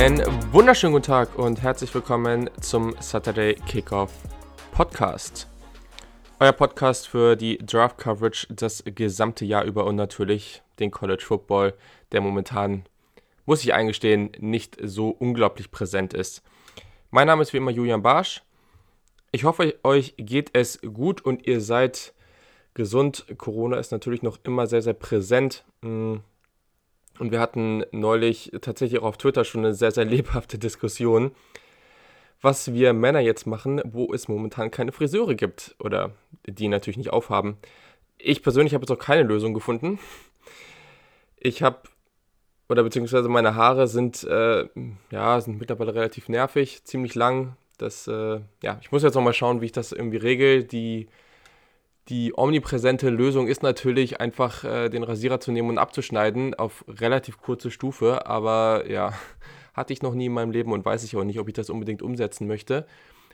Einen wunderschönen guten Tag und herzlich willkommen zum Saturday Kickoff Podcast. Euer Podcast für die Draft Coverage das gesamte Jahr über und natürlich den College Football, der momentan, muss ich eingestehen, nicht so unglaublich präsent ist. Mein Name ist wie immer Julian Barsch. Ich hoffe, euch geht es gut und ihr seid gesund. Corona ist natürlich noch immer sehr, sehr präsent. Mm. Und wir hatten neulich tatsächlich auch auf Twitter schon eine sehr, sehr lebhafte Diskussion, was wir Männer jetzt machen, wo es momentan keine Friseure gibt oder die natürlich nicht aufhaben. Ich persönlich habe jetzt auch keine Lösung gefunden. Ich habe, oder beziehungsweise meine Haare sind, äh, ja, sind mittlerweile relativ nervig, ziemlich lang. Das, äh, ja, ich muss jetzt noch mal schauen, wie ich das irgendwie regel. Die die omnipräsente Lösung ist natürlich einfach äh, den Rasierer zu nehmen und abzuschneiden auf relativ kurze Stufe, aber ja, hatte ich noch nie in meinem Leben und weiß ich auch nicht, ob ich das unbedingt umsetzen möchte.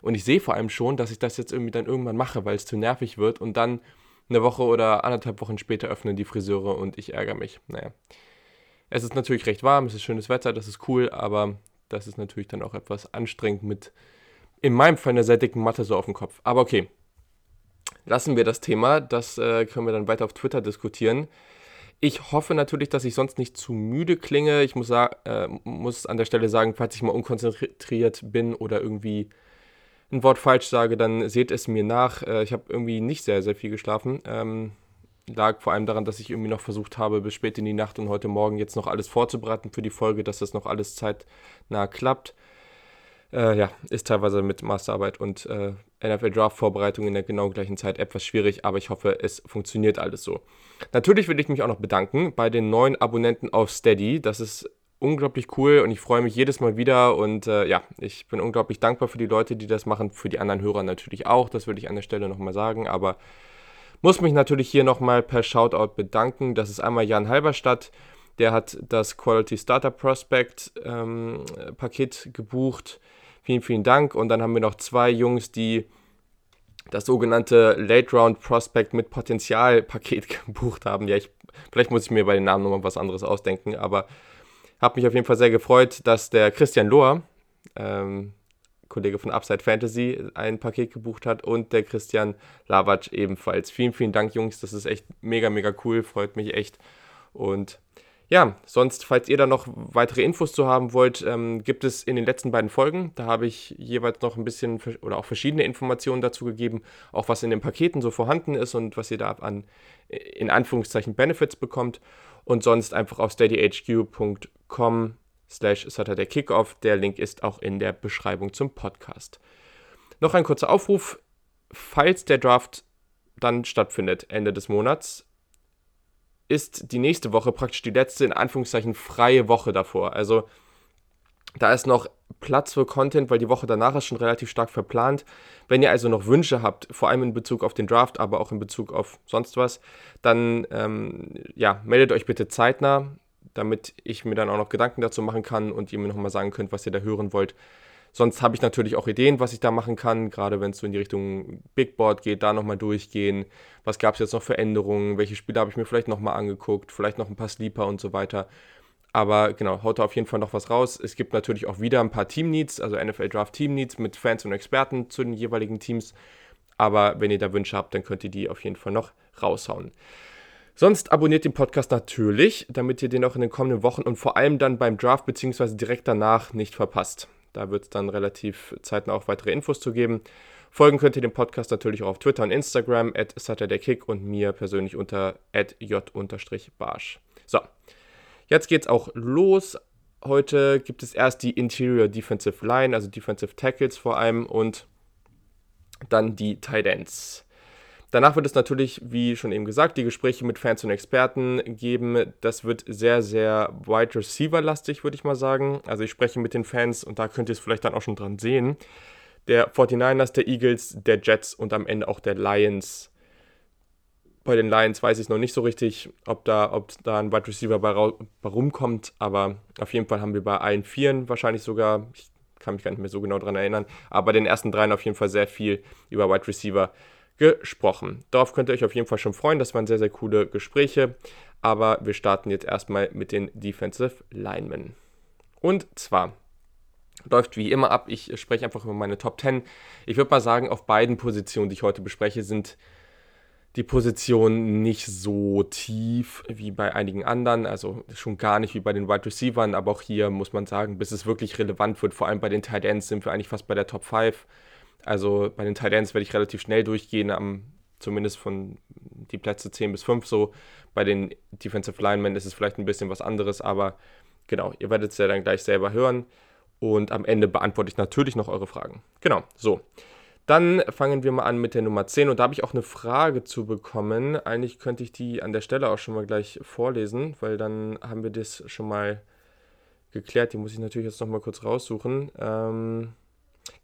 Und ich sehe vor allem schon, dass ich das jetzt irgendwie dann irgendwann mache, weil es zu nervig wird und dann eine Woche oder anderthalb Wochen später öffnen die Friseure und ich ärgere mich. Naja. Es ist natürlich recht warm, es ist schönes Wetter, das ist cool, aber das ist natürlich dann auch etwas anstrengend mit, in meinem Fall, einer sehr dicken Matte so auf dem Kopf. Aber okay, lassen wir das Thema. Das äh, können wir dann weiter auf Twitter diskutieren. Ich hoffe natürlich, dass ich sonst nicht zu müde klinge. Ich muss, äh, muss an der Stelle sagen, falls ich mal unkonzentriert bin oder irgendwie ein Wort falsch sage, dann seht es mir nach. Äh, ich habe irgendwie nicht sehr, sehr viel geschlafen. Ähm, lag vor allem daran, dass ich irgendwie noch versucht habe, bis spät in die Nacht und heute Morgen jetzt noch alles vorzubereiten für die Folge, dass das noch alles zeitnah klappt äh, ja, ist teilweise mit Masterarbeit und äh, NFL Draft Vorbereitung in der genau gleichen Zeit etwas schwierig, aber ich hoffe, es funktioniert alles so. Natürlich will ich mich auch noch bedanken bei den neuen Abonnenten auf Steady. Das ist unglaublich cool und ich freue mich jedes Mal wieder und äh, ja, ich bin unglaublich dankbar für die Leute, die das machen, für die anderen Hörer natürlich auch, das würde ich an der Stelle nochmal sagen, aber muss mich natürlich hier nochmal per Shoutout bedanken. Das ist einmal Jan Halberstadt, der hat das Quality Starter Prospect ähm, Paket gebucht. Vielen, vielen Dank. Und dann haben wir noch zwei Jungs, die das sogenannte Late Round Prospect mit Potenzial Paket gebucht haben. Ja, ich, vielleicht muss ich mir bei den Namen nochmal was anderes ausdenken, aber habe mich auf jeden Fall sehr gefreut, dass der Christian Lohr, ähm, Kollege von Upside Fantasy, ein Paket gebucht hat und der Christian Lavac ebenfalls. Vielen, vielen Dank, Jungs. Das ist echt mega, mega cool. Freut mich echt. Und ja, sonst, falls ihr da noch weitere Infos zu haben wollt, ähm, gibt es in den letzten beiden Folgen, da habe ich jeweils noch ein bisschen oder auch verschiedene Informationen dazu gegeben, auch was in den Paketen so vorhanden ist und was ihr da an in Anführungszeichen Benefits bekommt. Und sonst einfach auf steadyhq.com slash Saturday Kickoff. Der Link ist auch in der Beschreibung zum Podcast. Noch ein kurzer Aufruf, falls der Draft dann stattfindet, Ende des Monats, ist die nächste Woche praktisch die letzte, in Anführungszeichen, freie Woche davor. Also da ist noch Platz für Content, weil die Woche danach ist schon relativ stark verplant. Wenn ihr also noch Wünsche habt, vor allem in Bezug auf den Draft, aber auch in Bezug auf sonst was, dann ähm, ja, meldet euch bitte zeitnah, damit ich mir dann auch noch Gedanken dazu machen kann und ihr mir nochmal sagen könnt, was ihr da hören wollt. Sonst habe ich natürlich auch Ideen, was ich da machen kann, gerade wenn es so in die Richtung Big Board geht, da nochmal durchgehen. Was gab es jetzt noch für Änderungen? Welche Spiele habe ich mir vielleicht nochmal angeguckt? Vielleicht noch ein paar Sleeper und so weiter. Aber genau, haut da auf jeden Fall noch was raus. Es gibt natürlich auch wieder ein paar Team Needs, also NFL Draft Team Needs mit Fans und Experten zu den jeweiligen Teams. Aber wenn ihr da Wünsche habt, dann könnt ihr die auf jeden Fall noch raushauen. Sonst abonniert den Podcast natürlich, damit ihr den auch in den kommenden Wochen und vor allem dann beim Draft bzw. direkt danach nicht verpasst. Da wird es dann relativ zeitnah auch weitere Infos zu geben. Folgen könnt ihr dem Podcast natürlich auch auf Twitter und Instagram, at SaturdayKick und mir persönlich unter j-barsch. So, jetzt geht's auch los. Heute gibt es erst die Interior Defensive Line, also Defensive Tackles vor allem und dann die Tight Ends. Danach wird es natürlich, wie schon eben gesagt, die Gespräche mit Fans und Experten geben. Das wird sehr, sehr Wide Receiver-lastig, würde ich mal sagen. Also ich spreche mit den Fans und da könnt ihr es vielleicht dann auch schon dran sehen. Der 49ers, der Eagles, der Jets und am Ende auch der Lions. Bei den Lions weiß ich noch nicht so richtig, ob da, ob da ein Wide Receiver bei, bei rumkommt, aber auf jeden Fall haben wir bei allen Vieren wahrscheinlich sogar, ich kann mich gar nicht mehr so genau daran erinnern, aber bei den ersten dreien auf jeden Fall sehr viel über Wide Receiver gesprochen. Darauf könnt ihr euch auf jeden Fall schon freuen. Das waren sehr, sehr coole Gespräche. Aber wir starten jetzt erstmal mit den Defensive Linemen. Und zwar läuft wie immer ab. Ich spreche einfach über meine Top 10. Ich würde mal sagen, auf beiden Positionen, die ich heute bespreche, sind die Positionen nicht so tief wie bei einigen anderen, also schon gar nicht wie bei den Wide Receivers, aber auch hier muss man sagen, bis es wirklich relevant wird, vor allem bei den Tight Ends sind wir eigentlich fast bei der Top 5. Also bei den Tight werde ich relativ schnell durchgehen, am, zumindest von die Plätze 10 bis 5 so. Bei den Defensive Linemen ist es vielleicht ein bisschen was anderes, aber genau, ihr werdet es ja dann gleich selber hören. Und am Ende beantworte ich natürlich noch eure Fragen. Genau, so. Dann fangen wir mal an mit der Nummer 10 und da habe ich auch eine Frage zu bekommen. Eigentlich könnte ich die an der Stelle auch schon mal gleich vorlesen, weil dann haben wir das schon mal geklärt. Die muss ich natürlich jetzt noch mal kurz raussuchen. Ähm,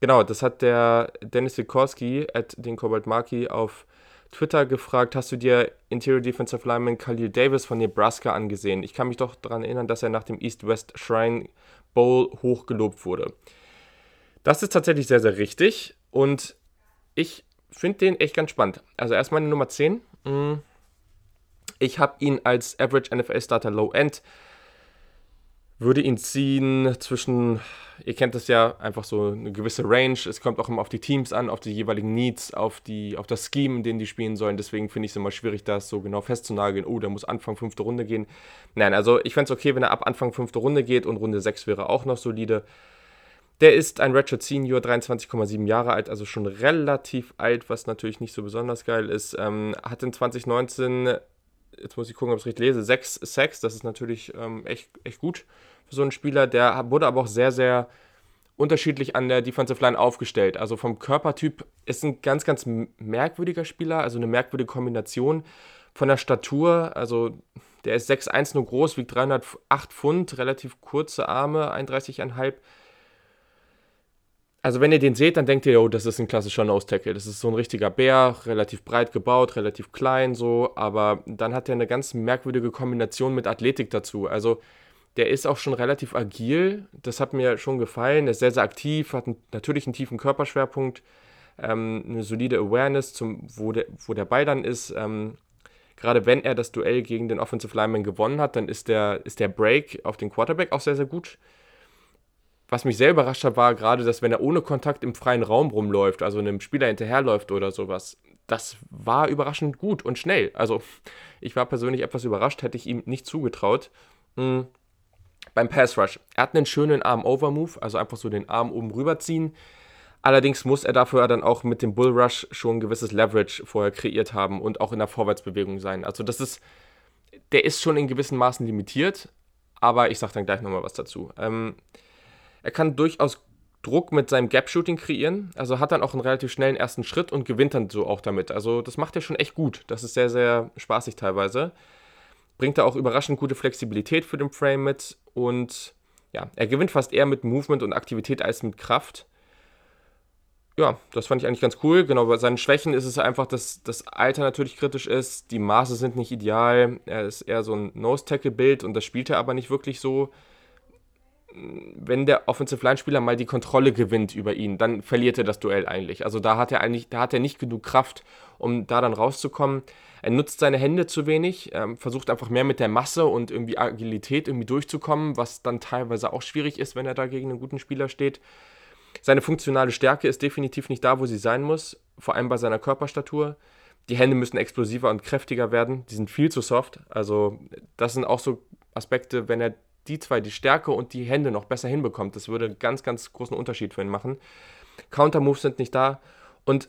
genau, das hat der Dennis Sikorski at den Cobalt Marki auf Twitter gefragt, hast du dir Interior Defensive Lineman Khalil Davis von Nebraska angesehen? Ich kann mich doch daran erinnern, dass er nach dem East-West Shrine Bowl hochgelobt wurde. Das ist tatsächlich sehr, sehr richtig. Und ich finde den echt ganz spannend. Also erstmal eine Nummer 10. Mm. Ich habe ihn als Average NFL Starter Low End. Würde ihn ziehen zwischen, ihr kennt das ja, einfach so eine gewisse Range. Es kommt auch immer auf die Teams an, auf die jeweiligen Needs, auf, die, auf das Scheme, in dem die spielen sollen. Deswegen finde ich es immer schwierig, das so genau festzunageln. Oh, der muss Anfang fünfte Runde gehen. Nein, also ich fände es okay, wenn er ab Anfang fünfte Runde geht und Runde 6 wäre auch noch solide. Der ist ein Ratchet Senior, 23,7 Jahre alt, also schon relativ alt, was natürlich nicht so besonders geil ist. Ähm, hat in 2019, jetzt muss ich gucken, ob ich es richtig lese, 6 Sacks, das ist natürlich ähm, echt, echt gut für so einen Spieler. Der wurde aber auch sehr, sehr unterschiedlich an der Defensive Line aufgestellt. Also vom Körpertyp ist ein ganz, ganz merkwürdiger Spieler, also eine merkwürdige Kombination. Von der Statur, also der ist 6'1 nur groß, wiegt 308 Pfund, relativ kurze Arme, 31,5 also wenn ihr den seht, dann denkt ihr, oh, das ist ein klassischer Nose-Tackle. Das ist so ein richtiger Bär, relativ breit gebaut, relativ klein so, aber dann hat er eine ganz merkwürdige Kombination mit Athletik dazu. Also der ist auch schon relativ agil, das hat mir schon gefallen. Er ist sehr, sehr aktiv, hat einen, natürlich einen tiefen Körperschwerpunkt, ähm, eine solide Awareness, zum, wo, der, wo der Ball dann ist. Ähm, gerade wenn er das Duell gegen den Offensive Lineman gewonnen hat, dann ist der, ist der Break auf den Quarterback auch sehr, sehr gut. Was mich sehr überrascht hat, war gerade, dass wenn er ohne Kontakt im freien Raum rumläuft, also einem Spieler hinterherläuft oder sowas, das war überraschend gut und schnell. Also ich war persönlich etwas überrascht, hätte ich ihm nicht zugetraut. Mhm. Beim Pass Rush. Er hat einen schönen Arm-Over-Move, also einfach so den Arm oben rüberziehen. Allerdings muss er dafür dann auch mit dem Bull Rush schon ein gewisses Leverage vorher kreiert haben und auch in der Vorwärtsbewegung sein. Also das ist, der ist schon in gewissen Maßen limitiert, aber ich sage dann gleich nochmal was dazu. Ähm, er kann durchaus Druck mit seinem Gap-Shooting kreieren, also hat dann auch einen relativ schnellen ersten Schritt und gewinnt dann so auch damit. Also das macht er schon echt gut. Das ist sehr, sehr spaßig teilweise. Bringt er auch überraschend gute Flexibilität für den Frame mit und ja, er gewinnt fast eher mit Movement und Aktivität als mit Kraft. Ja, das fand ich eigentlich ganz cool. Genau, bei seinen Schwächen ist es einfach, dass das Alter natürlich kritisch ist. Die Maße sind nicht ideal. Er ist eher so ein Nose-Tackle-Bild und das spielt er aber nicht wirklich so wenn der Offensive Line Spieler mal die Kontrolle gewinnt über ihn, dann verliert er das Duell eigentlich. Also da hat er eigentlich, da hat er nicht genug Kraft, um da dann rauszukommen. Er nutzt seine Hände zu wenig, ähm, versucht einfach mehr mit der Masse und irgendwie Agilität irgendwie durchzukommen, was dann teilweise auch schwierig ist, wenn er da gegen einen guten Spieler steht. Seine funktionale Stärke ist definitiv nicht da, wo sie sein muss, vor allem bei seiner Körperstatur. Die Hände müssen explosiver und kräftiger werden. Die sind viel zu soft. Also das sind auch so Aspekte, wenn er die zwei, die Stärke und die Hände noch besser hinbekommt. Das würde einen ganz, ganz großen Unterschied für ihn machen. Counter-Moves sind nicht da. Und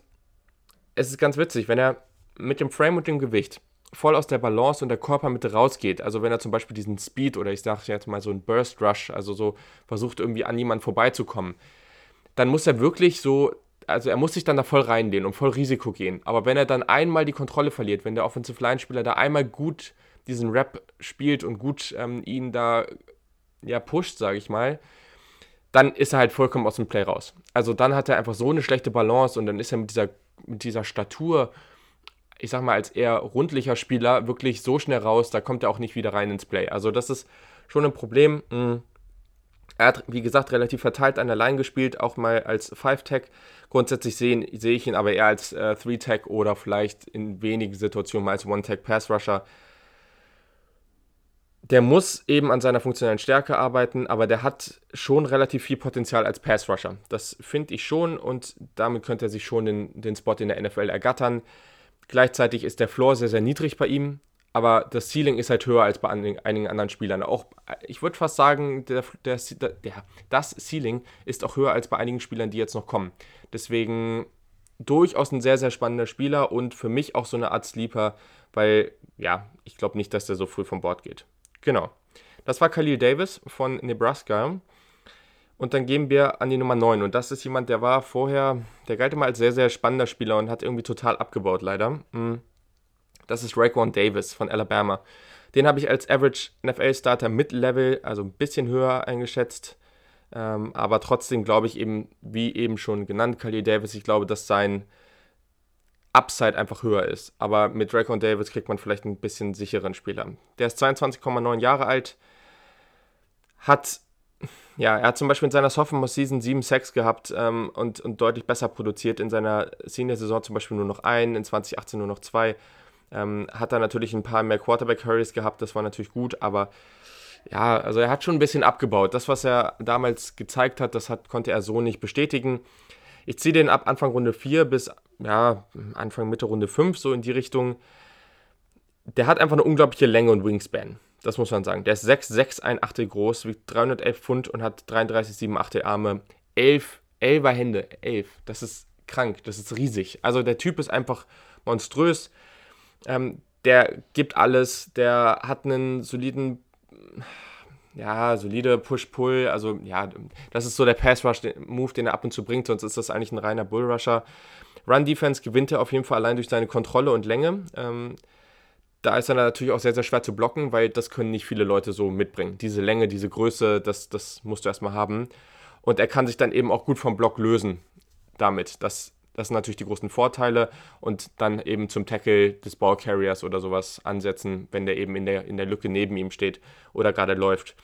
es ist ganz witzig, wenn er mit dem Frame und dem Gewicht voll aus der Balance und der Körpermitte rausgeht, also wenn er zum Beispiel diesen Speed oder ich sage jetzt mal so einen Burst Rush, also so versucht irgendwie an jemanden vorbeizukommen, dann muss er wirklich so, also er muss sich dann da voll reinlehnen und voll Risiko gehen. Aber wenn er dann einmal die Kontrolle verliert, wenn der Offensive Line Spieler da einmal gut diesen Rap spielt und gut ähm, ihn da ja pusht, sage ich mal, dann ist er halt vollkommen aus dem Play raus. Also dann hat er einfach so eine schlechte Balance und dann ist er mit dieser, mit dieser Statur, ich sag mal, als eher rundlicher Spieler wirklich so schnell raus, da kommt er auch nicht wieder rein ins Play. Also das ist schon ein Problem. Hm. Er hat, wie gesagt, relativ verteilt an der Line gespielt, auch mal als Five-Tag. Grundsätzlich sehe, sehe ich ihn aber eher als äh, Three-Tag oder vielleicht in wenigen Situationen mal als One-Tag-Pass-Rusher. Der muss eben an seiner funktionellen Stärke arbeiten, aber der hat schon relativ viel Potenzial als Pass-Rusher. Das finde ich schon und damit könnte er sich schon den, den Spot in der NFL ergattern. Gleichzeitig ist der Floor sehr, sehr niedrig bei ihm, aber das Ceiling ist halt höher als bei einigen anderen Spielern. Auch, ich würde fast sagen, der, der, der, das Ceiling ist auch höher als bei einigen Spielern, die jetzt noch kommen. Deswegen durchaus ein sehr, sehr spannender Spieler und für mich auch so eine Art Sleeper, weil, ja, ich glaube nicht, dass der so früh vom Bord geht. Genau. Das war Khalil Davis von Nebraska. Und dann gehen wir an die Nummer 9. Und das ist jemand, der war vorher, der galt immer als sehr, sehr spannender Spieler und hat irgendwie total abgebaut, leider. Hm. Das ist Raekwon Davis von Alabama. Den habe ich als Average NFL-Starter Mid-Level, also ein bisschen höher eingeschätzt. Ähm, aber trotzdem glaube ich eben, wie eben schon genannt, Khalil Davis, ich glaube, dass sein Upside einfach höher ist. Aber mit und Davis kriegt man vielleicht ein bisschen sicheren Spieler. Der ist 22,9 Jahre alt, hat, ja, er hat zum Beispiel in seiner Sophomore-Season 7 Sacks gehabt ähm, und, und deutlich besser produziert. In seiner Senior-Saison zum Beispiel nur noch einen, in 2018 nur noch zwei. Ähm, hat er natürlich ein paar mehr Quarterback-Hurries gehabt, das war natürlich gut, aber ja, also er hat schon ein bisschen abgebaut. Das, was er damals gezeigt hat, das hat, konnte er so nicht bestätigen. Ich ziehe den ab Anfang Runde 4 bis ja, Anfang, Mitte Runde 5, so in die Richtung. Der hat einfach eine unglaubliche Länge und Wingspan. Das muss man sagen. Der ist 6, 6, 1 Achtel groß, wiegt 311 Pfund und hat 33, 7 Achtel Arme. 11, 11er Hände, 11. Das ist krank, das ist riesig. Also der Typ ist einfach monströs. Ähm, der gibt alles, der hat einen soliden ja, solide Push-Pull. Also, ja, das ist so der Pass-Rush-Move, den er ab und zu bringt, sonst ist das eigentlich ein reiner Bull-Rusher. Run-Defense gewinnt er auf jeden Fall allein durch seine Kontrolle und Länge. Ähm, da ist er natürlich auch sehr, sehr schwer zu blocken, weil das können nicht viele Leute so mitbringen. Diese Länge, diese Größe, das, das musst du erstmal haben. Und er kann sich dann eben auch gut vom Block lösen damit. Das, das sind natürlich die großen Vorteile. Und dann eben zum Tackle des Ballcarriers oder sowas ansetzen, wenn der eben in der, in der Lücke neben ihm steht oder gerade läuft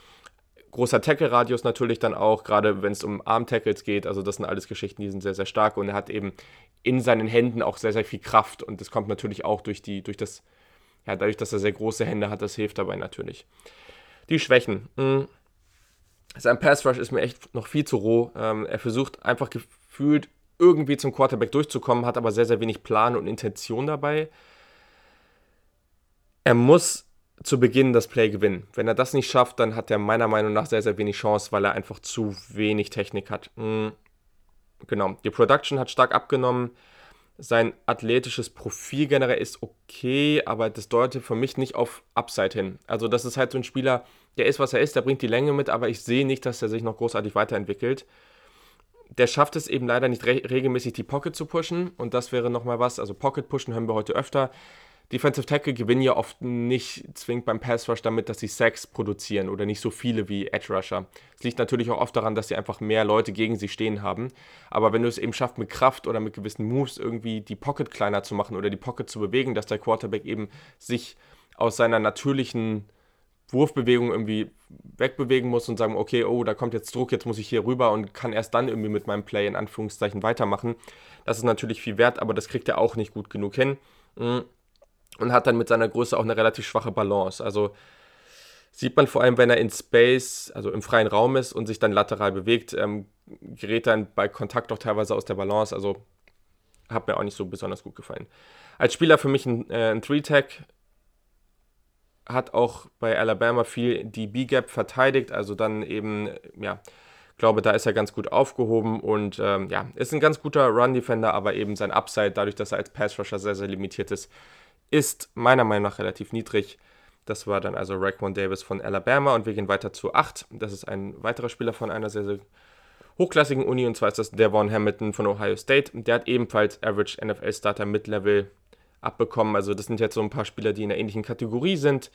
großer Tackle-Radius natürlich dann auch, gerade wenn es um Arm-Tackles geht. Also das sind alles Geschichten, die sind sehr, sehr stark und er hat eben in seinen Händen auch sehr, sehr viel Kraft und das kommt natürlich auch durch die, durch das, ja, dadurch, dass er sehr große Hände hat, das hilft dabei natürlich. Die Schwächen. Hm. Sein Pass-Rush ist mir echt noch viel zu roh. Ähm, er versucht einfach gefühlt irgendwie zum Quarterback durchzukommen, hat aber sehr, sehr wenig Plan und Intention dabei. Er muss zu Beginn das Play gewinnen. Wenn er das nicht schafft, dann hat er meiner Meinung nach sehr, sehr wenig Chance, weil er einfach zu wenig Technik hat. Mhm. Genau, die Production hat stark abgenommen. Sein athletisches Profil generell ist okay, aber das deutet für mich nicht auf Upside hin. Also, das ist halt so ein Spieler, der ist, was er ist, der bringt die Länge mit, aber ich sehe nicht, dass er sich noch großartig weiterentwickelt. Der schafft es eben leider nicht re regelmäßig die Pocket zu pushen und das wäre nochmal was. Also, Pocket pushen hören wir heute öfter. Defensive Tackle gewinnen ja oft nicht zwingend beim Pass Rush damit, dass sie Sacks produzieren oder nicht so viele wie Edge Rusher. Es liegt natürlich auch oft daran, dass sie einfach mehr Leute gegen sie stehen haben. Aber wenn du es eben schaffst, mit Kraft oder mit gewissen Moves irgendwie die Pocket kleiner zu machen oder die Pocket zu bewegen, dass der Quarterback eben sich aus seiner natürlichen Wurfbewegung irgendwie wegbewegen muss und sagen, okay, oh, da kommt jetzt Druck, jetzt muss ich hier rüber und kann erst dann irgendwie mit meinem Play in Anführungszeichen weitermachen. Das ist natürlich viel wert, aber das kriegt er auch nicht gut genug hin. Mhm und hat dann mit seiner Größe auch eine relativ schwache Balance. Also sieht man vor allem, wenn er in Space, also im freien Raum ist und sich dann lateral bewegt, ähm, gerät dann bei Kontakt auch teilweise aus der Balance. Also hat mir auch nicht so besonders gut gefallen. Als Spieler für mich ein, äh, ein Three-Tag, hat auch bei Alabama viel die B-Gap verteidigt, also dann eben, ja, glaube, da ist er ganz gut aufgehoben und ähm, ja, ist ein ganz guter Run-Defender, aber eben sein Upside, dadurch, dass er als Pass-Rusher sehr, sehr limitiert ist, ist meiner Meinung nach relativ niedrig. Das war dann also Raekwon Davis von Alabama und wir gehen weiter zu 8. Das ist ein weiterer Spieler von einer sehr, sehr hochklassigen Uni und zwar ist das Devon Hamilton von Ohio State. Der hat ebenfalls Average NFL Starter Mid-Level abbekommen. Also das sind jetzt so ein paar Spieler, die in einer ähnlichen Kategorie sind.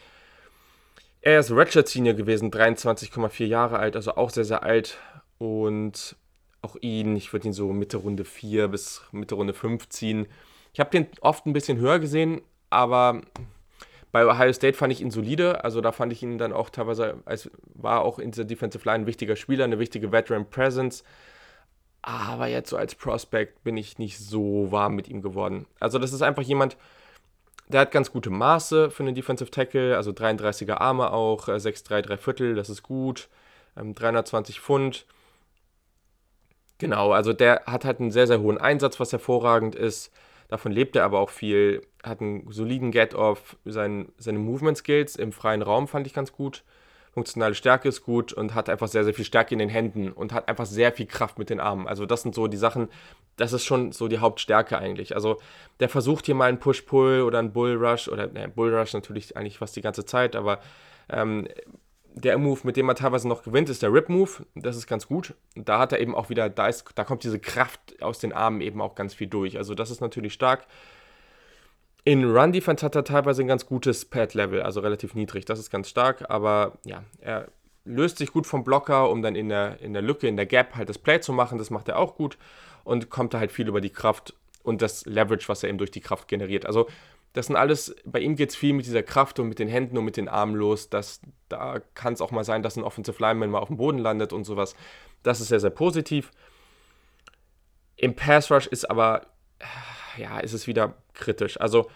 Er ist Redshirt Senior gewesen, 23,4 Jahre alt, also auch sehr, sehr alt. Und auch ihn, ich würde ihn so Mitte Runde 4 bis Mitte Runde 5 ziehen. Ich habe den oft ein bisschen höher gesehen, aber bei Ohio State fand ich ihn solide, also da fand ich ihn dann auch teilweise, als war auch in dieser Defensive Line ein wichtiger Spieler, eine wichtige Veteran Presence. Aber jetzt so als Prospect bin ich nicht so warm mit ihm geworden. Also das ist einfach jemand, der hat ganz gute Maße für einen Defensive Tackle, also 33er Arme auch, 6'3, äh, 3 Viertel, das ist gut, 320 ähm, Pfund. Genau, also der hat halt einen sehr, sehr hohen Einsatz, was hervorragend ist. Davon lebt er aber auch viel, hat einen soliden Get-Off, sein, seine Movement-Skills im freien Raum fand ich ganz gut. Funktionale Stärke ist gut und hat einfach sehr, sehr viel Stärke in den Händen und hat einfach sehr viel Kraft mit den Armen. Also das sind so die Sachen, das ist schon so die Hauptstärke eigentlich. Also der versucht hier mal einen Push-Pull oder einen Bull-Rush oder ne, Bull-Rush natürlich eigentlich fast die ganze Zeit, aber ähm, der Move, mit dem er teilweise noch gewinnt, ist der Rip-Move. Das ist ganz gut. Da hat er eben auch wieder, da, ist, da kommt diese Kraft aus den Armen eben auch ganz viel durch. Also das ist natürlich stark. In Run Defense hat er teilweise ein ganz gutes Pad-Level, also relativ niedrig. Das ist ganz stark, aber ja, er löst sich gut vom Blocker, um dann in der, in der Lücke, in der Gap halt das Play zu machen. Das macht er auch gut und kommt da halt viel über die Kraft und das Leverage, was er eben durch die Kraft generiert. Also das sind alles, bei ihm geht es viel mit dieser Kraft und mit den Händen und mit den Armen los. Das, da kann es auch mal sein, dass ein Offensive Lineman mal auf dem Boden landet und sowas. Das ist sehr, sehr positiv. Im Pass Rush ist aber, ja, ist es wieder kritisch. Also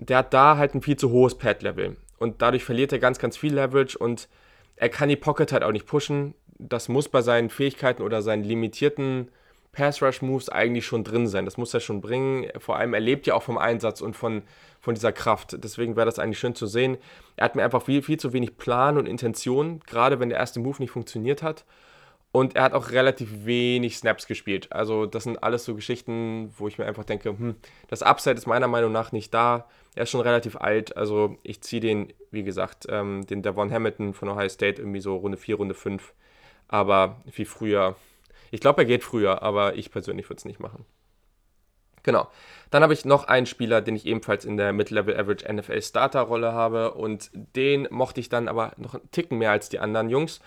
der hat da halt ein viel zu hohes Pad-Level und dadurch verliert er ganz, ganz viel Leverage und er kann die Pocket halt auch nicht pushen. Das muss bei seinen Fähigkeiten oder seinen limitierten Pass-Rush-Moves eigentlich schon drin sein. Das muss er schon bringen. Vor allem, er lebt ja auch vom Einsatz und von, von dieser Kraft. Deswegen wäre das eigentlich schön zu sehen. Er hat mir einfach viel, viel zu wenig Plan und Intention, gerade wenn der erste Move nicht funktioniert hat. Und er hat auch relativ wenig Snaps gespielt. Also das sind alles so Geschichten, wo ich mir einfach denke, hm, das Upside ist meiner Meinung nach nicht da. Er ist schon relativ alt. Also ich ziehe den, wie gesagt, ähm, den Devon Hamilton von Ohio State irgendwie so Runde 4, Runde 5. Aber wie früher. Ich glaube, er geht früher, aber ich persönlich würde es nicht machen. Genau. Dann habe ich noch einen Spieler, den ich ebenfalls in der Mid-Level Average NFL Starter Rolle habe und den mochte ich dann aber noch einen Ticken mehr als die anderen Jungs.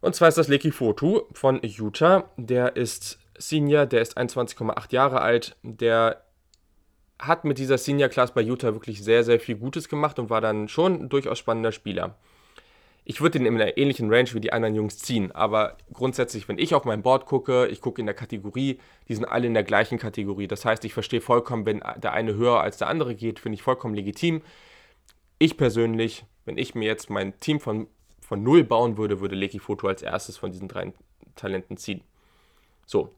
Und zwar ist das Leki Fotu von Utah. Der ist Senior, der ist 21,8 Jahre alt. Der hat mit dieser Senior Class bei Utah wirklich sehr, sehr viel Gutes gemacht und war dann schon ein durchaus spannender Spieler. Ich würde ihn in einer ähnlichen Range wie die anderen Jungs ziehen, aber grundsätzlich, wenn ich auf mein Board gucke, ich gucke in der Kategorie, die sind alle in der gleichen Kategorie. Das heißt, ich verstehe vollkommen, wenn der eine höher als der andere geht, finde ich vollkommen legitim. Ich persönlich, wenn ich mir jetzt mein Team von von null bauen würde, würde Leki Foto als erstes von diesen drei Talenten ziehen. So.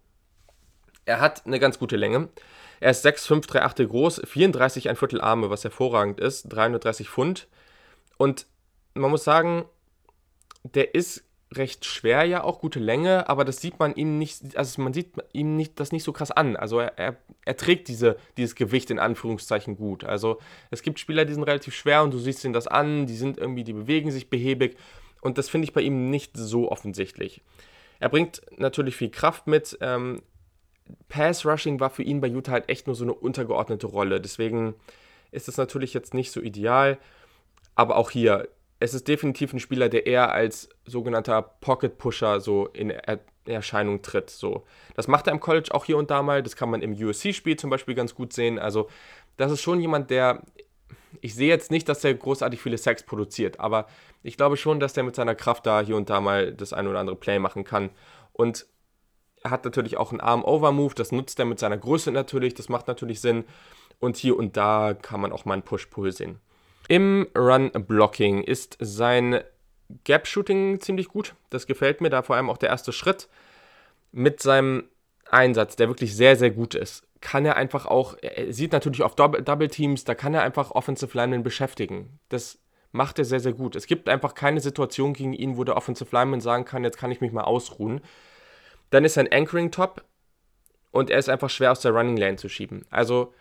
Er hat eine ganz gute Länge. Er ist 6,5, 3 Achte groß, 34 ein Viertel Arme, was hervorragend ist, 330 Pfund. Und man muss sagen, der ist recht schwer ja auch, gute Länge, aber das sieht man ihm nicht, also man sieht ihm nicht, das nicht so krass an. Also er, er, er, trägt diese, dieses Gewicht in Anführungszeichen gut. Also es gibt Spieler, die sind relativ schwer und du siehst ihnen das an, die sind irgendwie, die bewegen sich behäbig und das finde ich bei ihm nicht so offensichtlich. Er bringt natürlich viel Kraft mit. Ähm, Pass Rushing war für ihn bei Utah halt echt nur so eine untergeordnete Rolle. Deswegen ist es natürlich jetzt nicht so ideal. Aber auch hier, es ist definitiv ein Spieler, der eher als sogenannter Pocket Pusher so in er Erscheinung tritt. So. Das macht er im College auch hier und da mal. Das kann man im USC-Spiel zum Beispiel ganz gut sehen. Also, das ist schon jemand, der. Ich sehe jetzt nicht, dass er großartig viele Sacks produziert, aber ich glaube schon, dass der mit seiner Kraft da hier und da mal das ein oder andere Play machen kann. Und er hat natürlich auch einen Arm-Over-Move, das nutzt er mit seiner Größe natürlich, das macht natürlich Sinn. Und hier und da kann man auch mal einen Push-Pull sehen. Im Run-Blocking ist sein Gap-Shooting ziemlich gut. Das gefällt mir, da vor allem auch der erste Schritt. Mit seinem Einsatz, der wirklich sehr, sehr gut ist, kann er einfach auch, er sieht natürlich auf Double Teams, da kann er einfach Offensive Linemen beschäftigen. Das macht er sehr, sehr gut. Es gibt einfach keine Situation gegen ihn, wo der Offensive Lineman sagen kann, jetzt kann ich mich mal ausruhen. Dann ist sein Anchoring top und er ist einfach schwer aus der Running Lane zu schieben. Also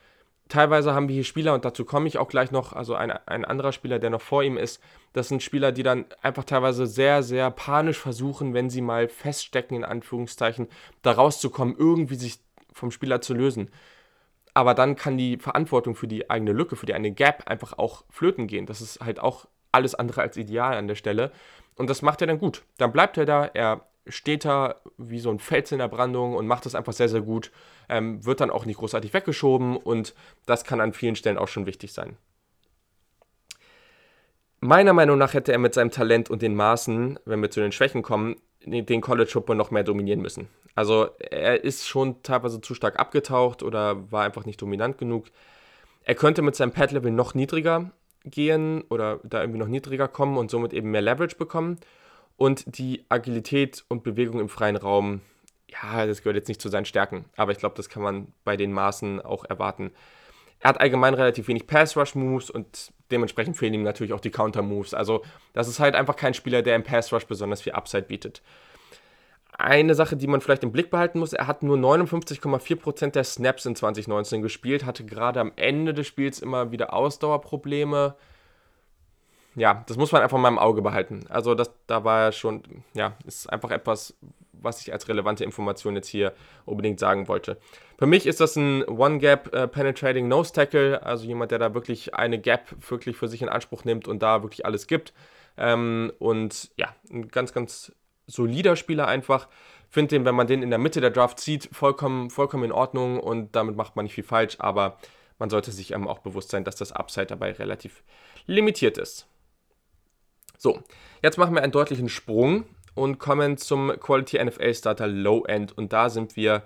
teilweise haben wir hier Spieler, und dazu komme ich auch gleich noch, also ein, ein anderer Spieler, der noch vor ihm ist, das sind Spieler, die dann einfach teilweise sehr, sehr panisch versuchen, wenn sie mal feststecken, in Anführungszeichen, da rauszukommen, irgendwie sich vom Spieler zu lösen. Aber dann kann die Verantwortung für die eigene Lücke, für die eine Gap einfach auch flöten gehen. Das ist halt auch alles andere als ideal an der Stelle. Und das macht er dann gut. Dann bleibt er da, er steht da wie so ein Fels in der Brandung und macht das einfach sehr, sehr gut. Ähm, wird dann auch nicht großartig weggeschoben und das kann an vielen Stellen auch schon wichtig sein. Meiner Meinung nach hätte er mit seinem Talent und den Maßen, wenn wir zu den Schwächen kommen, den College Football noch mehr dominieren müssen. Also er ist schon teilweise zu stark abgetaucht oder war einfach nicht dominant genug. Er könnte mit seinem Pad-Level noch niedriger gehen oder da irgendwie noch niedriger kommen und somit eben mehr Leverage bekommen. Und die Agilität und Bewegung im freien Raum, ja, das gehört jetzt nicht zu seinen Stärken, aber ich glaube, das kann man bei den Maßen auch erwarten. Er hat allgemein relativ wenig Pass-Rush-Moves und dementsprechend fehlen ihm natürlich auch die Counter-Moves. Also, das ist halt einfach kein Spieler, der im Pass-Rush besonders viel Upside bietet. Eine Sache, die man vielleicht im Blick behalten muss, er hat nur 59,4% der Snaps in 2019 gespielt, hatte gerade am Ende des Spiels immer wieder Ausdauerprobleme. Ja, das muss man einfach mal im Auge behalten. Also das, da war schon, ja, ist einfach etwas, was ich als relevante Information jetzt hier unbedingt sagen wollte. Für mich ist das ein One-Gap äh, Penetrating Nose Tackle, also jemand, der da wirklich eine Gap wirklich für sich in Anspruch nimmt und da wirklich alles gibt. Ähm, und ja, ein ganz, ganz solider Spieler einfach. Finde den, wenn man den in der Mitte der Draft sieht, vollkommen, vollkommen in Ordnung und damit macht man nicht viel falsch, aber man sollte sich auch bewusst sein, dass das Upside dabei relativ limitiert ist. So, jetzt machen wir einen deutlichen Sprung und kommen zum Quality NFL Starter Low End und da sind wir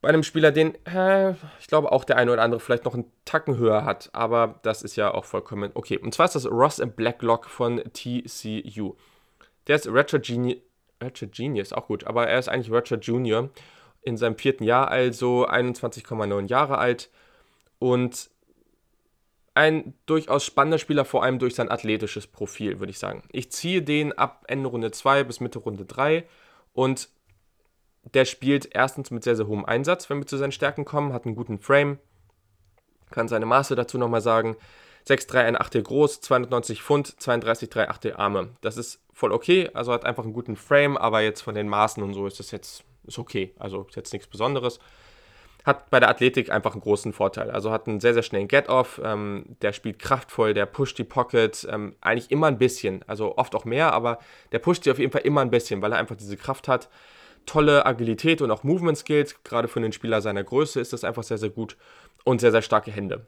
bei einem Spieler, den äh, ich glaube auch der eine oder andere vielleicht noch einen Tacken höher hat, aber das ist ja auch vollkommen okay. Und zwar ist das Ross Blacklock von TCU. Der ist Ratchet Genius, Ratchet Genius, auch gut, aber er ist eigentlich Ratchet Junior in seinem vierten Jahr, also 21,9 Jahre alt und ein durchaus spannender Spieler, vor allem durch sein athletisches Profil, würde ich sagen. Ich ziehe den ab Ende Runde 2 bis Mitte Runde 3 und der spielt erstens mit sehr, sehr hohem Einsatz, wenn wir zu seinen Stärken kommen, hat einen guten Frame, kann seine Maße dazu nochmal sagen. 6'3, ein Achtel groß, 290 Pfund, 32, 3 Achtel Arme. Das ist voll okay, also hat einfach einen guten Frame, aber jetzt von den Maßen und so ist das jetzt ist okay. Also ist jetzt nichts Besonderes. Hat bei der Athletik einfach einen großen Vorteil. Also hat einen sehr, sehr schnellen Get-Off. Ähm, der spielt kraftvoll, der pusht die Pocket ähm, eigentlich immer ein bisschen. Also oft auch mehr, aber der pusht sie auf jeden Fall immer ein bisschen, weil er einfach diese Kraft hat. Tolle Agilität und auch Movement Skills. Gerade für einen Spieler seiner Größe ist das einfach sehr, sehr gut. Und sehr, sehr starke Hände.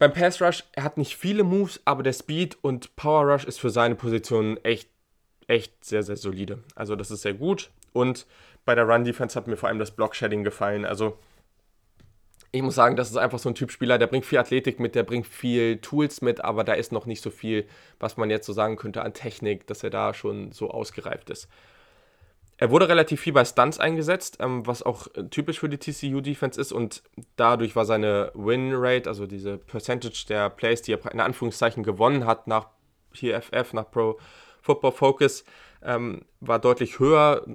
Beim Pass Rush, er hat nicht viele Moves, aber der Speed und Power Rush ist für seine Position echt, echt sehr, sehr solide. Also das ist sehr gut. Und bei der Run Defense hat mir vor allem das Block Shedding gefallen. Also ich muss sagen, das ist einfach so ein Typ Spieler, der bringt viel Athletik mit, der bringt viel Tools mit, aber da ist noch nicht so viel, was man jetzt so sagen könnte an Technik, dass er da schon so ausgereift ist. Er wurde relativ viel bei Stunts eingesetzt, ähm, was auch äh, typisch für die TCU-Defense ist und dadurch war seine Win-Rate, also diese Percentage der Plays, die er in Anführungszeichen gewonnen hat nach PFF, nach Pro Football Focus, ähm, war deutlich höher,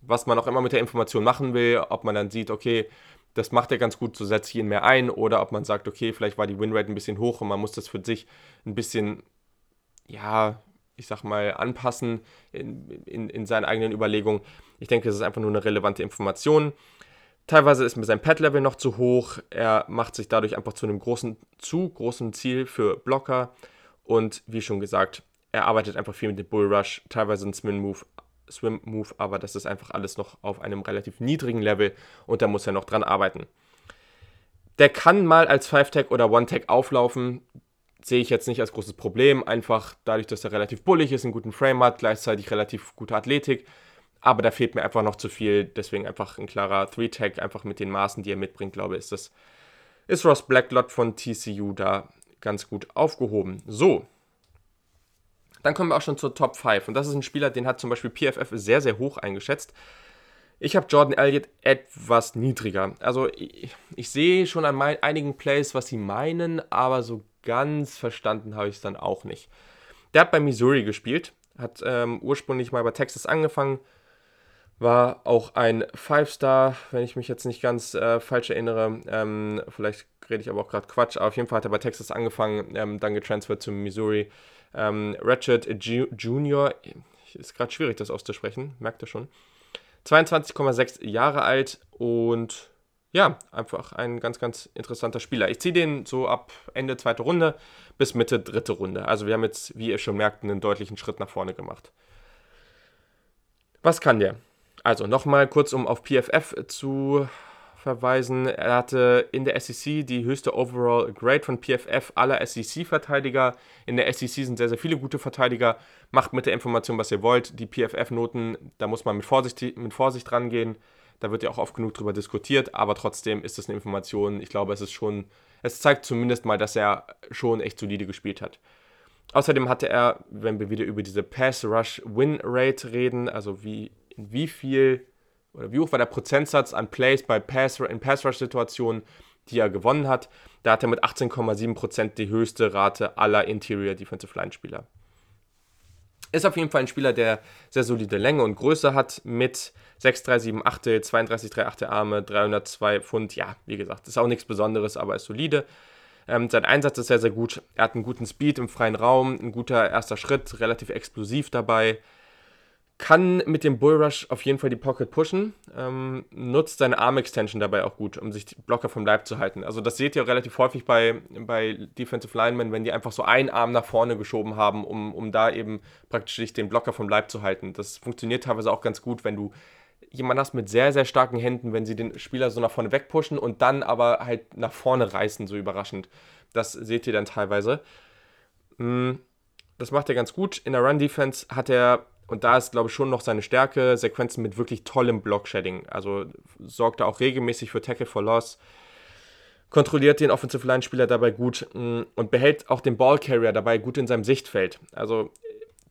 was man auch immer mit der Information machen will, ob man dann sieht, okay, das macht er ganz gut, so setze ich ihn mehr ein, oder ob man sagt, okay, vielleicht war die Winrate ein bisschen hoch und man muss das für sich ein bisschen, ja, ich sag mal, anpassen in, in, in seinen eigenen Überlegungen. Ich denke, es ist einfach nur eine relevante Information. Teilweise ist mir sein Pad-Level noch zu hoch. Er macht sich dadurch einfach zu einem großen, zu großen Ziel für Blocker. Und wie schon gesagt, er arbeitet einfach viel mit dem Bull Rush, teilweise ein Swim Move, Swim Move, aber das ist einfach alles noch auf einem relativ niedrigen Level und da muss er noch dran arbeiten. Der kann mal als 5-Tag oder One-Tag auflaufen sehe ich jetzt nicht als großes Problem. Einfach dadurch, dass er relativ bullig ist, einen guten Frame hat, gleichzeitig relativ gute Athletik. Aber da fehlt mir einfach noch zu viel. Deswegen einfach ein klarer 3-Tag, einfach mit den Maßen, die er mitbringt, glaube ich, ist das. Ist Ross Blacklot von TCU da ganz gut aufgehoben. So. Dann kommen wir auch schon zur Top 5. Und das ist ein Spieler, den hat zum Beispiel PFF sehr, sehr hoch eingeschätzt. Ich habe Jordan Elliott etwas niedriger. Also ich, ich sehe schon an mein, einigen Plays, was sie meinen, aber so ganz verstanden habe ich es dann auch nicht. Der hat bei Missouri gespielt, hat ähm, ursprünglich mal bei Texas angefangen, war auch ein Five-Star, wenn ich mich jetzt nicht ganz äh, falsch erinnere. Ähm, vielleicht rede ich aber auch gerade Quatsch, aber auf jeden Fall hat er bei Texas angefangen, ähm, dann getransfert zu Missouri. Ähm, Ratchet Junior, ist gerade schwierig das auszusprechen, merkt ihr schon. 22,6 Jahre alt und ja, einfach ein ganz, ganz interessanter Spieler. Ich ziehe den so ab Ende zweite Runde bis Mitte dritte Runde. Also wir haben jetzt, wie ihr schon merkt, einen deutlichen Schritt nach vorne gemacht. Was kann der? Also nochmal kurz, um auf PFF zu verweisen. Er hatte in der SEC die höchste Overall Grade von PFF aller SEC-Verteidiger. In der SEC sind sehr, sehr viele gute Verteidiger. Macht mit der Information, was ihr wollt. Die PFF-Noten, da muss man mit Vorsicht, mit Vorsicht rangehen Da wird ja auch oft genug drüber diskutiert, aber trotzdem ist das eine Information. Ich glaube, es ist schon, es zeigt zumindest mal, dass er schon echt solide gespielt hat. Außerdem hatte er, wenn wir wieder über diese Pass-Rush-Win-Rate reden, also wie, wie viel oder wie hoch war der Prozentsatz an Plays bei Pass, in Pass-Rush-Situationen, die er gewonnen hat, da hat er mit 18,7% die höchste Rate aller Interior Defensive Line-Spieler. Ist auf jeden Fall ein Spieler, der sehr solide Länge und Größe hat mit 6,378, 32,38 Arme, 302 Pfund. Ja, wie gesagt, ist auch nichts Besonderes, aber ist solide. Ähm, sein Einsatz ist sehr, sehr gut. Er hat einen guten Speed im freien Raum, ein guter erster Schritt, relativ explosiv dabei. Kann mit dem Bullrush auf jeden Fall die Pocket pushen, ähm, nutzt seine Arm-Extension dabei auch gut, um sich die Blocker vom Leib zu halten. Also das seht ihr relativ häufig bei, bei Defensive Linemen, wenn die einfach so einen Arm nach vorne geschoben haben, um, um da eben praktisch sich den Blocker vom Leib zu halten. Das funktioniert teilweise auch ganz gut, wenn du jemanden hast mit sehr, sehr starken Händen, wenn sie den Spieler so nach vorne wegpushen und dann aber halt nach vorne reißen, so überraschend. Das seht ihr dann teilweise. Mm, das macht er ganz gut. In der Run-Defense hat er und da ist, glaube ich, schon noch seine Stärke, Sequenzen mit wirklich tollem Block-Shedding. Also sorgt er auch regelmäßig für Tackle for Loss, kontrolliert den Offensive Line-Spieler dabei gut mm, und behält auch den Ball-Carrier dabei gut in seinem Sichtfeld. Also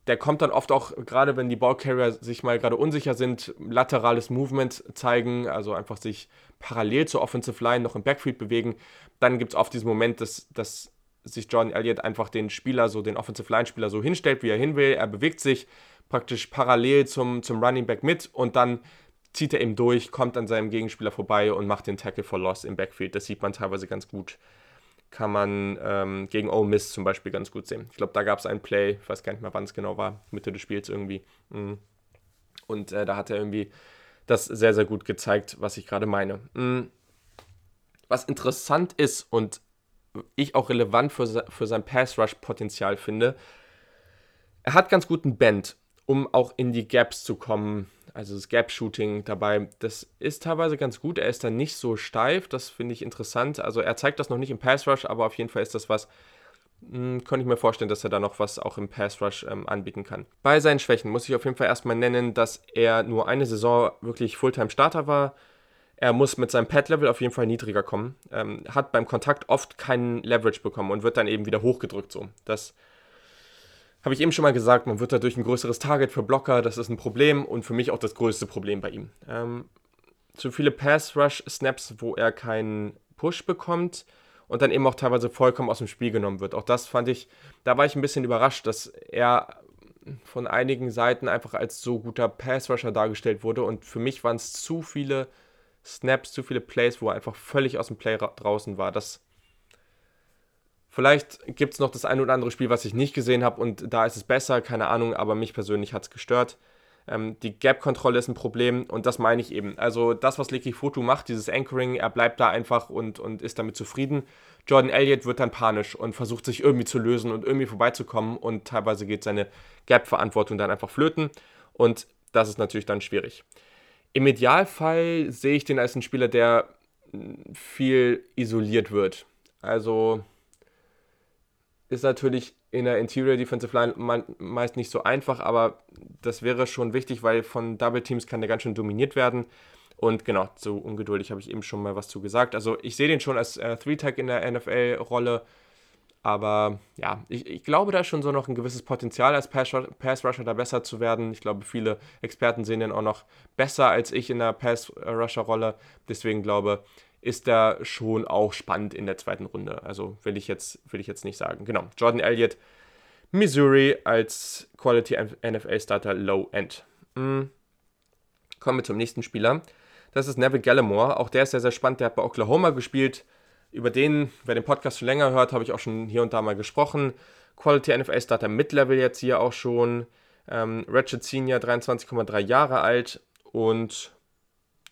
der kommt dann oft auch, gerade wenn die Ballcarrier sich mal gerade unsicher sind, laterales Movement zeigen, also einfach sich parallel zur Offensive Line noch im Backfield bewegen. Dann gibt es oft diesen Moment, dass, dass sich Jordan Elliott einfach den Spieler, so den Offensive Line Spieler so hinstellt, wie er hin will. Er bewegt sich praktisch parallel zum, zum Running Back mit und dann zieht er eben durch, kommt an seinem Gegenspieler vorbei und macht den Tackle for Loss im Backfield. Das sieht man teilweise ganz gut. Kann man ähm, gegen Ole Miss zum Beispiel ganz gut sehen. Ich glaube, da gab es einen Play, ich weiß gar nicht mehr, wann es genau war, Mitte des Spiels irgendwie. Mhm. Und äh, da hat er irgendwie das sehr, sehr gut gezeigt, was ich gerade meine. Mhm. Was interessant ist und ich auch relevant für, für sein Pass-Rush-Potenzial finde, er hat ganz guten Bend um auch in die Gaps zu kommen. Also das Gap-Shooting dabei, das ist teilweise ganz gut. Er ist dann nicht so steif, das finde ich interessant. Also er zeigt das noch nicht im Pass Rush, aber auf jeden Fall ist das was, hm, könnte ich mir vorstellen, dass er da noch was auch im Pass Rush ähm, anbieten kann. Bei seinen Schwächen muss ich auf jeden Fall erstmal nennen, dass er nur eine Saison wirklich Fulltime-Starter war. Er muss mit seinem Pad-Level auf jeden Fall niedriger kommen. Ähm, hat beim Kontakt oft keinen Leverage bekommen und wird dann eben wieder hochgedrückt so. Das habe ich eben schon mal gesagt, man wird dadurch ein größeres Target für Blocker, das ist ein Problem und für mich auch das größte Problem bei ihm. Ähm, zu viele Pass-Rush-Snaps, wo er keinen Push bekommt und dann eben auch teilweise vollkommen aus dem Spiel genommen wird. Auch das fand ich, da war ich ein bisschen überrascht, dass er von einigen Seiten einfach als so guter Pass-Rusher dargestellt wurde und für mich waren es zu viele Snaps, zu viele Plays, wo er einfach völlig aus dem Play draußen war. Das Vielleicht gibt es noch das ein oder andere Spiel, was ich nicht gesehen habe und da ist es besser, keine Ahnung, aber mich persönlich hat es gestört. Ähm, die Gap-Kontrolle ist ein Problem und das meine ich eben. Also das, was Leki Foto macht, dieses Anchoring, er bleibt da einfach und, und ist damit zufrieden. Jordan Elliott wird dann panisch und versucht sich irgendwie zu lösen und irgendwie vorbeizukommen und teilweise geht seine Gap-Verantwortung dann einfach flöten und das ist natürlich dann schwierig. Im Idealfall sehe ich den als einen Spieler, der viel isoliert wird. Also ist natürlich in der Interior Defensive Line meist nicht so einfach, aber das wäre schon wichtig, weil von Double Teams kann der ganz schön dominiert werden. Und genau, so ungeduldig habe ich eben schon mal was zu gesagt. Also ich sehe den schon als äh, Three-Tag in der NFL-Rolle. Aber ja, ich, ich, glaube, da ist schon so noch ein gewisses Potenzial als Pass-Rusher da besser zu werden. Ich glaube, viele Experten sehen den auch noch besser als ich in der Pass-Rusher-Rolle. Deswegen glaube ich, ist er schon auch spannend in der zweiten Runde. Also will ich jetzt, will ich jetzt nicht sagen. Genau, Jordan Elliott, Missouri als Quality NFL Starter Low End. Mhm. Kommen wir zum nächsten Spieler. Das ist Neville Gallimore. Auch der ist sehr, sehr spannend. Der hat bei Oklahoma gespielt. Über den, wer den Podcast schon länger hört, habe ich auch schon hier und da mal gesprochen. Quality NFL Starter Mid-Level jetzt hier auch schon. Ähm, Ratchet Senior, 23,3 Jahre alt. Und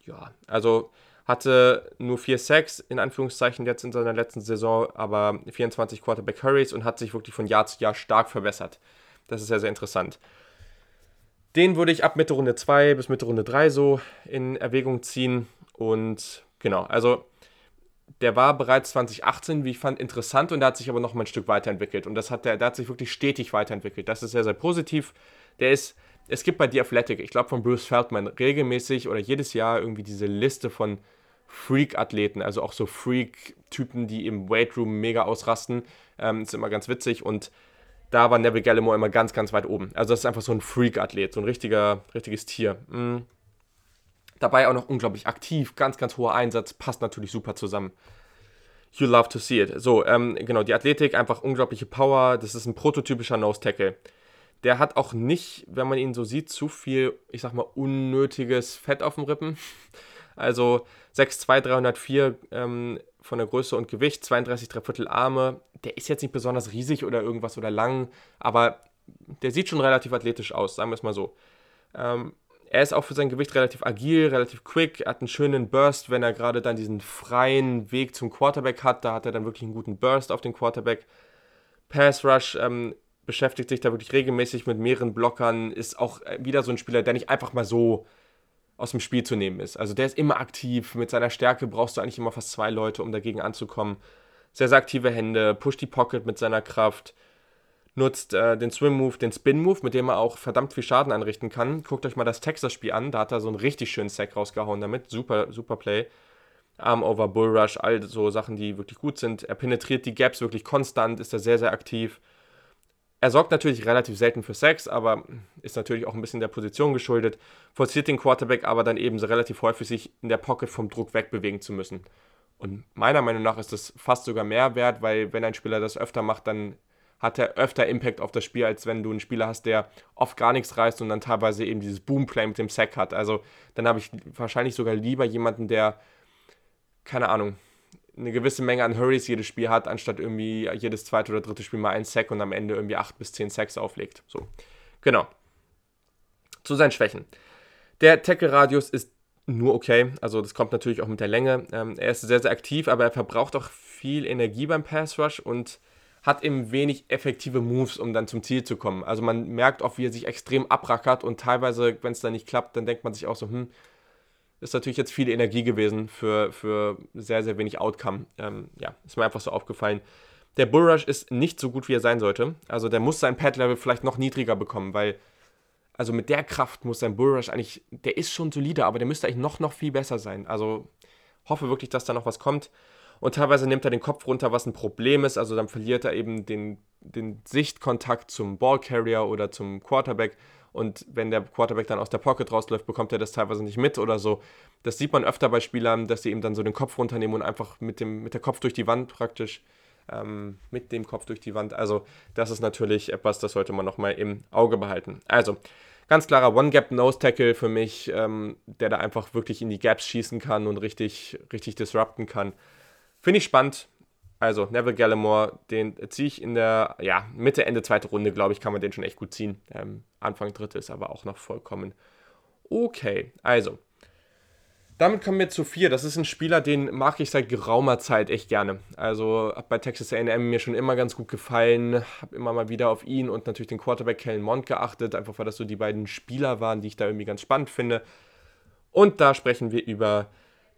ja, also hatte nur 4 Sacks in Anführungszeichen jetzt in seiner letzten Saison, aber 24 Quarterback Hurries und hat sich wirklich von Jahr zu Jahr stark verbessert. Das ist sehr, sehr interessant. Den würde ich ab Mitte Runde 2 bis Mitte Runde 3 so in Erwägung ziehen. Und genau, also der war bereits 2018, wie ich fand, interessant und der hat sich aber noch mal ein Stück weiterentwickelt. Und das hat der, der hat sich wirklich stetig weiterentwickelt. Das ist sehr, sehr positiv. Der ist es gibt bei The Athletic, ich glaube von Bruce Feldman, regelmäßig oder jedes Jahr irgendwie diese Liste von Freak-Athleten, also auch so Freak-Typen, die im Weightroom mega ausrasten. Ähm, ist immer ganz witzig und da war Neville Gallimore immer ganz, ganz weit oben. Also das ist einfach so ein Freak-Athlet, so ein richtiger, richtiges Tier. Mhm. Dabei auch noch unglaublich aktiv, ganz, ganz hoher Einsatz, passt natürlich super zusammen. You love to see it. So, ähm, genau, die Athletik, einfach unglaubliche Power. Das ist ein prototypischer Nose-Tackle. Der hat auch nicht, wenn man ihn so sieht, zu viel, ich sag mal, unnötiges Fett auf dem Rippen. Also 6'2, 304 ähm, von der Größe und Gewicht, 32 Viertel Arme. Der ist jetzt nicht besonders riesig oder irgendwas oder lang, aber der sieht schon relativ athletisch aus, sagen wir es mal so. Ähm, er ist auch für sein Gewicht relativ agil, relativ quick, hat einen schönen Burst, wenn er gerade dann diesen freien Weg zum Quarterback hat. Da hat er dann wirklich einen guten Burst auf den Quarterback. Pass Rush ähm, beschäftigt sich da wirklich regelmäßig mit mehreren Blockern, ist auch äh, wieder so ein Spieler, der nicht einfach mal so aus dem Spiel zu nehmen ist. Also der ist immer aktiv. Mit seiner Stärke brauchst du eigentlich immer fast zwei Leute, um dagegen anzukommen. Sehr, sehr aktive Hände, pusht die Pocket mit seiner Kraft nutzt äh, den Swim-Move, den Spin-Move, mit dem er auch verdammt viel Schaden anrichten kann. Guckt euch mal das Texas-Spiel an, da hat er so einen richtig schönen Sack rausgehauen damit. Super, super Play. Arm over Bull Rush, all so Sachen, die wirklich gut sind. Er penetriert die Gaps wirklich konstant, ist da sehr, sehr aktiv. Er sorgt natürlich relativ selten für Sex, aber ist natürlich auch ein bisschen der Position geschuldet. Forciert den Quarterback aber dann eben so relativ häufig, sich in der Pocket vom Druck wegbewegen zu müssen. Und meiner Meinung nach ist das fast sogar mehr wert, weil wenn ein Spieler das öfter macht, dann hat er öfter Impact auf das Spiel, als wenn du einen Spieler hast, der oft gar nichts reißt und dann teilweise eben dieses Boomplay mit dem Sack hat. Also dann habe ich wahrscheinlich sogar lieber jemanden, der, keine Ahnung, eine gewisse Menge an Hurries jedes Spiel hat, anstatt irgendwie jedes zweite oder dritte Spiel mal ein Sack und am Ende irgendwie acht bis zehn Sacks auflegt. So, genau. Zu seinen Schwächen. Der Tackle-Radius ist nur okay. Also das kommt natürlich auch mit der Länge. Ähm, er ist sehr, sehr aktiv, aber er verbraucht auch viel Energie beim Pass Rush und hat eben wenig effektive Moves, um dann zum Ziel zu kommen. Also man merkt auch, wie er sich extrem abrackert und teilweise, wenn es dann nicht klappt, dann denkt man sich auch so, hm, ist natürlich jetzt viel Energie gewesen für, für sehr, sehr wenig Outcome. Ähm, ja, ist mir einfach so aufgefallen. Der Bullrush ist nicht so gut, wie er sein sollte. Also der muss sein Pad-Level vielleicht noch niedriger bekommen, weil also mit der Kraft muss sein Bullrush eigentlich, der ist schon solide, aber der müsste eigentlich noch, noch viel besser sein. Also hoffe wirklich, dass da noch was kommt. Und teilweise nimmt er den Kopf runter, was ein Problem ist. Also dann verliert er eben den, den Sichtkontakt zum Ballcarrier oder zum Quarterback. Und wenn der Quarterback dann aus der Pocket rausläuft, bekommt er das teilweise nicht mit oder so. Das sieht man öfter bei Spielern, dass sie ihm dann so den Kopf runternehmen und einfach mit dem mit der Kopf durch die Wand praktisch ähm, mit dem Kopf durch die Wand. Also das ist natürlich etwas, das sollte man nochmal im Auge behalten. Also ganz klarer One-Gap-Nose-Tackle für mich, ähm, der da einfach wirklich in die Gaps schießen kann und richtig, richtig disrupten kann. Finde ich spannend. Also Neville Gallimore, den ziehe ich in der ja, Mitte, Ende zweite Runde, glaube ich, kann man den schon echt gut ziehen. Ähm, Anfang dritte ist aber auch noch vollkommen okay. Also, damit kommen wir zu vier. Das ist ein Spieler, den mag ich seit geraumer Zeit echt gerne. Also hat bei Texas A&M mir schon immer ganz gut gefallen. Habe immer mal wieder auf ihn und natürlich den Quarterback Kellen Mond geachtet, einfach weil das so die beiden Spieler waren, die ich da irgendwie ganz spannend finde. Und da sprechen wir über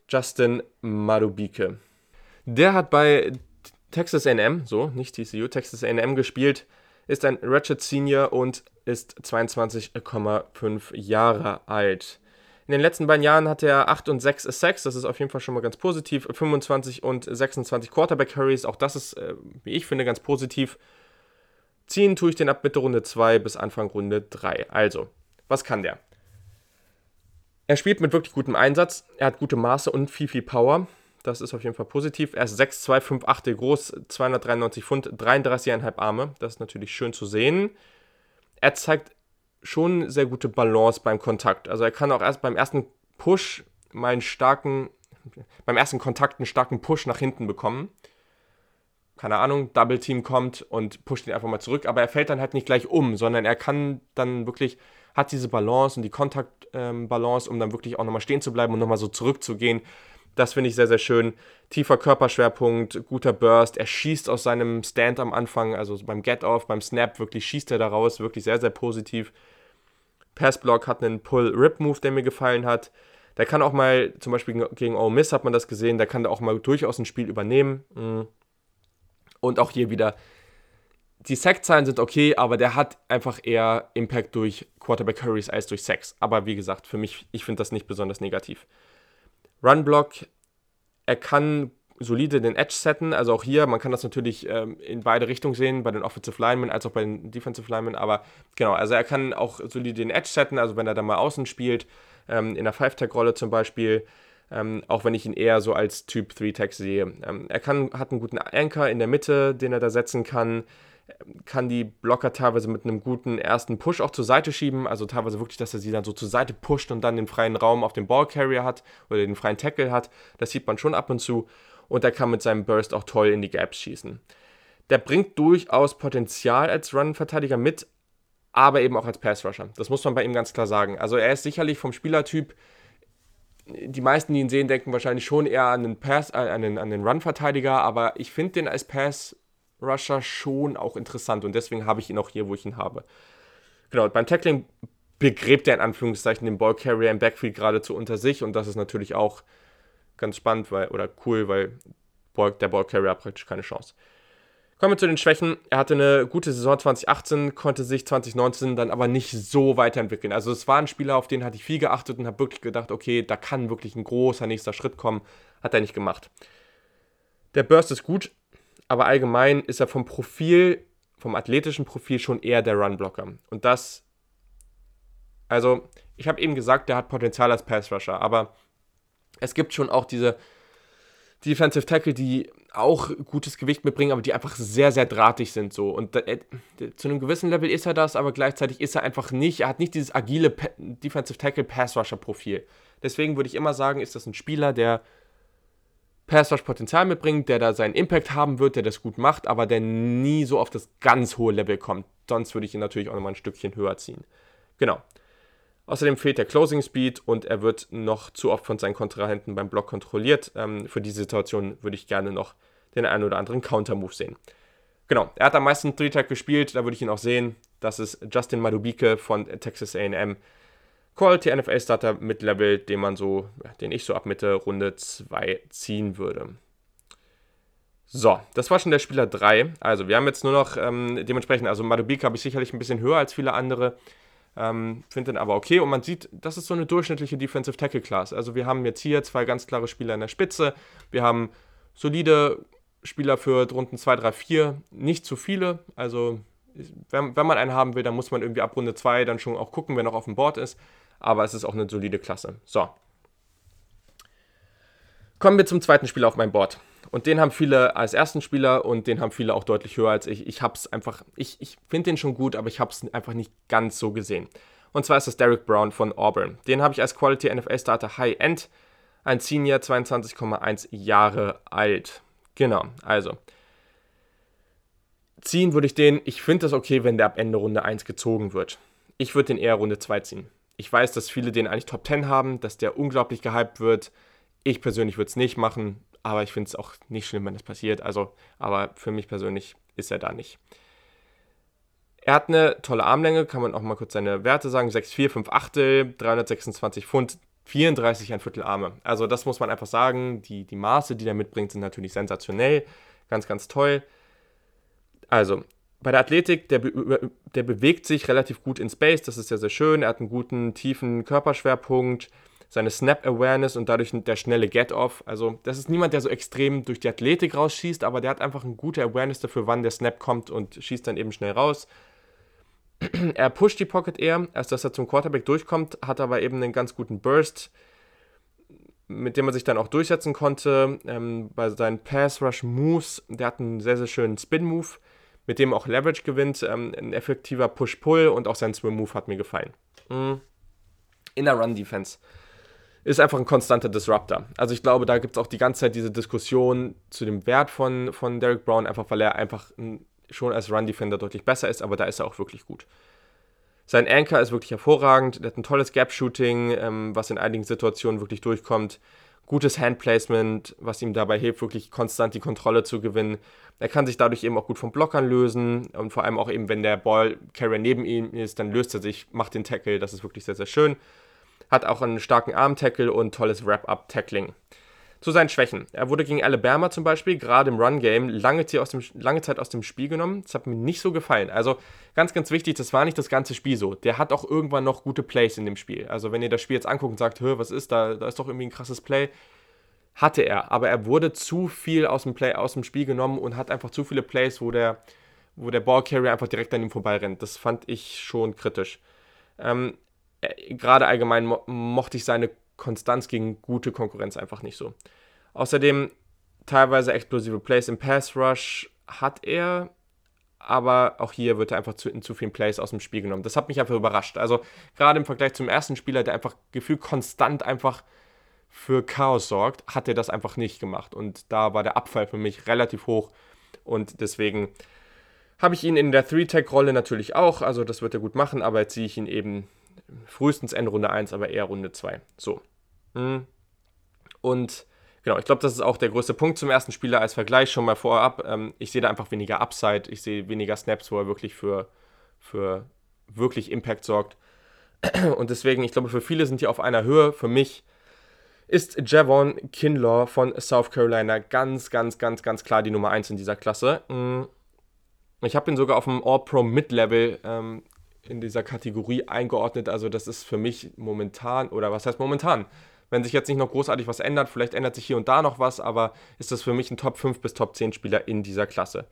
Justin Marubike. Der hat bei Texas AM, so, nicht TCU, Texas AM gespielt, ist ein Ratchet Senior und ist 22,5 Jahre alt. In den letzten beiden Jahren hat er 8 und 6 Sacks, das ist auf jeden Fall schon mal ganz positiv. 25 und 26 Quarterback Hurries, auch das ist, äh, wie ich finde, ganz positiv. Ziehen tue ich den ab Mitte Runde 2 bis Anfang Runde 3. Also, was kann der? Er spielt mit wirklich gutem Einsatz, er hat gute Maße und viel, viel Power. Das ist auf jeden Fall positiv. Er ist 6,258 groß, 293 Pfund, 33,5 Arme. Das ist natürlich schön zu sehen. Er zeigt schon sehr gute Balance beim Kontakt. Also er kann auch erst beim ersten Push mal einen starken, beim ersten Kontakt einen starken Push nach hinten bekommen. Keine Ahnung, Double Team kommt und pusht ihn einfach mal zurück, aber er fällt dann halt nicht gleich um, sondern er kann dann wirklich, hat diese Balance und die Kontaktbalance, ähm, um dann wirklich auch nochmal stehen zu bleiben und nochmal so zurückzugehen. Das finde ich sehr, sehr schön. Tiefer Körperschwerpunkt, guter Burst. Er schießt aus seinem Stand am Anfang, also beim Get-Off, beim Snap, wirklich schießt er da raus. Wirklich sehr, sehr positiv. Passblock hat einen Pull-Rip-Move, der mir gefallen hat. Der kann auch mal, zum Beispiel gegen Ole Miss hat man das gesehen, der kann da auch mal durchaus ein Spiel übernehmen. Mm. Und auch hier wieder die Sack-Zahlen sind okay, aber der hat einfach eher Impact durch Quarterback Hurries als durch Sacks. Aber wie gesagt, für mich, ich finde das nicht besonders negativ. Run-Block, er kann solide den Edge setten. Also auch hier, man kann das natürlich ähm, in beide Richtungen sehen, bei den Offensive Linemen als auch bei den Defensive Linemen. Aber genau, also er kann auch solide den Edge setten, also wenn er da mal außen spielt, ähm, in der Five-Tag-Rolle zum Beispiel. Ähm, auch wenn ich ihn eher so als Typ 3-Tag sehe. Ähm, er kann, hat einen guten Anchor in der Mitte, den er da setzen kann kann die Blocker teilweise mit einem guten ersten Push auch zur Seite schieben. Also teilweise wirklich, dass er sie dann so zur Seite pusht und dann den freien Raum auf dem Ballcarrier hat oder den freien Tackle hat. Das sieht man schon ab und zu. Und er kann mit seinem Burst auch toll in die Gaps schießen. Der bringt durchaus Potenzial als Run-Verteidiger mit, aber eben auch als Pass-Rusher. Das muss man bei ihm ganz klar sagen. Also er ist sicherlich vom Spielertyp die meisten, die ihn sehen, denken wahrscheinlich schon eher an den Pass, äh, an den, an den Run-Verteidiger, aber ich finde den als Pass Rusher schon auch interessant und deswegen habe ich ihn auch hier, wo ich ihn habe. Genau, beim Tackling begräbt er in Anführungszeichen den Ballcarrier im Backfield geradezu unter sich und das ist natürlich auch ganz spannend weil, oder cool, weil Ball, der Ballcarrier hat praktisch keine Chance. Kommen wir zu den Schwächen. Er hatte eine gute Saison 2018, konnte sich 2019 dann aber nicht so weiterentwickeln. Also es war ein Spieler, auf den hatte ich viel geachtet und habe wirklich gedacht, okay, da kann wirklich ein großer nächster Schritt kommen. Hat er nicht gemacht. Der Burst ist gut, aber allgemein ist er vom Profil, vom athletischen Profil schon eher der Runblocker. Und das, also ich habe eben gesagt, der hat Potenzial als Pass-Rusher, aber es gibt schon auch diese Defensive Tackle, die auch gutes Gewicht mitbringen, aber die einfach sehr, sehr drahtig sind so. Und äh, zu einem gewissen Level ist er das, aber gleichzeitig ist er einfach nicht, er hat nicht dieses agile pa Defensive Tackle Pass Rusher Profil. Deswegen würde ich immer sagen, ist das ein Spieler, der Pass Rush Potenzial mitbringt, der da seinen Impact haben wird, der das gut macht, aber der nie so auf das ganz hohe Level kommt. Sonst würde ich ihn natürlich auch nochmal ein Stückchen höher ziehen. Genau. Außerdem fehlt der Closing Speed und er wird noch zu oft von seinen Kontrahenten beim Block kontrolliert. Ähm, für diese Situation würde ich gerne noch den einen oder anderen Counter-Move sehen. Genau, er hat am meisten 3-Tag gespielt, da würde ich ihn auch sehen. Das ist Justin Madubike von Texas AM. Quality NFL Starter mit Level, den man so, den ich so ab Mitte Runde 2 ziehen würde. So, das war schon der Spieler 3. Also, wir haben jetzt nur noch ähm, dementsprechend, also Madubika habe ich sicherlich ein bisschen höher als viele andere. Ähm, Finde den aber okay und man sieht, das ist so eine durchschnittliche Defensive Tackle Class. Also, wir haben jetzt hier zwei ganz klare Spieler in der Spitze. Wir haben solide Spieler für Runden 2, 3, 4. Nicht zu viele. Also, wenn, wenn man einen haben will, dann muss man irgendwie ab Runde 2 dann schon auch gucken, wer noch auf dem Board ist aber es ist auch eine solide Klasse. So. Kommen wir zum zweiten Spieler auf meinem Board. Und den haben viele als ersten Spieler und den haben viele auch deutlich höher als ich. Ich hab's einfach, ich, ich finde den schon gut, aber ich habe es einfach nicht ganz so gesehen. Und zwar ist das Derek Brown von Auburn. Den habe ich als Quality NFL Starter High End. Ein Senior, 22,1 Jahre alt. Genau, also. Ziehen würde ich den, ich finde das okay, wenn der ab Ende Runde 1 gezogen wird. Ich würde den eher Runde 2 ziehen. Ich weiß, dass viele den eigentlich Top 10 haben, dass der unglaublich gehypt wird. Ich persönlich würde es nicht machen, aber ich finde es auch nicht schlimm, wenn das passiert. Also, aber für mich persönlich ist er da nicht. Er hat eine tolle Armlänge, kann man auch mal kurz seine Werte sagen: 6,4, 5 Achtel, 326 Pfund, 34 ein Viertel Arme. Also, das muss man einfach sagen. Die, die Maße, die er mitbringt, sind natürlich sensationell. Ganz, ganz toll. Also, bei der Athletik, der, der bewegt sich relativ gut in Space, das ist sehr, sehr schön. Er hat einen guten, tiefen Körperschwerpunkt, seine Snap-Awareness und dadurch der schnelle Get-Off. Also, das ist niemand, der so extrem durch die Athletik rausschießt, aber der hat einfach eine gute Awareness dafür, wann der Snap kommt und schießt dann eben schnell raus. er pusht die Pocket eher, als dass er zum Quarterback durchkommt, hat aber eben einen ganz guten Burst, mit dem er sich dann auch durchsetzen konnte. Ähm, bei seinen Pass-Rush-Moves, der hat einen sehr, sehr schönen Spin-Move mit dem auch Leverage gewinnt. Ähm, ein effektiver Push-Pull und auch sein Swim-Move hat mir gefallen. Mhm. In der Run-Defense ist einfach ein konstanter Disruptor. Also ich glaube, da gibt es auch die ganze Zeit diese Diskussion zu dem Wert von, von Derek Brown, einfach weil er einfach schon als Run-Defender deutlich besser ist, aber da ist er auch wirklich gut. Sein Anchor ist wirklich hervorragend, er hat ein tolles Gap-Shooting, ähm, was in einigen Situationen wirklich durchkommt gutes Handplacement, was ihm dabei hilft, wirklich konstant die Kontrolle zu gewinnen. Er kann sich dadurch eben auch gut vom Blockern lösen und vor allem auch eben, wenn der Ballcarrier neben ihm ist, dann löst er sich, macht den Tackle, das ist wirklich sehr, sehr schön. Hat auch einen starken Arm-Tackle und tolles Wrap-Up-Tackling. Zu seinen Schwächen. Er wurde gegen Alabama zum Beispiel, gerade im Run-Game, lange, lange Zeit aus dem Spiel genommen. Das hat mir nicht so gefallen. Also ganz, ganz wichtig, das war nicht das ganze Spiel so. Der hat auch irgendwann noch gute Plays in dem Spiel. Also wenn ihr das Spiel jetzt anguckt und sagt, was ist da, da ist doch irgendwie ein krasses Play, hatte er. Aber er wurde zu viel aus dem, Play, aus dem Spiel genommen und hat einfach zu viele Plays, wo der, wo der Ballcarrier einfach direkt an ihm vorbeirennt. Das fand ich schon kritisch. Ähm, äh, gerade allgemein mo mochte ich seine Konstanz gegen gute Konkurrenz einfach nicht so. Außerdem teilweise explosive Plays im Pass Rush hat er, aber auch hier wird er einfach zu, in zu vielen Plays aus dem Spiel genommen. Das hat mich einfach überrascht. Also gerade im Vergleich zum ersten Spieler, der einfach gefühlt konstant einfach für Chaos sorgt, hat er das einfach nicht gemacht. Und da war der Abfall für mich relativ hoch. Und deswegen habe ich ihn in der 3-Tag-Rolle natürlich auch. Also das wird er gut machen, aber jetzt ziehe ich ihn eben frühestens Ende Runde 1, aber eher Runde 2. So. Hm. Und genau, ich glaube, das ist auch der größte Punkt zum ersten Spieler als Vergleich schon mal vorab. Ähm, ich sehe da einfach weniger Upside, ich sehe weniger Snaps, wo er wirklich für, für wirklich Impact sorgt. Und deswegen, ich glaube, für viele sind die auf einer Höhe. Für mich ist Javon Kinlaw von South Carolina ganz, ganz, ganz, ganz klar die Nummer 1 in dieser Klasse. Hm. Ich habe ihn sogar auf dem All-Pro Mid-Level ähm, in dieser Kategorie eingeordnet. Also das ist für mich momentan, oder was heißt momentan? Wenn sich jetzt nicht noch großartig was ändert, vielleicht ändert sich hier und da noch was, aber ist das für mich ein Top 5 bis Top 10 Spieler in dieser Klasse.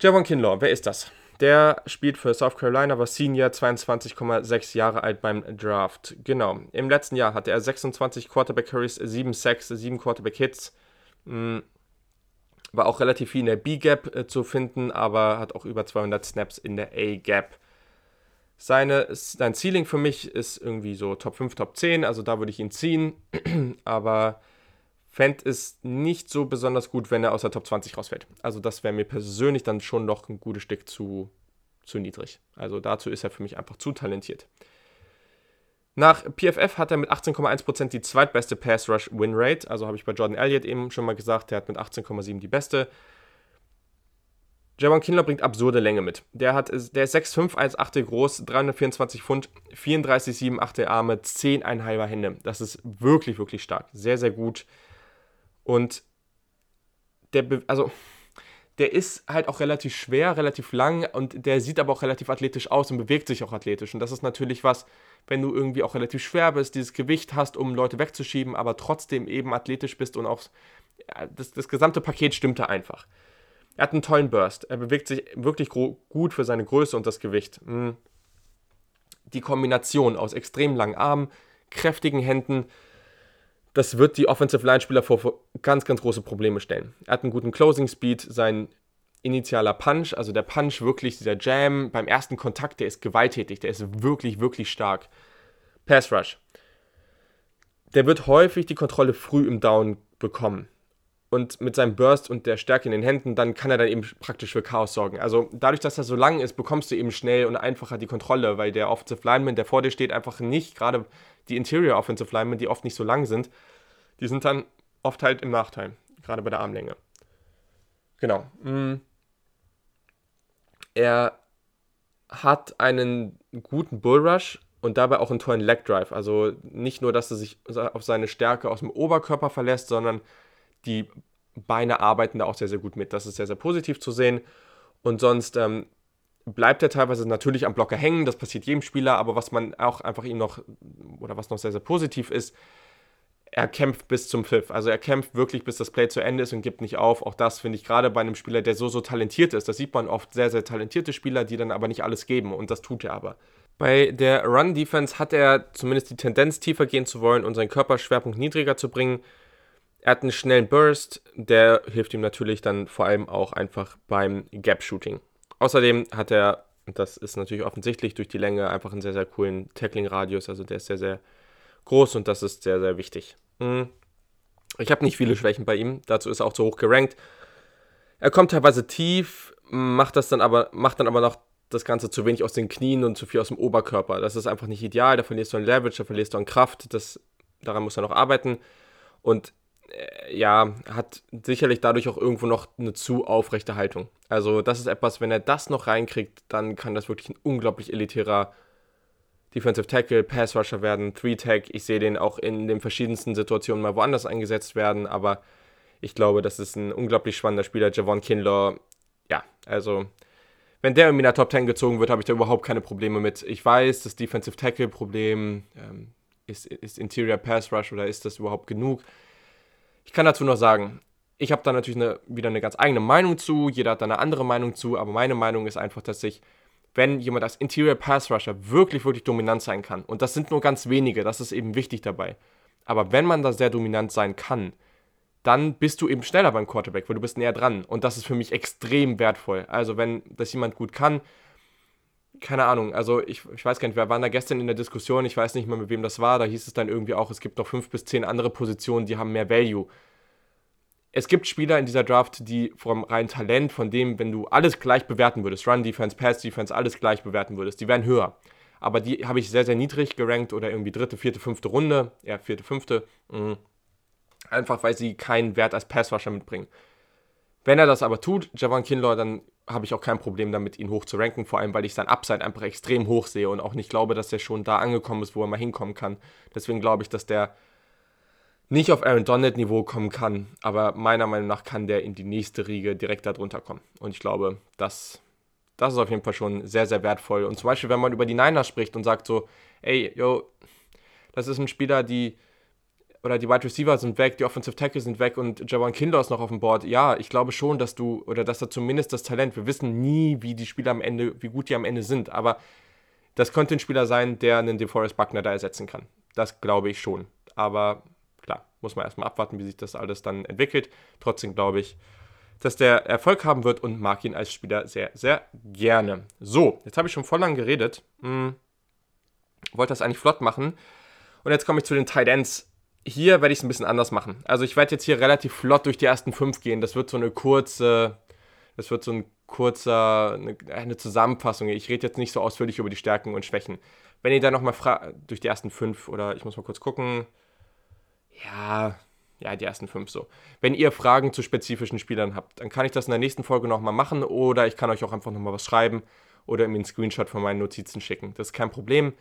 Javon Kinlaw, wer ist das? Der spielt für South Carolina, war Senior, 22,6 Jahre alt beim Draft. Genau. Im letzten Jahr hatte er 26 Quarterback Carries, 7 Sacks, 7 Quarterback Hits. Hm, war auch relativ viel in der B-Gap äh, zu finden, aber hat auch über 200 Snaps in der A-Gap. Seine, sein Ceiling für mich ist irgendwie so Top 5, Top 10, also da würde ich ihn ziehen, aber fände es nicht so besonders gut, wenn er aus der Top 20 rausfällt. Also das wäre mir persönlich dann schon noch ein gutes Stück zu, zu niedrig. Also dazu ist er für mich einfach zu talentiert. Nach PFF hat er mit 18,1% die zweitbeste Pass Rush Win Rate. Also habe ich bei Jordan Elliott eben schon mal gesagt, der hat mit 18,7 die beste. Javon Kindler bringt absurde Länge mit. Der, hat, der ist 6'5, 1,8 groß, 324 Pfund, 34,7 8 Arme, 10,5 Hände. Das ist wirklich, wirklich stark. Sehr, sehr gut. Und der, also der ist halt auch relativ schwer, relativ lang und der sieht aber auch relativ athletisch aus und bewegt sich auch athletisch. Und das ist natürlich was, wenn du irgendwie auch relativ schwer bist, dieses Gewicht hast, um Leute wegzuschieben, aber trotzdem eben athletisch bist und auch das, das gesamte Paket stimmte einfach. Er hat einen tollen Burst. Er bewegt sich wirklich gut für seine Größe und das Gewicht. Hm. Die Kombination aus extrem langen Armen, kräftigen Händen, das wird die Offensive Line Spieler vor ganz, ganz große Probleme stellen. Er hat einen guten Closing Speed, sein initialer Punch, also der Punch wirklich, dieser Jam beim ersten Kontakt, der ist gewalttätig, der ist wirklich, wirklich stark. Pass Rush. Der wird häufig die Kontrolle früh im Down bekommen. Und mit seinem Burst und der Stärke in den Händen, dann kann er dann eben praktisch für Chaos sorgen. Also dadurch, dass er so lang ist, bekommst du eben schnell und einfacher die Kontrolle, weil der Offensive Lineman, der vor dir steht, einfach nicht, gerade die Interior Offensive Linemen, die oft nicht so lang sind, die sind dann oft halt im Nachteil, gerade bei der Armlänge. Genau. Mm. Er hat einen guten Bullrush und dabei auch einen tollen Leg Drive. Also nicht nur, dass er sich auf seine Stärke aus dem Oberkörper verlässt, sondern die Beine arbeiten da auch sehr, sehr gut mit. Das ist sehr, sehr positiv zu sehen. Und sonst ähm, bleibt er teilweise natürlich am Blocker hängen, das passiert jedem Spieler, aber was man auch einfach ihm noch, oder was noch sehr, sehr positiv ist, er kämpft bis zum Pfiff. Also er kämpft wirklich, bis das Play zu Ende ist und gibt nicht auf. Auch das finde ich gerade bei einem Spieler, der so, so talentiert ist. Das sieht man oft sehr, sehr talentierte Spieler, die dann aber nicht alles geben und das tut er aber. Bei der Run-Defense hat er zumindest die Tendenz, tiefer gehen zu wollen und seinen Körperschwerpunkt niedriger zu bringen. Er hat einen schnellen Burst, der hilft ihm natürlich dann vor allem auch einfach beim Gap-Shooting. Außerdem hat er, das ist natürlich offensichtlich durch die Länge, einfach einen sehr, sehr coolen Tackling-Radius. Also der ist sehr, sehr groß und das ist sehr, sehr wichtig. Hm. Ich habe nicht viele Schwächen bei ihm, dazu ist er auch zu hoch gerankt. Er kommt teilweise tief, macht das dann aber, macht dann aber noch das Ganze zu wenig aus den Knien und zu viel aus dem Oberkörper. Das ist einfach nicht ideal, da verlierst du an Leverage, da verlierst du an Kraft, das, daran muss er noch arbeiten. Und äh, ja, hat sicherlich dadurch auch irgendwo noch eine zu aufrechte Haltung. Also das ist etwas, wenn er das noch reinkriegt, dann kann das wirklich ein unglaublich elitärer Defensive Tackle, Pass Rusher werden, Three Tag. Ich sehe den auch in den verschiedensten Situationen mal woanders eingesetzt werden, aber ich glaube, das ist ein unglaublich spannender Spieler. Javon Kinlaw, ja, also wenn der in der Top 10 gezogen wird, habe ich da überhaupt keine Probleme mit. Ich weiß, das Defensive Tackle Problem ähm, ist, ist Interior Pass Rush oder ist das überhaupt genug? Ich kann dazu noch sagen, ich habe da natürlich eine, wieder eine ganz eigene Meinung zu, jeder hat da eine andere Meinung zu, aber meine Meinung ist einfach, dass ich, wenn jemand als Interior Pass Rusher wirklich, wirklich dominant sein kann, und das sind nur ganz wenige, das ist eben wichtig dabei, aber wenn man da sehr dominant sein kann, dann bist du eben schneller beim Quarterback, weil du bist näher dran. Und das ist für mich extrem wertvoll. Also wenn das jemand gut kann, keine Ahnung, also ich, ich weiß gar nicht, wir waren da gestern in der Diskussion, ich weiß nicht mehr, mit wem das war, da hieß es dann irgendwie auch, es gibt noch fünf bis zehn andere Positionen, die haben mehr Value es gibt Spieler in dieser Draft, die vom reinen Talent, von dem, wenn du alles gleich bewerten würdest, Run Defense, Pass Defense, alles gleich bewerten würdest, die wären höher. Aber die habe ich sehr, sehr niedrig gerankt oder irgendwie dritte, vierte, fünfte Runde, ja, vierte, fünfte. Mh. Einfach weil sie keinen Wert als Passwasher mitbringen. Wenn er das aber tut, Javon Kinlaw, dann habe ich auch kein Problem damit, ihn hoch zu ranken, vor allem weil ich sein Upside einfach extrem hoch sehe und auch nicht glaube, dass er schon da angekommen ist, wo er mal hinkommen kann. Deswegen glaube ich, dass der nicht auf Aaron Donald-Niveau kommen kann, aber meiner Meinung nach kann der in die nächste Riege direkt darunter kommen. Und ich glaube, das, das ist auf jeden Fall schon sehr, sehr wertvoll. Und zum Beispiel, wenn man über die Niners spricht und sagt so, ey, yo, das ist ein Spieler, die oder die Wide Receiver sind weg, die Offensive Tackle sind weg und Javon Kindler ist noch auf dem Board. Ja, ich glaube schon, dass du, oder dass er zumindest das Talent, wir wissen nie, wie die Spieler am Ende, wie gut die am Ende sind, aber das könnte ein Spieler sein, der einen DeForest Buckner da ersetzen kann. Das glaube ich schon. Aber muss man erstmal abwarten, wie sich das alles dann entwickelt. Trotzdem glaube ich, dass der Erfolg haben wird und mag ihn als Spieler sehr, sehr gerne. So, jetzt habe ich schon voll lang geredet. Hm, wollte das eigentlich flott machen. Und jetzt komme ich zu den Tight Ends. Hier werde ich es ein bisschen anders machen. Also ich werde jetzt hier relativ flott durch die ersten fünf gehen. Das wird so eine kurze, das wird so ein kurzer, eine, eine Zusammenfassung. Ich rede jetzt nicht so ausführlich über die Stärken und Schwächen. Wenn ihr da nochmal durch die ersten fünf oder ich muss mal kurz gucken, ja, ja, die ersten fünf so. Wenn ihr Fragen zu spezifischen Spielern habt, dann kann ich das in der nächsten Folge nochmal machen oder ich kann euch auch einfach nochmal was schreiben oder mir einen Screenshot von meinen Notizen schicken. Das ist kein Problem.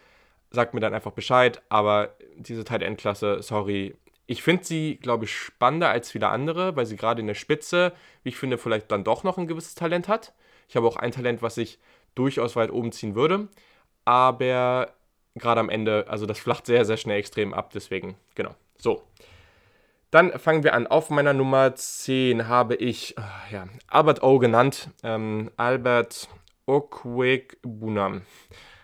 Sagt mir dann einfach Bescheid, aber diese Tight End Klasse, sorry, ich finde sie, glaube ich, spannender als viele andere, weil sie gerade in der Spitze, wie ich finde, vielleicht dann doch noch ein gewisses Talent hat. Ich habe auch ein Talent, was ich durchaus weit oben ziehen würde, aber gerade am Ende, also das flacht sehr, sehr schnell extrem ab, deswegen, genau. So. Dann fangen wir an. Auf meiner Nummer 10 habe ich ah, ja, Albert O genannt. Ähm, Albert Okwegbunam.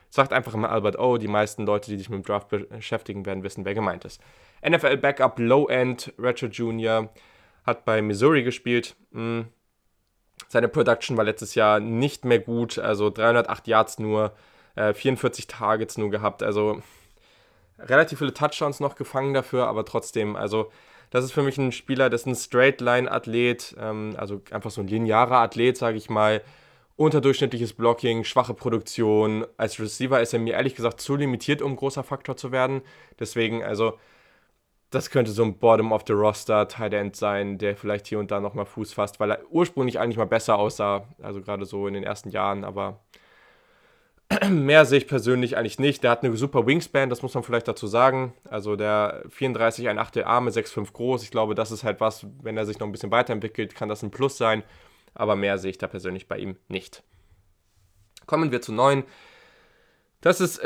Sagt einfach immer Albert O. Die meisten Leute, die sich mit dem Draft beschäftigen werden, wissen, wer gemeint ist. NFL Backup Low End, Ratchet Jr. hat bei Missouri gespielt. Hm. Seine Production war letztes Jahr nicht mehr gut, also 308 Yards nur, äh, 44 Targets nur gehabt. Also relativ viele Touchdowns noch gefangen dafür, aber trotzdem, also das ist für mich ein Spieler, das ist ein Straight-Line-Athlet, ähm, also einfach so ein linearer Athlet, sage ich mal. Unterdurchschnittliches Blocking, schwache Produktion. Als Receiver ist er mir ehrlich gesagt zu limitiert, um großer Faktor zu werden. Deswegen, also, das könnte so ein Bottom of the Roster Tight End sein, der vielleicht hier und da nochmal Fuß fasst, weil er ursprünglich eigentlich mal besser aussah. Also gerade so in den ersten Jahren, aber Mehr sehe ich persönlich eigentlich nicht. Der hat eine super Wingspan, das muss man vielleicht dazu sagen. Also der 34, ein 8 Arme, 6,5 groß. Ich glaube, das ist halt was, wenn er sich noch ein bisschen weiterentwickelt, kann das ein Plus sein. Aber mehr sehe ich da persönlich bei ihm nicht. Kommen wir zu 9. Das ist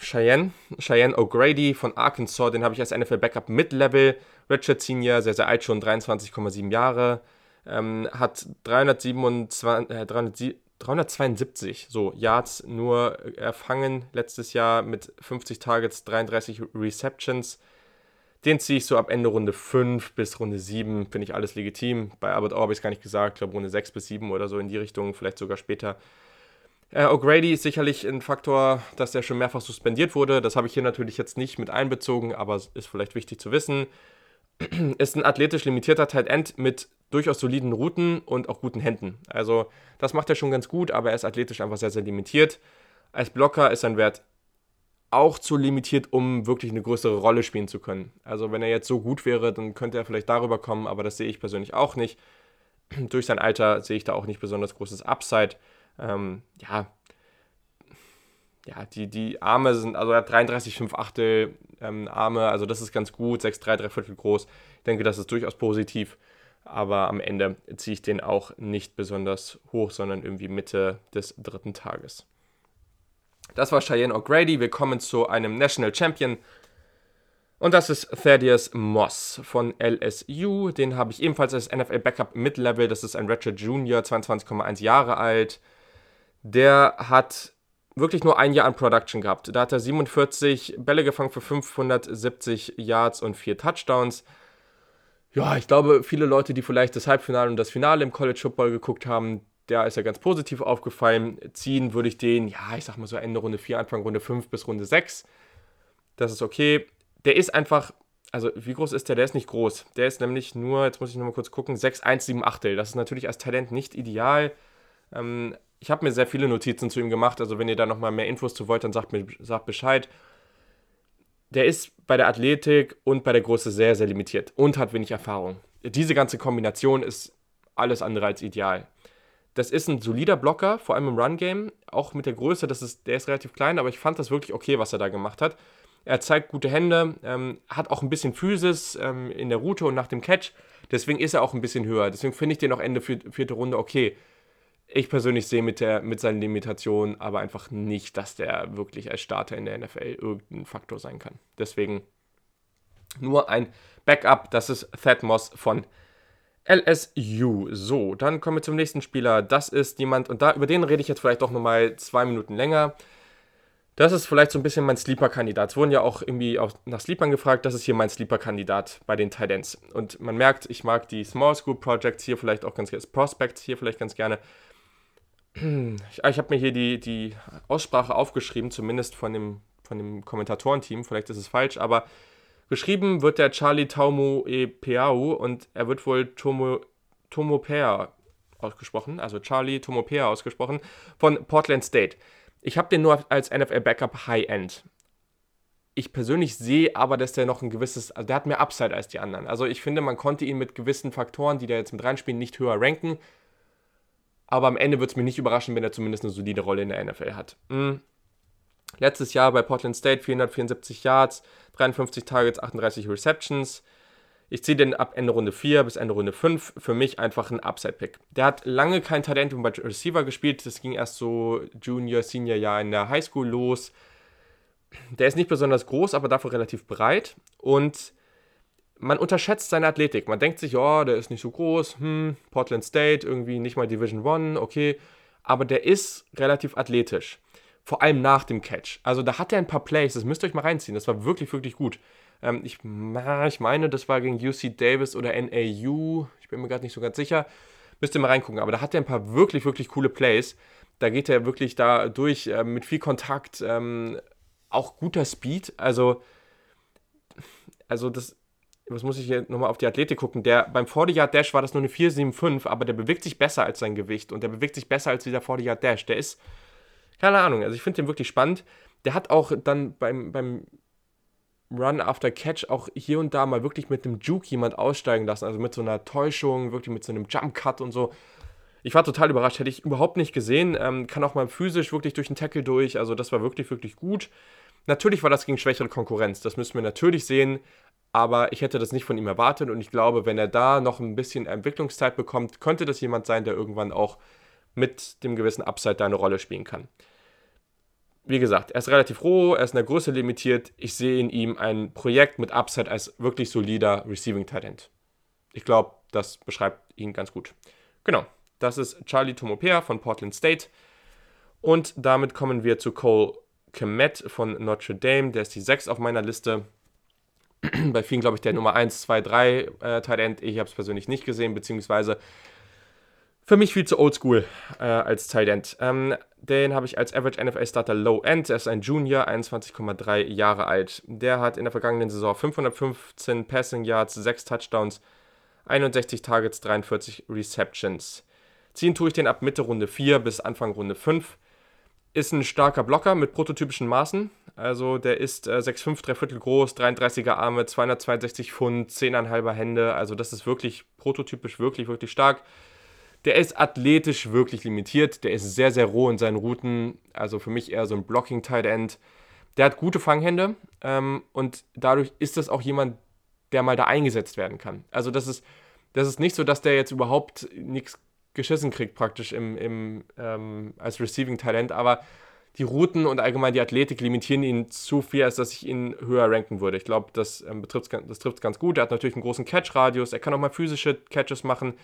Cheyenne, Cheyenne O'Grady von Arkansas. Den habe ich als NFL Backup Mid-Level. Richard Senior, sehr, sehr alt schon, 23,7 Jahre. Ähm, hat 327, äh, 307, 372 so Yards nur erfangen letztes Jahr mit 50 Targets, 33 Receptions. Den ziehe ich so ab Ende Runde 5 bis Runde 7, finde ich alles legitim. Bei Albert Orr habe ich es gar nicht gesagt, ich glaube Runde 6 bis 7 oder so in die Richtung, vielleicht sogar später. Äh, O'Grady ist sicherlich ein Faktor, dass er schon mehrfach suspendiert wurde. Das habe ich hier natürlich jetzt nicht mit einbezogen, aber ist vielleicht wichtig zu wissen. ist ein athletisch limitierter Tight End mit durchaus soliden Routen und auch guten Händen. Also das macht er schon ganz gut, aber er ist athletisch einfach sehr, sehr limitiert. Als Blocker ist sein Wert auch zu limitiert, um wirklich eine größere Rolle spielen zu können. Also wenn er jetzt so gut wäre, dann könnte er vielleicht darüber kommen, aber das sehe ich persönlich auch nicht. Durch sein Alter sehe ich da auch nicht besonders großes Upside. Ähm, ja, ja, die, die Arme sind, also er hat 33, 5 Achtel ähm, Arme, also das ist ganz gut, 6, 3, 3 Viertel groß. Ich denke, das ist durchaus positiv, aber am Ende ziehe ich den auch nicht besonders hoch, sondern irgendwie Mitte des dritten Tages. Das war Cheyenne O'Grady. Wir kommen zu einem National Champion. Und das ist Thaddeus Moss von LSU. Den habe ich ebenfalls als NFL Backup Mid-Level. Das ist ein Ratchet Junior, 22,1 Jahre alt. Der hat wirklich nur ein Jahr an Production gehabt. Da hat er 47 Bälle gefangen für 570 Yards und 4 Touchdowns. Ja, ich glaube, viele Leute, die vielleicht das Halbfinale und das Finale im College Football geguckt haben, der ist ja ganz positiv aufgefallen. Ziehen würde ich den, ja, ich sag mal so Ende Runde 4, Anfang Runde 5 bis Runde 6. Das ist okay. Der ist einfach, also wie groß ist der? Der ist nicht groß. Der ist nämlich nur, jetzt muss ich nochmal kurz gucken, 6, 1, 7 Achtel. Das ist natürlich als Talent nicht ideal. Ähm, ich habe mir sehr viele Notizen zu ihm gemacht. Also wenn ihr da nochmal mehr Infos zu wollt, dann sagt mir sagt Bescheid. Der ist bei der Athletik und bei der Größe sehr, sehr limitiert und hat wenig Erfahrung. Diese ganze Kombination ist alles andere als ideal. Das ist ein solider Blocker, vor allem im Run-Game. Auch mit der Größe, das ist, der ist relativ klein, aber ich fand das wirklich okay, was er da gemacht hat. Er zeigt gute Hände, ähm, hat auch ein bisschen Physis ähm, in der Route und nach dem Catch. Deswegen ist er auch ein bisschen höher. Deswegen finde ich den auch Ende vierte Runde okay ich persönlich sehe mit, der, mit seinen Limitationen aber einfach nicht, dass der wirklich als Starter in der NFL irgendein Faktor sein kann. Deswegen nur ein Backup, das ist Thad Moss von LSU. So, dann kommen wir zum nächsten Spieler. Das ist jemand, und da über den rede ich jetzt vielleicht doch nochmal zwei Minuten länger. Das ist vielleicht so ein bisschen mein Sleeper-Kandidat. Es wurden ja auch irgendwie auch nach Sleepern gefragt. Das ist hier mein Sleeper-Kandidat bei den Titans. Und man merkt, ich mag die Small School Projects hier vielleicht auch ganz gerne, Prospects hier vielleicht ganz gerne. Ich, ich habe mir hier die, die Aussprache aufgeschrieben, zumindest von dem, von dem Kommentatorenteam. Vielleicht ist es falsch, aber geschrieben wird der Charlie Taumo e Peau und er wird wohl Tomo, Tomopea ausgesprochen, also Charlie Tomopea ausgesprochen, von Portland State. Ich habe den nur als NFL Backup High-End. Ich persönlich sehe aber, dass der noch ein gewisses, also der hat mehr Upside als die anderen. Also ich finde, man konnte ihn mit gewissen Faktoren, die da jetzt mit reinspielen, nicht höher ranken. Aber am Ende wird es mich nicht überraschen, wenn er zumindest eine solide Rolle in der NFL hat. Mhm. Letztes Jahr bei Portland State 474 Yards, 53 Targets, 38 Receptions. Ich ziehe den ab Ende Runde 4 bis Ende Runde 5. Für mich einfach ein Upside-Pick. Der hat lange kein Talent bei Receiver gespielt. Das ging erst so Junior, Senior Jahr in der Highschool los. Der ist nicht besonders groß, aber dafür relativ breit. Und man unterschätzt seine Athletik. Man denkt sich, oh, der ist nicht so groß, hm, Portland State, irgendwie nicht mal Division One, okay. Aber der ist relativ athletisch. Vor allem nach dem Catch. Also da hat er ein paar Plays, das müsst ihr euch mal reinziehen. Das war wirklich, wirklich gut. Ähm, ich, ich meine, das war gegen UC Davis oder NAU. Ich bin mir gerade nicht so ganz sicher. Müsst ihr mal reingucken. Aber da hat er ein paar wirklich, wirklich coole Plays. Da geht er wirklich da durch äh, mit viel Kontakt. Ähm, auch guter Speed. Also, also das was muss ich hier nochmal auf die Athletik gucken, der beim 40 Yard Dash war das nur eine 4,75, aber der bewegt sich besser als sein Gewicht und der bewegt sich besser als dieser 40 Yard Dash. Der ist, keine Ahnung, also ich finde den wirklich spannend. Der hat auch dann beim, beim Run after Catch auch hier und da mal wirklich mit einem Juke jemand aussteigen lassen, also mit so einer Täuschung, wirklich mit so einem Jump Cut und so. Ich war total überrascht, hätte ich überhaupt nicht gesehen. Ähm, kann auch mal physisch wirklich durch den Tackle durch, also das war wirklich, wirklich gut. Natürlich war das gegen schwächere Konkurrenz, das müssen wir natürlich sehen, aber ich hätte das nicht von ihm erwartet und ich glaube, wenn er da noch ein bisschen Entwicklungszeit bekommt, könnte das jemand sein, der irgendwann auch mit dem gewissen Upside da eine Rolle spielen kann. Wie gesagt, er ist relativ roh, er ist in der Größe limitiert. Ich sehe in ihm ein Projekt mit Upside als wirklich solider Receiving Talent. Ich glaube, das beschreibt ihn ganz gut. Genau, das ist Charlie Tomopea von Portland State. Und damit kommen wir zu Cole Kemet von Notre Dame. Der ist die 6 auf meiner Liste. bei vielen, glaube ich, der Nummer 1, 2, 3 äh, Tight End. Ich habe es persönlich nicht gesehen, beziehungsweise für mich viel zu oldschool äh, als Tight End. Ähm, den habe ich als Average NFL Starter Low End. Er ist ein Junior, 21,3 Jahre alt. Der hat in der vergangenen Saison 515 Passing Yards, 6 Touchdowns, 61 Targets, 43 Receptions. Ziehen tue ich den ab Mitte Runde 4 bis Anfang Runde 5. Ist ein starker Blocker mit prototypischen Maßen. Also der ist äh, 6,5, 3 Viertel groß, 33er Arme, 262 Pfund, 10,5er Hände. Also das ist wirklich prototypisch, wirklich, wirklich stark. Der ist athletisch wirklich limitiert. Der ist sehr, sehr roh in seinen Routen. Also für mich eher so ein Blocking-Tight End. Der hat gute Fanghände ähm, und dadurch ist das auch jemand, der mal da eingesetzt werden kann. Also das ist, das ist nicht so, dass der jetzt überhaupt nichts geschissen kriegt, praktisch im, im, ähm, als Receiving-Talent, aber die Routen und allgemein die Athletik limitieren ihn zu viel, als dass ich ihn höher ranken würde. Ich glaube, das, ähm, das trifft es ganz gut. Er hat natürlich einen großen Catch-Radius, er kann auch mal physische Catches machen.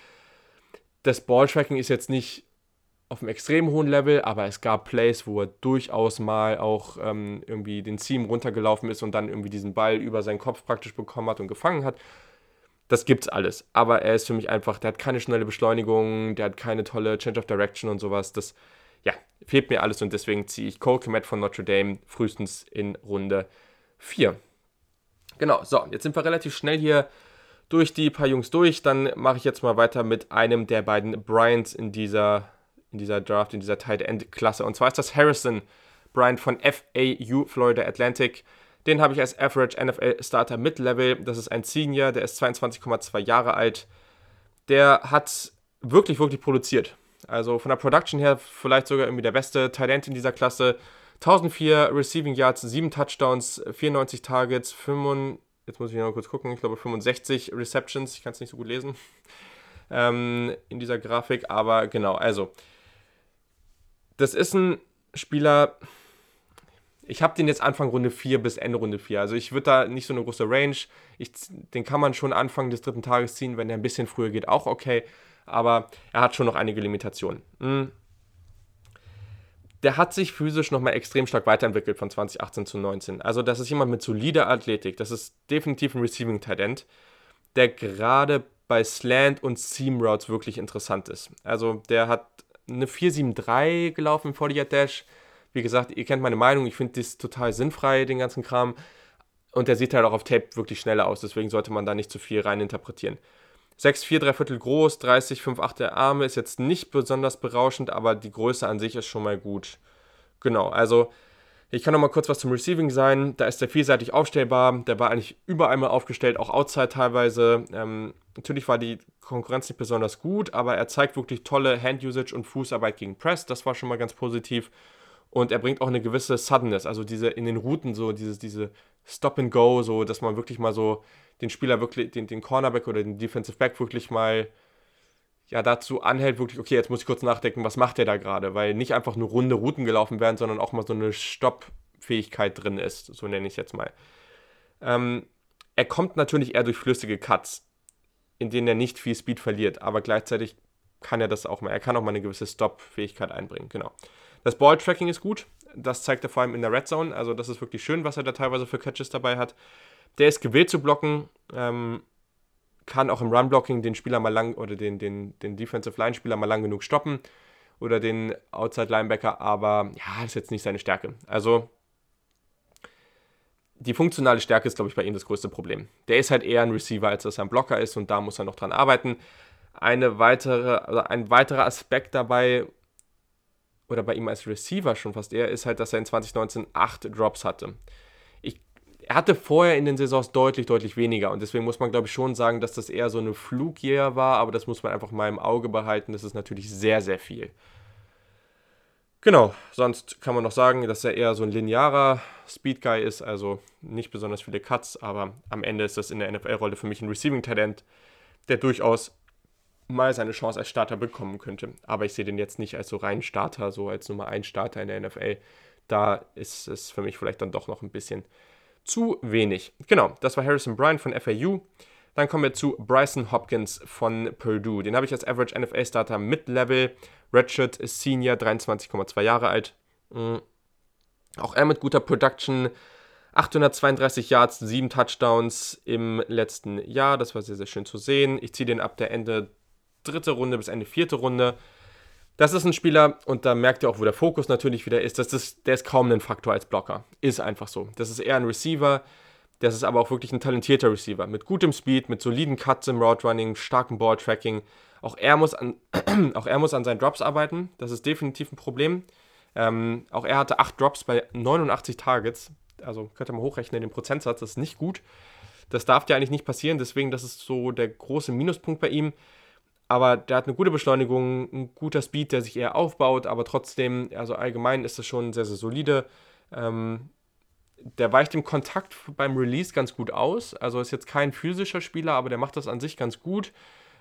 Das Balltracking ist jetzt nicht auf einem extrem hohen Level, aber es gab Plays, wo er durchaus mal auch ähm, irgendwie den Seam runtergelaufen ist und dann irgendwie diesen Ball über seinen Kopf praktisch bekommen hat und gefangen hat. Das gibt's alles. Aber er ist für mich einfach, der hat keine schnelle Beschleunigung, der hat keine tolle Change of Direction und sowas. Das, ja, fehlt mir alles und deswegen ziehe ich Cole Komet von Notre Dame frühestens in Runde 4. Genau, so, jetzt sind wir relativ schnell hier durch die paar Jungs durch. Dann mache ich jetzt mal weiter mit einem der beiden Bryants in dieser, in dieser Draft, in dieser Tight End Klasse. Und zwar ist das Harrison Bryant von FAU Florida Atlantic. Den habe ich als Average NFL Starter Mid-Level. Das ist ein Senior, der ist 22,2 Jahre alt. Der hat wirklich, wirklich produziert. Also von der Production her vielleicht sogar irgendwie der beste Talent in dieser Klasse. 1004 Receiving Yards, 7 Touchdowns, 94 Targets, 5, jetzt muss ich noch kurz gucken, ich glaube 65 Receptions, ich kann es nicht so gut lesen ähm, in dieser Grafik, aber genau, also das ist ein Spieler, ich habe den jetzt Anfang Runde 4 bis Ende Runde 4. Also ich würde da nicht so eine große Range. Ich, den kann man schon Anfang des dritten Tages ziehen, wenn der ein bisschen früher geht, auch okay. Aber er hat schon noch einige Limitationen. Hm. Der hat sich physisch nochmal extrem stark weiterentwickelt von 2018 zu 19. Also das ist jemand mit solider Athletik. Das ist definitiv ein Receiving-Talent, der gerade bei Slant und Seam Routes wirklich interessant ist. Also der hat eine 473 gelaufen im 40 Dash wie gesagt, ihr kennt meine Meinung, ich finde das total sinnfrei, den ganzen Kram. Und der sieht halt auch auf Tape wirklich schneller aus, deswegen sollte man da nicht zu viel reininterpretieren. 6, 4, 3 Viertel groß, 30, 5, 8 der Arme ist jetzt nicht besonders berauschend, aber die Größe an sich ist schon mal gut. Genau, also ich kann noch mal kurz was zum Receiving sein. Da ist der vielseitig aufstellbar. Der war eigentlich überall mal aufgestellt, auch outside teilweise. Ähm, natürlich war die Konkurrenz nicht besonders gut, aber er zeigt wirklich tolle Hand-Usage und Fußarbeit gegen Press. Das war schon mal ganz positiv. Und er bringt auch eine gewisse Suddenness, also diese in den Routen, so dieses, diese Stop and Go, so dass man wirklich mal so den Spieler wirklich, den, den Cornerback oder den Defensive Back wirklich mal ja dazu anhält, wirklich, okay, jetzt muss ich kurz nachdenken, was macht der da gerade? Weil nicht einfach nur runde Routen gelaufen werden, sondern auch mal so eine Stoppfähigkeit drin ist, so nenne ich es jetzt mal. Ähm, er kommt natürlich eher durch flüssige Cuts, in denen er nicht viel Speed verliert, aber gleichzeitig kann er das auch mal, er kann auch mal eine gewisse Stop-Fähigkeit einbringen, genau. Das Ball-Tracking ist gut. Das zeigt er vor allem in der Red Zone. Also, das ist wirklich schön, was er da teilweise für Catches dabei hat. Der ist gewählt zu blocken. Ähm, kann auch im Run-Blocking den Spieler mal lang oder den, den, den Defensive Line-Spieler mal lang genug stoppen. Oder den Outside-Linebacker. Aber ja, ist jetzt nicht seine Stärke. Also, die funktionale Stärke ist, glaube ich, bei ihm das größte Problem. Der ist halt eher ein Receiver, als dass er ein Blocker ist und da muss er noch dran arbeiten. Eine weitere, also ein weiterer Aspekt dabei, oder bei ihm als Receiver schon fast eher, ist halt, dass er in 2019 acht Drops hatte. Er hatte vorher in den Saisons deutlich, deutlich weniger und deswegen muss man, glaube ich, schon sagen, dass das eher so eine Flugjahr war, aber das muss man einfach mal im Auge behalten. Das ist natürlich sehr, sehr viel. Genau, sonst kann man noch sagen, dass er eher so ein linearer Speed Guy ist, also nicht besonders viele Cuts, aber am Ende ist das in der NFL-Rolle für mich ein Receiving-Talent, der durchaus mal seine Chance als Starter bekommen könnte. Aber ich sehe den jetzt nicht als so rein Starter, so als Nummer 1 Starter in der NFL. Da ist es für mich vielleicht dann doch noch ein bisschen zu wenig. Genau, das war Harrison Bryant von FAU. Dann kommen wir zu Bryson Hopkins von Purdue. Den habe ich als Average NFL Starter Mid-Level. Redshirt Senior, 23,2 Jahre alt. Mhm. Auch er mit guter Production. 832 Yards, 7 Touchdowns im letzten Jahr. Das war sehr, sehr schön zu sehen. Ich ziehe den ab der Ende dritte Runde bis Ende vierte Runde. Das ist ein Spieler, und da merkt ihr auch, wo der Fokus natürlich wieder ist, dass das, der ist kaum ein Faktor als Blocker. Ist einfach so. Das ist eher ein Receiver, das ist aber auch wirklich ein talentierter Receiver. Mit gutem Speed, mit soliden Cuts im Route Running, starkem Ball-Tracking. Auch er, muss an, auch er muss an seinen Drops arbeiten. Das ist definitiv ein Problem. Ähm, auch er hatte 8 Drops bei 89 Targets. Also könnt ihr mal hochrechnen, den Prozentsatz, das ist nicht gut. Das darf ja eigentlich nicht passieren, deswegen, das ist so der große Minuspunkt bei ihm. Aber der hat eine gute Beschleunigung, ein guter Speed, der sich eher aufbaut, aber trotzdem, also allgemein ist es schon sehr, sehr solide. Ähm, der weicht im Kontakt beim Release ganz gut aus. Also ist jetzt kein physischer Spieler, aber der macht das an sich ganz gut.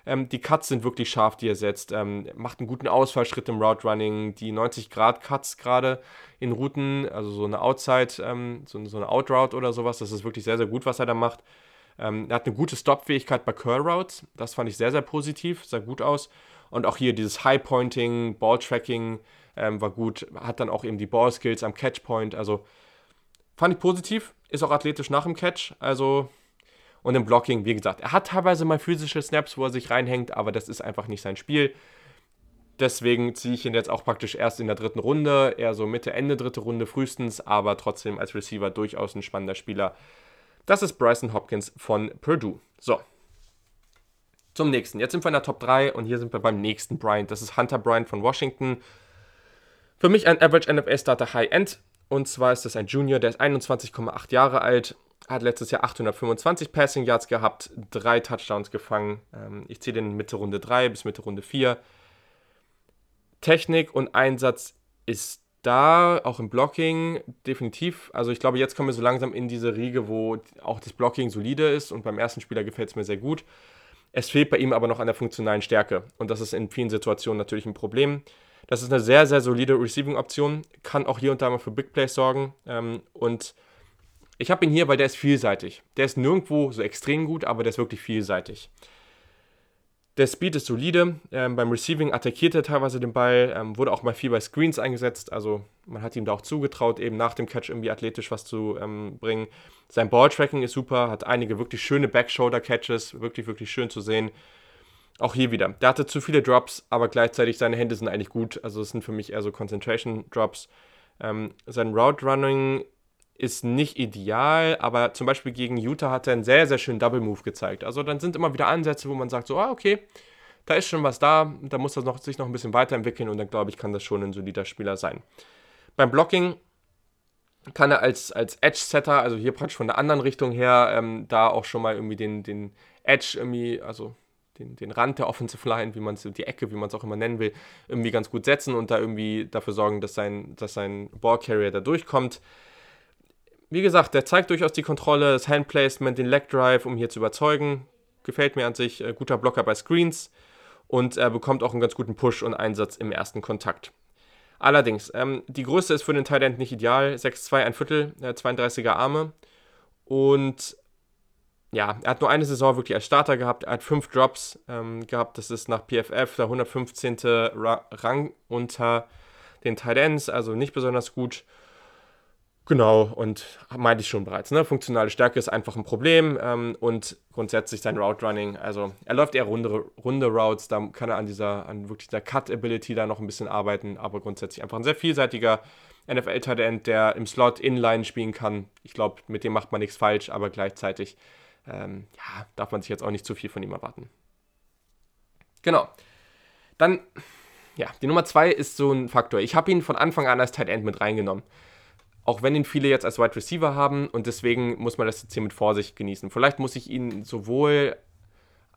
Ähm, die Cuts sind wirklich scharf, die er setzt. Ähm, macht einen guten Ausfallschritt im Route Running. Die 90-Grad-Cuts gerade in Routen, also so eine Outside, ähm, so, so, eine Outroute oder sowas, das ist wirklich sehr, sehr gut, was er da macht. Ähm, er hat eine gute Stop-Fähigkeit bei Curl Routes. Das fand ich sehr, sehr positiv, sah gut aus. Und auch hier dieses High-Pointing, Ball-Tracking ähm, war gut. Hat dann auch eben die Ball-Skills am Catch-Point. Also fand ich positiv. Ist auch athletisch nach dem Catch. Also und im Blocking, wie gesagt, er hat teilweise mal physische Snaps, wo er sich reinhängt, aber das ist einfach nicht sein Spiel. Deswegen ziehe ich ihn jetzt auch praktisch erst in der dritten Runde, eher so Mitte, Ende dritte Runde frühestens, aber trotzdem als Receiver durchaus ein spannender Spieler. Das ist Bryson Hopkins von Purdue. So. Zum nächsten. Jetzt sind wir in der Top 3 und hier sind wir beim nächsten Bryant. Das ist Hunter Bryant von Washington. Für mich ein Average NFL Starter High End. Und zwar ist das ein Junior, der ist 21,8 Jahre alt hat letztes Jahr 825 Passing Yards gehabt, drei Touchdowns gefangen. Ähm, ich ziehe den Mitte Runde 3 bis Mitte Runde 4. Technik und Einsatz ist da, auch im Blocking, definitiv. Also ich glaube, jetzt kommen wir so langsam in diese Riege, wo auch das Blocking solide ist und beim ersten Spieler gefällt es mir sehr gut. Es fehlt bei ihm aber noch an der funktionalen Stärke und das ist in vielen Situationen natürlich ein Problem. Das ist eine sehr, sehr solide Receiving-Option, kann auch hier und da mal für Big Plays sorgen ähm, und ich habe ihn hier, weil der ist vielseitig. Der ist nirgendwo so extrem gut, aber der ist wirklich vielseitig. Der Speed ist solide. Ähm, beim Receiving attackiert er teilweise den Ball, ähm, wurde auch mal viel bei Screens eingesetzt. Also man hat ihm da auch zugetraut, eben nach dem Catch irgendwie athletisch was zu ähm, bringen. Sein Balltracking ist super, hat einige wirklich schöne Backshoulder-Catches, wirklich, wirklich schön zu sehen. Auch hier wieder. Der hatte zu viele Drops, aber gleichzeitig seine Hände sind eigentlich gut. Also es sind für mich eher so Concentration-Drops. Ähm, sein Route Running ist nicht ideal, aber zum Beispiel gegen Utah hat er einen sehr, sehr schönen Double Move gezeigt. Also dann sind immer wieder Ansätze, wo man sagt, so, ah, okay, da ist schon was da, da muss das noch, sich noch ein bisschen weiterentwickeln und dann glaube ich, kann das schon ein solider Spieler sein. Beim Blocking kann er als, als Edge-Setter, also hier praktisch von der anderen Richtung her, ähm, da auch schon mal irgendwie den, den Edge irgendwie, also den, den Rand der Offensive Line, wie man es, die Ecke, wie man es auch immer nennen will, irgendwie ganz gut setzen und da irgendwie dafür sorgen, dass sein, dass sein Ballcarrier da durchkommt wie gesagt, der zeigt durchaus die Kontrolle, das Handplacement, den Leg Drive, um hier zu überzeugen. Gefällt mir an sich. Äh, guter Blocker bei Screens und er bekommt auch einen ganz guten Push und Einsatz im ersten Kontakt. Allerdings, ähm, die Größe ist für den Tight nicht ideal. 6'2, ein Viertel, äh, 32er Arme. Und ja, er hat nur eine Saison wirklich als Starter gehabt. Er hat fünf Drops ähm, gehabt. Das ist nach PFF der 115. Ra Rang unter den Tight also nicht besonders gut. Genau, und meinte ich schon bereits, ne? funktionale Stärke ist einfach ein Problem ähm, und grundsätzlich sein Route Running, also er läuft eher runde, runde Routes, da kann er an dieser, an wirklich der Cut-Ability da noch ein bisschen arbeiten, aber grundsätzlich einfach ein sehr vielseitiger NFL-Tight End, der im Slot Inline spielen kann. Ich glaube, mit dem macht man nichts falsch, aber gleichzeitig ähm, ja, darf man sich jetzt auch nicht zu viel von ihm erwarten. Genau. Dann, ja, die Nummer zwei ist so ein Faktor. Ich habe ihn von Anfang an als Tight End mit reingenommen auch wenn ihn viele jetzt als Wide Receiver haben und deswegen muss man das jetzt hier mit Vorsicht genießen. Vielleicht muss ich ihn sowohl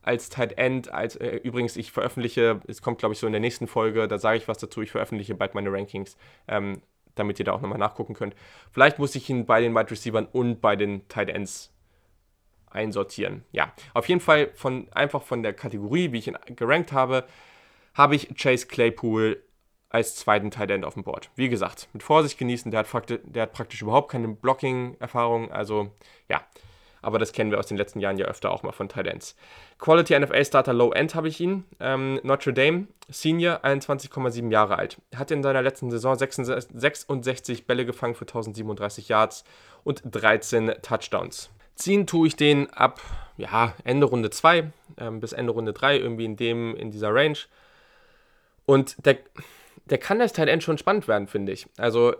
als Tight End, als äh, übrigens, ich veröffentliche, es kommt glaube ich so in der nächsten Folge, da sage ich was dazu, ich veröffentliche bald meine Rankings, ähm, damit ihr da auch nochmal nachgucken könnt. Vielleicht muss ich ihn bei den Wide Receivers und bei den Tight Ends einsortieren. Ja, auf jeden Fall von einfach von der Kategorie, wie ich ihn gerankt habe, habe ich Chase Claypool als zweiten Tight End auf dem Board. Wie gesagt, mit Vorsicht genießen, der hat, der hat praktisch überhaupt keine Blocking-Erfahrung, also ja, aber das kennen wir aus den letzten Jahren ja öfter auch mal von Tight Ends. Quality NFL Starter Low End habe ich ihn. Ähm, Notre Dame, Senior, 21,7 Jahre alt. Hat in seiner letzten Saison 66 Bälle gefangen für 1037 Yards und 13 Touchdowns. Ziehen tue ich den ab ja, Ende Runde 2 ähm, bis Ende Runde 3, irgendwie in, dem, in dieser Range. Und der, der kann als Tight End schon spannend werden, finde ich. Also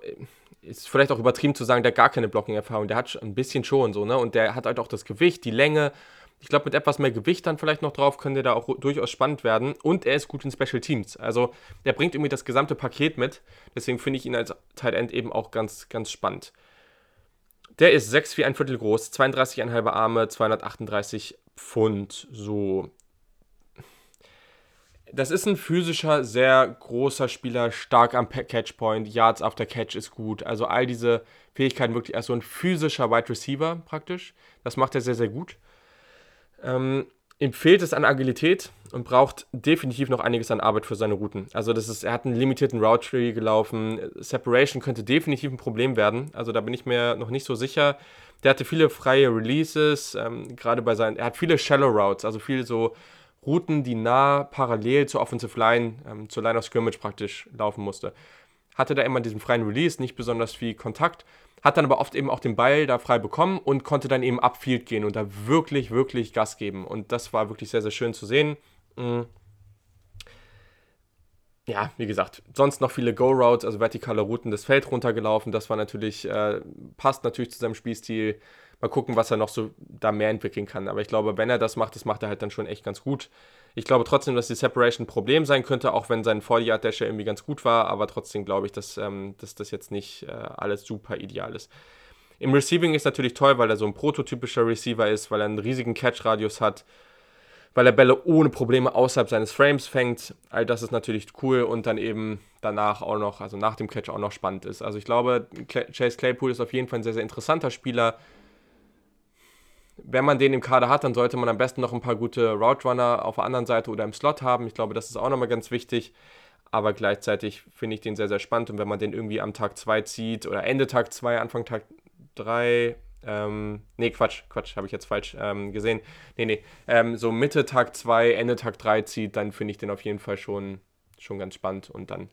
ist vielleicht auch übertrieben zu sagen, der hat gar keine Blocking-Erfahrung. Der hat ein bisschen schon so, ne? Und der hat halt auch das Gewicht, die Länge. Ich glaube, mit etwas mehr Gewicht dann vielleicht noch drauf könnte der auch durchaus spannend werden. Und er ist gut in Special Teams. Also der bringt irgendwie das gesamte Paket mit. Deswegen finde ich ihn als Tight End eben auch ganz, ganz spannend. Der ist 6 wie ein Viertel groß, 32,5 Arme, 238 Pfund. So das ist ein physischer, sehr großer Spieler, stark am Catchpoint, Yards after Catch ist gut. Also all diese Fähigkeiten wirklich erst so ein physischer Wide Receiver praktisch. Das macht er sehr, sehr gut. Ähm, ihm fehlt es an Agilität und braucht definitiv noch einiges an Arbeit für seine Routen. Also das ist, er hat einen limitierten Route Tree gelaufen. Separation könnte definitiv ein Problem werden. Also da bin ich mir noch nicht so sicher. Der hatte viele freie Releases, ähm, gerade bei seinen, er hat viele Shallow Routes, also viel so Routen, die nah parallel zur Offensive Line, ähm, zur Line of Scrimmage praktisch laufen musste. Hatte da immer diesen freien Release, nicht besonders viel Kontakt, hat dann aber oft eben auch den Ball da frei bekommen und konnte dann eben upfield gehen und da wirklich, wirklich Gas geben. Und das war wirklich sehr, sehr schön zu sehen. Mhm. Ja, wie gesagt, sonst noch viele Go-Routes, also vertikale Routen das Feld runtergelaufen. Das war natürlich, äh, passt natürlich zu seinem Spielstil mal gucken, was er noch so da mehr entwickeln kann. Aber ich glaube, wenn er das macht, das macht er halt dann schon echt ganz gut. Ich glaube trotzdem, dass die Separation ein Problem sein könnte, auch wenn sein 40-Yard-Dash irgendwie ganz gut war. Aber trotzdem glaube ich, dass, ähm, dass das jetzt nicht äh, alles super ideal ist. Im Receiving ist natürlich toll, weil er so ein prototypischer Receiver ist, weil er einen riesigen Catch-Radius hat, weil er Bälle ohne Probleme außerhalb seines Frames fängt. All das ist natürlich cool und dann eben danach auch noch, also nach dem Catch auch noch spannend ist. Also ich glaube, Chase Claypool ist auf jeden Fall ein sehr, sehr interessanter Spieler wenn man den im Kader hat, dann sollte man am besten noch ein paar gute Route Runner auf der anderen Seite oder im Slot haben. Ich glaube, das ist auch nochmal ganz wichtig. Aber gleichzeitig finde ich den sehr, sehr spannend. Und wenn man den irgendwie am Tag 2 zieht oder Ende Tag 2, Anfang Tag 3, ähm, nee, Quatsch, Quatsch, habe ich jetzt falsch ähm, gesehen. Nee, nee, ähm, so Mitte Tag 2, Ende Tag 3 zieht, dann finde ich den auf jeden Fall schon, schon ganz spannend. Und dann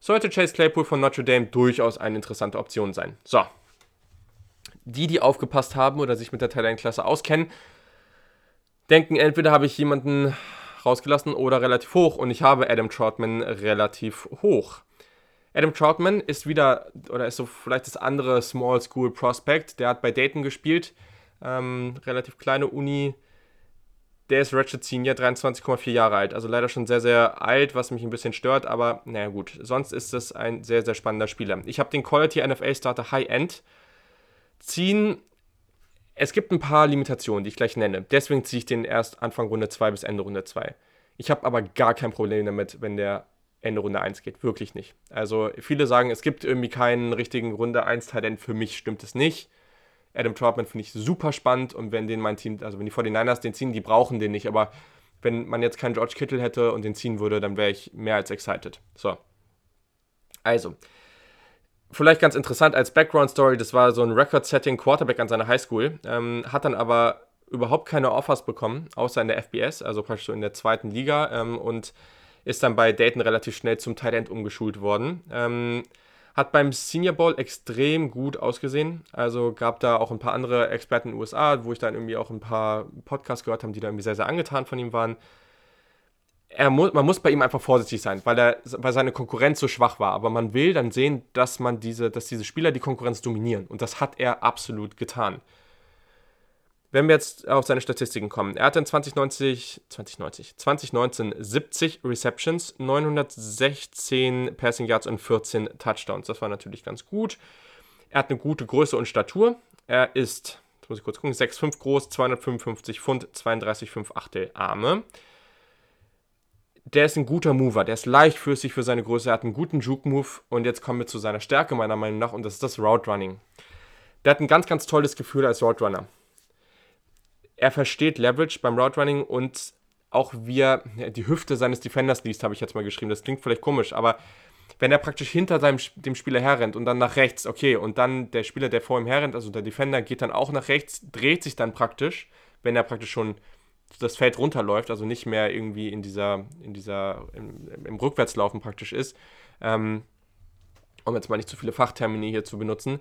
sollte Chase Claypool von Notre Dame durchaus eine interessante Option sein. So, die, die aufgepasst haben oder sich mit der Talentklasse auskennen, denken, entweder habe ich jemanden rausgelassen oder relativ hoch und ich habe Adam Troutman relativ hoch. Adam Troutman ist wieder, oder ist so vielleicht das andere Small School Prospect, der hat bei Dayton gespielt, ähm, relativ kleine Uni. Der ist Ratchet Senior, 23,4 Jahre alt, also leider schon sehr, sehr alt, was mich ein bisschen stört, aber naja gut, sonst ist es ein sehr, sehr spannender Spieler. Ich habe den Quality NFL Starter High End ziehen. Es gibt ein paar Limitationen, die ich gleich nenne. Deswegen ziehe ich den erst Anfang Runde 2 bis Ende Runde 2. Ich habe aber gar kein Problem damit, wenn der Ende Runde 1 geht. Wirklich nicht. Also viele sagen, es gibt irgendwie keinen richtigen Runde 1 Talent. Für mich stimmt es nicht. Adam Troutman finde ich super spannend und wenn den mein Team, also wenn die 49ers den ziehen, die brauchen den nicht. Aber wenn man jetzt keinen George Kittle hätte und den ziehen würde, dann wäre ich mehr als excited. So. Also, vielleicht ganz interessant als Background-Story, das war so ein Record-Setting Quarterback an seiner Highschool, ähm, hat dann aber überhaupt keine Offers bekommen, außer in der FBS, also praktisch so in der zweiten Liga ähm, und ist dann bei Dayton relativ schnell zum Tight End umgeschult worden. Ähm, hat beim Senior Bowl extrem gut ausgesehen. Also gab da auch ein paar andere Experten in den USA, wo ich dann irgendwie auch ein paar Podcasts gehört habe, die da irgendwie sehr, sehr angetan von ihm waren er muss, man muss bei ihm einfach vorsichtig sein, weil, er, weil seine Konkurrenz so schwach war. Aber man will dann sehen, dass, man diese, dass diese Spieler die Konkurrenz dominieren. Und das hat er absolut getan. Wenn wir jetzt auf seine Statistiken kommen. Er hatte in 2090, 2090, 2019 70 Receptions, 916 Passing Yards und 14 Touchdowns. Das war natürlich ganz gut. Er hat eine gute Größe und Statur. Er ist, jetzt muss ich kurz gucken, 6,5 groß, 255 Pfund, 32,5 Achtel Arme der ist ein guter Mover, der ist leichtfüßig für seine Größe, er hat einen guten Juke-Move und jetzt kommen wir zu seiner Stärke meiner Meinung nach und das ist das Route Running. Der hat ein ganz, ganz tolles Gefühl als Route Runner. Er versteht Leverage beim Route Running und auch wie er die Hüfte seines Defenders liest, habe ich jetzt mal geschrieben. Das klingt vielleicht komisch, aber wenn er praktisch hinter seinem, dem Spieler herrennt und dann nach rechts, okay, und dann der Spieler, der vor ihm herrennt, also der Defender, geht dann auch nach rechts, dreht sich dann praktisch, wenn er praktisch schon das Feld runterläuft, also nicht mehr irgendwie in dieser, in dieser, im, im Rückwärtslaufen praktisch ist, ähm, um jetzt mal nicht zu viele Fachtermini hier zu benutzen,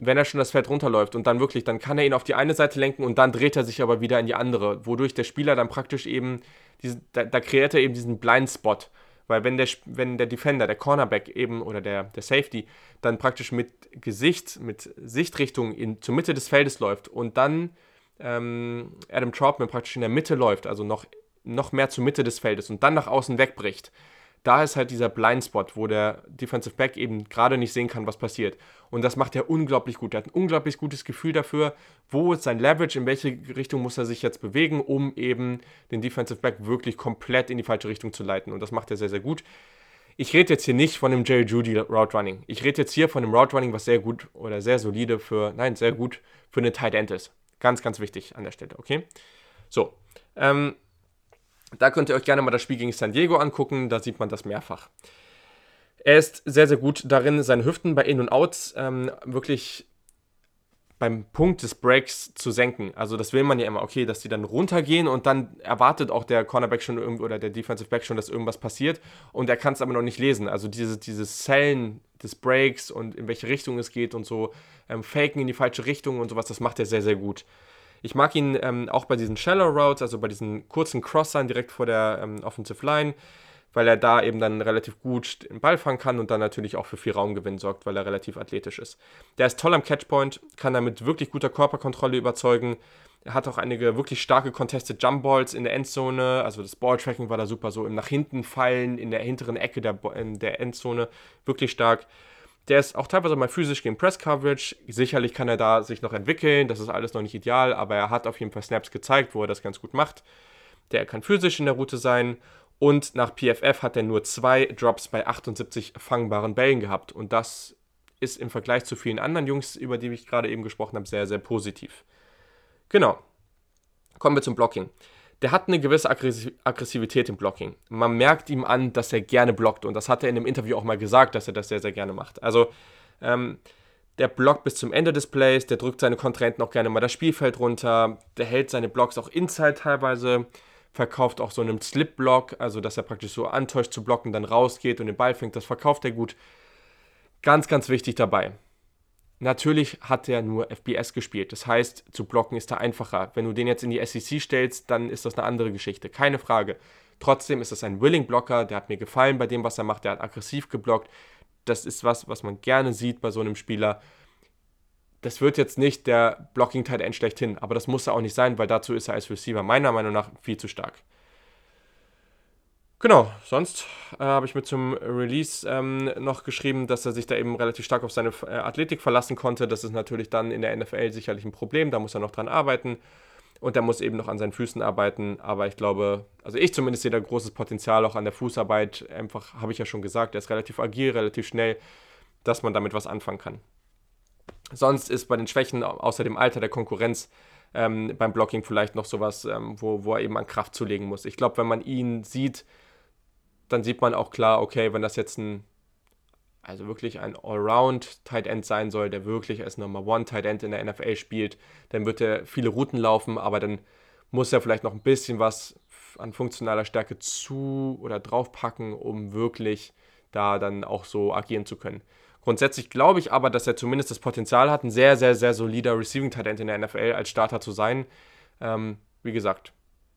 wenn er schon das Feld runterläuft und dann wirklich, dann kann er ihn auf die eine Seite lenken und dann dreht er sich aber wieder in die andere, wodurch der Spieler dann praktisch eben, diese, da, da kreiert er eben diesen Blindspot. Weil wenn der, wenn der Defender, der Cornerback eben oder der, der Safety dann praktisch mit Gesicht, mit Sichtrichtung in, zur Mitte des Feldes läuft und dann ähm, Adam Troutman praktisch in der Mitte läuft, also noch, noch mehr zur Mitte des Feldes und dann nach außen wegbricht, da ist halt dieser Blindspot, wo der Defensive Back eben gerade nicht sehen kann, was passiert. Und das macht er unglaublich gut. Er hat ein unglaublich gutes Gefühl dafür, wo ist sein Leverage, in welche Richtung muss er sich jetzt bewegen, um eben den Defensive Back wirklich komplett in die falsche Richtung zu leiten. Und das macht er sehr, sehr gut. Ich rede jetzt hier nicht von dem Jerry Judy Route Running. Ich rede jetzt hier von dem Route Running, was sehr gut oder sehr solide für, nein, sehr gut für eine Tight End ist. Ganz, ganz wichtig an der Stelle, okay? So, ähm, da könnt ihr euch gerne mal das Spiel gegen San Diego angucken, da sieht man das mehrfach. Er ist sehr, sehr gut darin, seine Hüften bei In- und Outs ähm, wirklich beim Punkt des Breaks zu senken. Also das will man ja immer, okay, dass die dann runtergehen und dann erwartet auch der Cornerback schon oder der Defensive Back schon, dass irgendwas passiert und er kann es aber noch nicht lesen. Also diese, dieses Zellen des Breaks und in welche Richtung es geht und so, ähm, Faken in die falsche Richtung und sowas, das macht er sehr, sehr gut. Ich mag ihn ähm, auch bei diesen Shallow Routes, also bei diesen kurzen Crossern direkt vor der ähm, Offensive Line, weil er da eben dann relativ gut den Ball fangen kann und dann natürlich auch für viel Raumgewinn sorgt, weil er relativ athletisch ist. Der ist toll am Catchpoint, kann damit wirklich guter Körperkontrolle überzeugen. Er hat auch einige wirklich starke Contested Jump Balls in der Endzone, also das Balltracking war da super, so im nach hinten fallen in der hinteren Ecke der, der Endzone, wirklich stark. Der ist auch teilweise mal physisch gegen Press Coverage. Sicherlich kann er da sich noch entwickeln. Das ist alles noch nicht ideal, aber er hat auf jeden Fall Snaps gezeigt, wo er das ganz gut macht. Der kann physisch in der Route sein. Und nach PFF hat er nur zwei Drops bei 78 fangbaren Bällen gehabt. Und das ist im Vergleich zu vielen anderen Jungs, über die ich gerade eben gesprochen habe, sehr, sehr positiv. Genau. Kommen wir zum Blocking der hat eine gewisse Aggressivität im Blocking. Man merkt ihm an, dass er gerne blockt und das hat er in dem Interview auch mal gesagt, dass er das sehr, sehr gerne macht. Also ähm, der blockt bis zum Ende des Plays, der drückt seine Kontrahenten auch gerne mal das Spielfeld runter, der hält seine Blocks auch inside teilweise, verkauft auch so einen Slip-Block, also dass er praktisch so antäuscht zu blocken, dann rausgeht und den Ball fängt, das verkauft er gut. Ganz, ganz wichtig dabei. Natürlich hat er nur FBS gespielt. Das heißt, zu blocken ist da einfacher. Wenn du den jetzt in die SEC stellst, dann ist das eine andere Geschichte. Keine Frage. Trotzdem ist das ein Willing Blocker. Der hat mir gefallen bei dem, was er macht. Der hat aggressiv geblockt. Das ist was, was man gerne sieht bei so einem Spieler. Das wird jetzt nicht der Blocking-Tight End schlechthin, aber das muss er auch nicht sein, weil dazu ist er als Receiver meiner Meinung nach viel zu stark. Genau, sonst äh, habe ich mir zum Release ähm, noch geschrieben, dass er sich da eben relativ stark auf seine äh, Athletik verlassen konnte. Das ist natürlich dann in der NFL sicherlich ein Problem, da muss er noch dran arbeiten und er muss eben noch an seinen Füßen arbeiten. Aber ich glaube, also ich zumindest sehe da großes Potenzial auch an der Fußarbeit. Einfach habe ich ja schon gesagt, er ist relativ agil, relativ schnell, dass man damit was anfangen kann. Sonst ist bei den Schwächen außer dem Alter der Konkurrenz ähm, beim Blocking vielleicht noch sowas, ähm, wo, wo er eben an Kraft zulegen muss. Ich glaube, wenn man ihn sieht, dann sieht man auch klar, okay, wenn das jetzt ein, also wirklich ein Allround Tight End sein soll, der wirklich als Number One Tight End in der NFL spielt, dann wird er viele Routen laufen, aber dann muss er vielleicht noch ein bisschen was an funktionaler Stärke zu oder draufpacken, um wirklich da dann auch so agieren zu können. Grundsätzlich glaube ich aber, dass er zumindest das Potenzial hat, ein sehr, sehr, sehr solider Receiving Tight End in der NFL als Starter zu sein. Ähm, wie gesagt,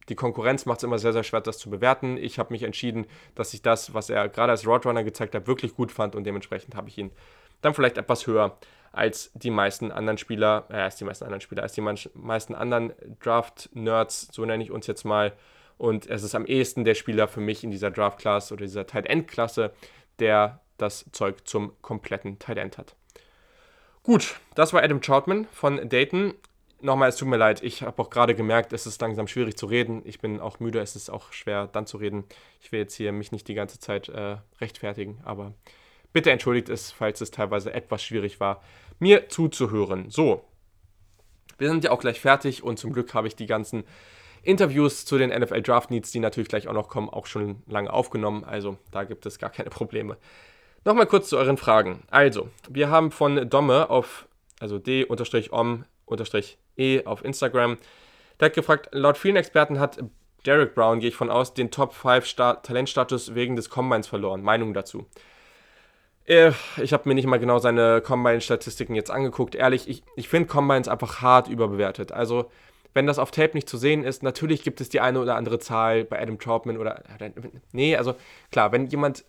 die Konkurrenz macht es immer sehr, sehr schwer, das zu bewerten. Ich habe mich entschieden, dass ich das, was er gerade als Roadrunner gezeigt hat, wirklich gut fand und dementsprechend habe ich ihn dann vielleicht etwas höher als die meisten anderen Spieler, äh, als die meisten anderen Spieler, als die meisten anderen Draft-Nerds, so nenne ich uns jetzt mal. Und es ist am ehesten der Spieler für mich in dieser Draft-Class oder dieser Tight End-Klasse, der das Zeug zum kompletten Tight End hat. Gut, das war Adam Troutman von Dayton nochmal, es tut mir leid, ich habe auch gerade gemerkt, es ist langsam schwierig zu reden. Ich bin auch müde, es ist auch schwer dann zu reden. Ich will jetzt hier mich nicht die ganze Zeit äh, rechtfertigen, aber bitte entschuldigt es, falls es teilweise etwas schwierig war, mir zuzuhören. So, wir sind ja auch gleich fertig und zum Glück habe ich die ganzen Interviews zu den NFL Draft Needs, die natürlich gleich auch noch kommen, auch schon lange aufgenommen. Also da gibt es gar keine Probleme. Nochmal kurz zu euren Fragen. Also, wir haben von Domme auf, also D-om E auf Instagram. Der hat gefragt, laut vielen Experten hat Derek Brown, gehe ich von aus, den Top 5 Talentstatus wegen des Combines verloren. Meinung dazu? Äh, ich habe mir nicht mal genau seine Combine-Statistiken jetzt angeguckt. Ehrlich, ich, ich finde Combines einfach hart überbewertet. Also, wenn das auf Tape nicht zu sehen ist, natürlich gibt es die eine oder andere Zahl bei Adam Troutman oder. Nee, also klar, wenn jemand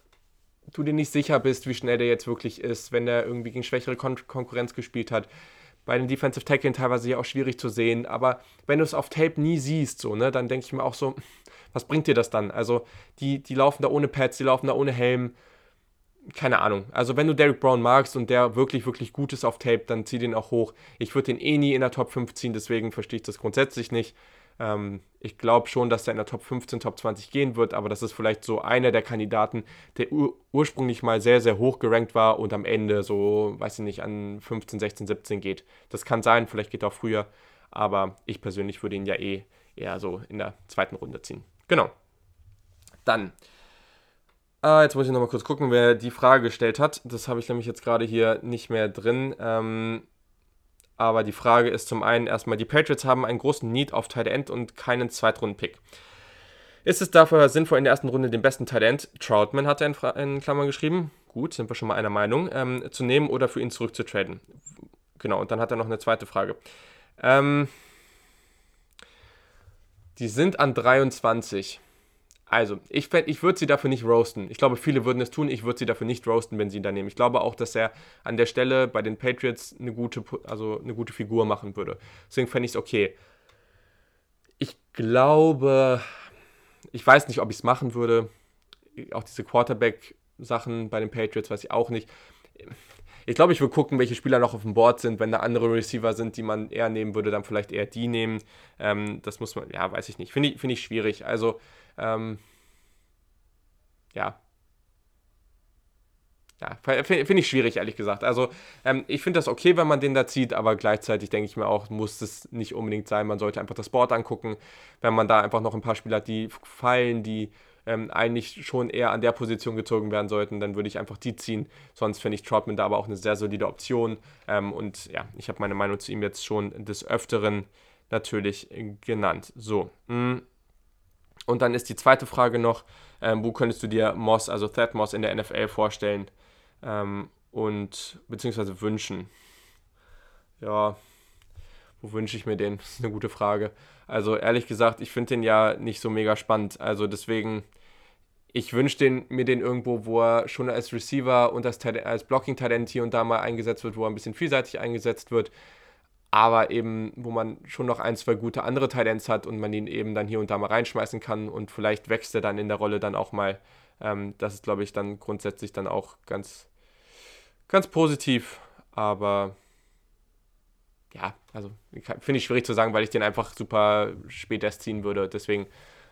du dir nicht sicher bist, wie schnell der jetzt wirklich ist, wenn der irgendwie gegen schwächere Kon Konkurrenz gespielt hat, bei den Defensive Tacklen teilweise ja auch schwierig zu sehen. Aber wenn du es auf Tape nie siehst, so, ne, dann denke ich mir auch so, was bringt dir das dann? Also, die, die laufen da ohne Pads, die laufen da ohne Helm. Keine Ahnung. Also, wenn du Derek Brown magst und der wirklich, wirklich gut ist auf Tape, dann zieh den auch hoch. Ich würde den eh nie in der Top 5 ziehen, deswegen verstehe ich das grundsätzlich nicht. Ähm, ich glaube schon, dass er in der Top 15, Top 20 gehen wird, aber das ist vielleicht so einer der Kandidaten, der ur ursprünglich mal sehr, sehr hoch gerankt war und am Ende so, weiß ich nicht, an 15, 16, 17 geht. Das kann sein, vielleicht geht er auch früher, aber ich persönlich würde ihn ja eh eher so in der zweiten Runde ziehen. Genau. Dann. Ah, jetzt muss ich nochmal kurz gucken, wer die Frage gestellt hat. Das habe ich nämlich jetzt gerade hier nicht mehr drin. Ähm, aber die Frage ist zum einen erstmal, die Patriots haben einen großen Need auf Tight End und keinen Zweitrunden-Pick. Ist es dafür sinnvoll, in der ersten Runde den besten Tight End, Troutman hat er in, in Klammern geschrieben, gut, sind wir schon mal einer Meinung, ähm, zu nehmen oder für ihn zurückzutraden? Genau, und dann hat er noch eine zweite Frage. Ähm, die sind an 23. Also, ich, ich würde sie dafür nicht roasten. Ich glaube, viele würden es tun. Ich würde sie dafür nicht roasten, wenn sie ihn da nehmen. Ich glaube auch, dass er an der Stelle bei den Patriots eine gute, also eine gute Figur machen würde. Deswegen fände ich es okay. Ich glaube, ich weiß nicht, ob ich es machen würde. Auch diese Quarterback-Sachen bei den Patriots weiß ich auch nicht. Ich glaube, ich würde gucken, welche Spieler noch auf dem Board sind. Wenn da andere Receiver sind, die man eher nehmen würde, dann vielleicht eher die nehmen. Ähm, das muss man, ja, weiß ich nicht. Finde ich, find ich schwierig. Also, ähm, ja. Ja, finde ich schwierig, ehrlich gesagt. Also, ähm, ich finde das okay, wenn man den da zieht, aber gleichzeitig denke ich mir auch, muss es nicht unbedingt sein. Man sollte einfach das Board angucken. Wenn man da einfach noch ein paar Spieler hat, die fallen, die ähm, eigentlich schon eher an der Position gezogen werden sollten, dann würde ich einfach die ziehen. Sonst finde ich Troutman da aber auch eine sehr solide Option. Ähm, und ja, ich habe meine Meinung zu ihm jetzt schon des Öfteren natürlich genannt. So. Mm. Und dann ist die zweite Frage noch, ähm, wo könntest du dir Moss, also Thad Moss in der NFL vorstellen ähm, und beziehungsweise wünschen? Ja, wo wünsche ich mir den? Das ist eine gute Frage. Also ehrlich gesagt, ich finde den ja nicht so mega spannend. Also deswegen, ich wünsche mir den irgendwo, wo er schon als Receiver und als, als Blocking-Talent hier und da mal eingesetzt wird, wo er ein bisschen vielseitig eingesetzt wird aber eben, wo man schon noch ein, zwei gute andere Talents hat und man ihn eben dann hier und da mal reinschmeißen kann und vielleicht wächst er dann in der Rolle dann auch mal. Ähm, das ist, glaube ich, dann grundsätzlich dann auch ganz, ganz positiv, aber ja, also finde ich schwierig zu sagen, weil ich den einfach super spät erst ziehen würde. Deswegen,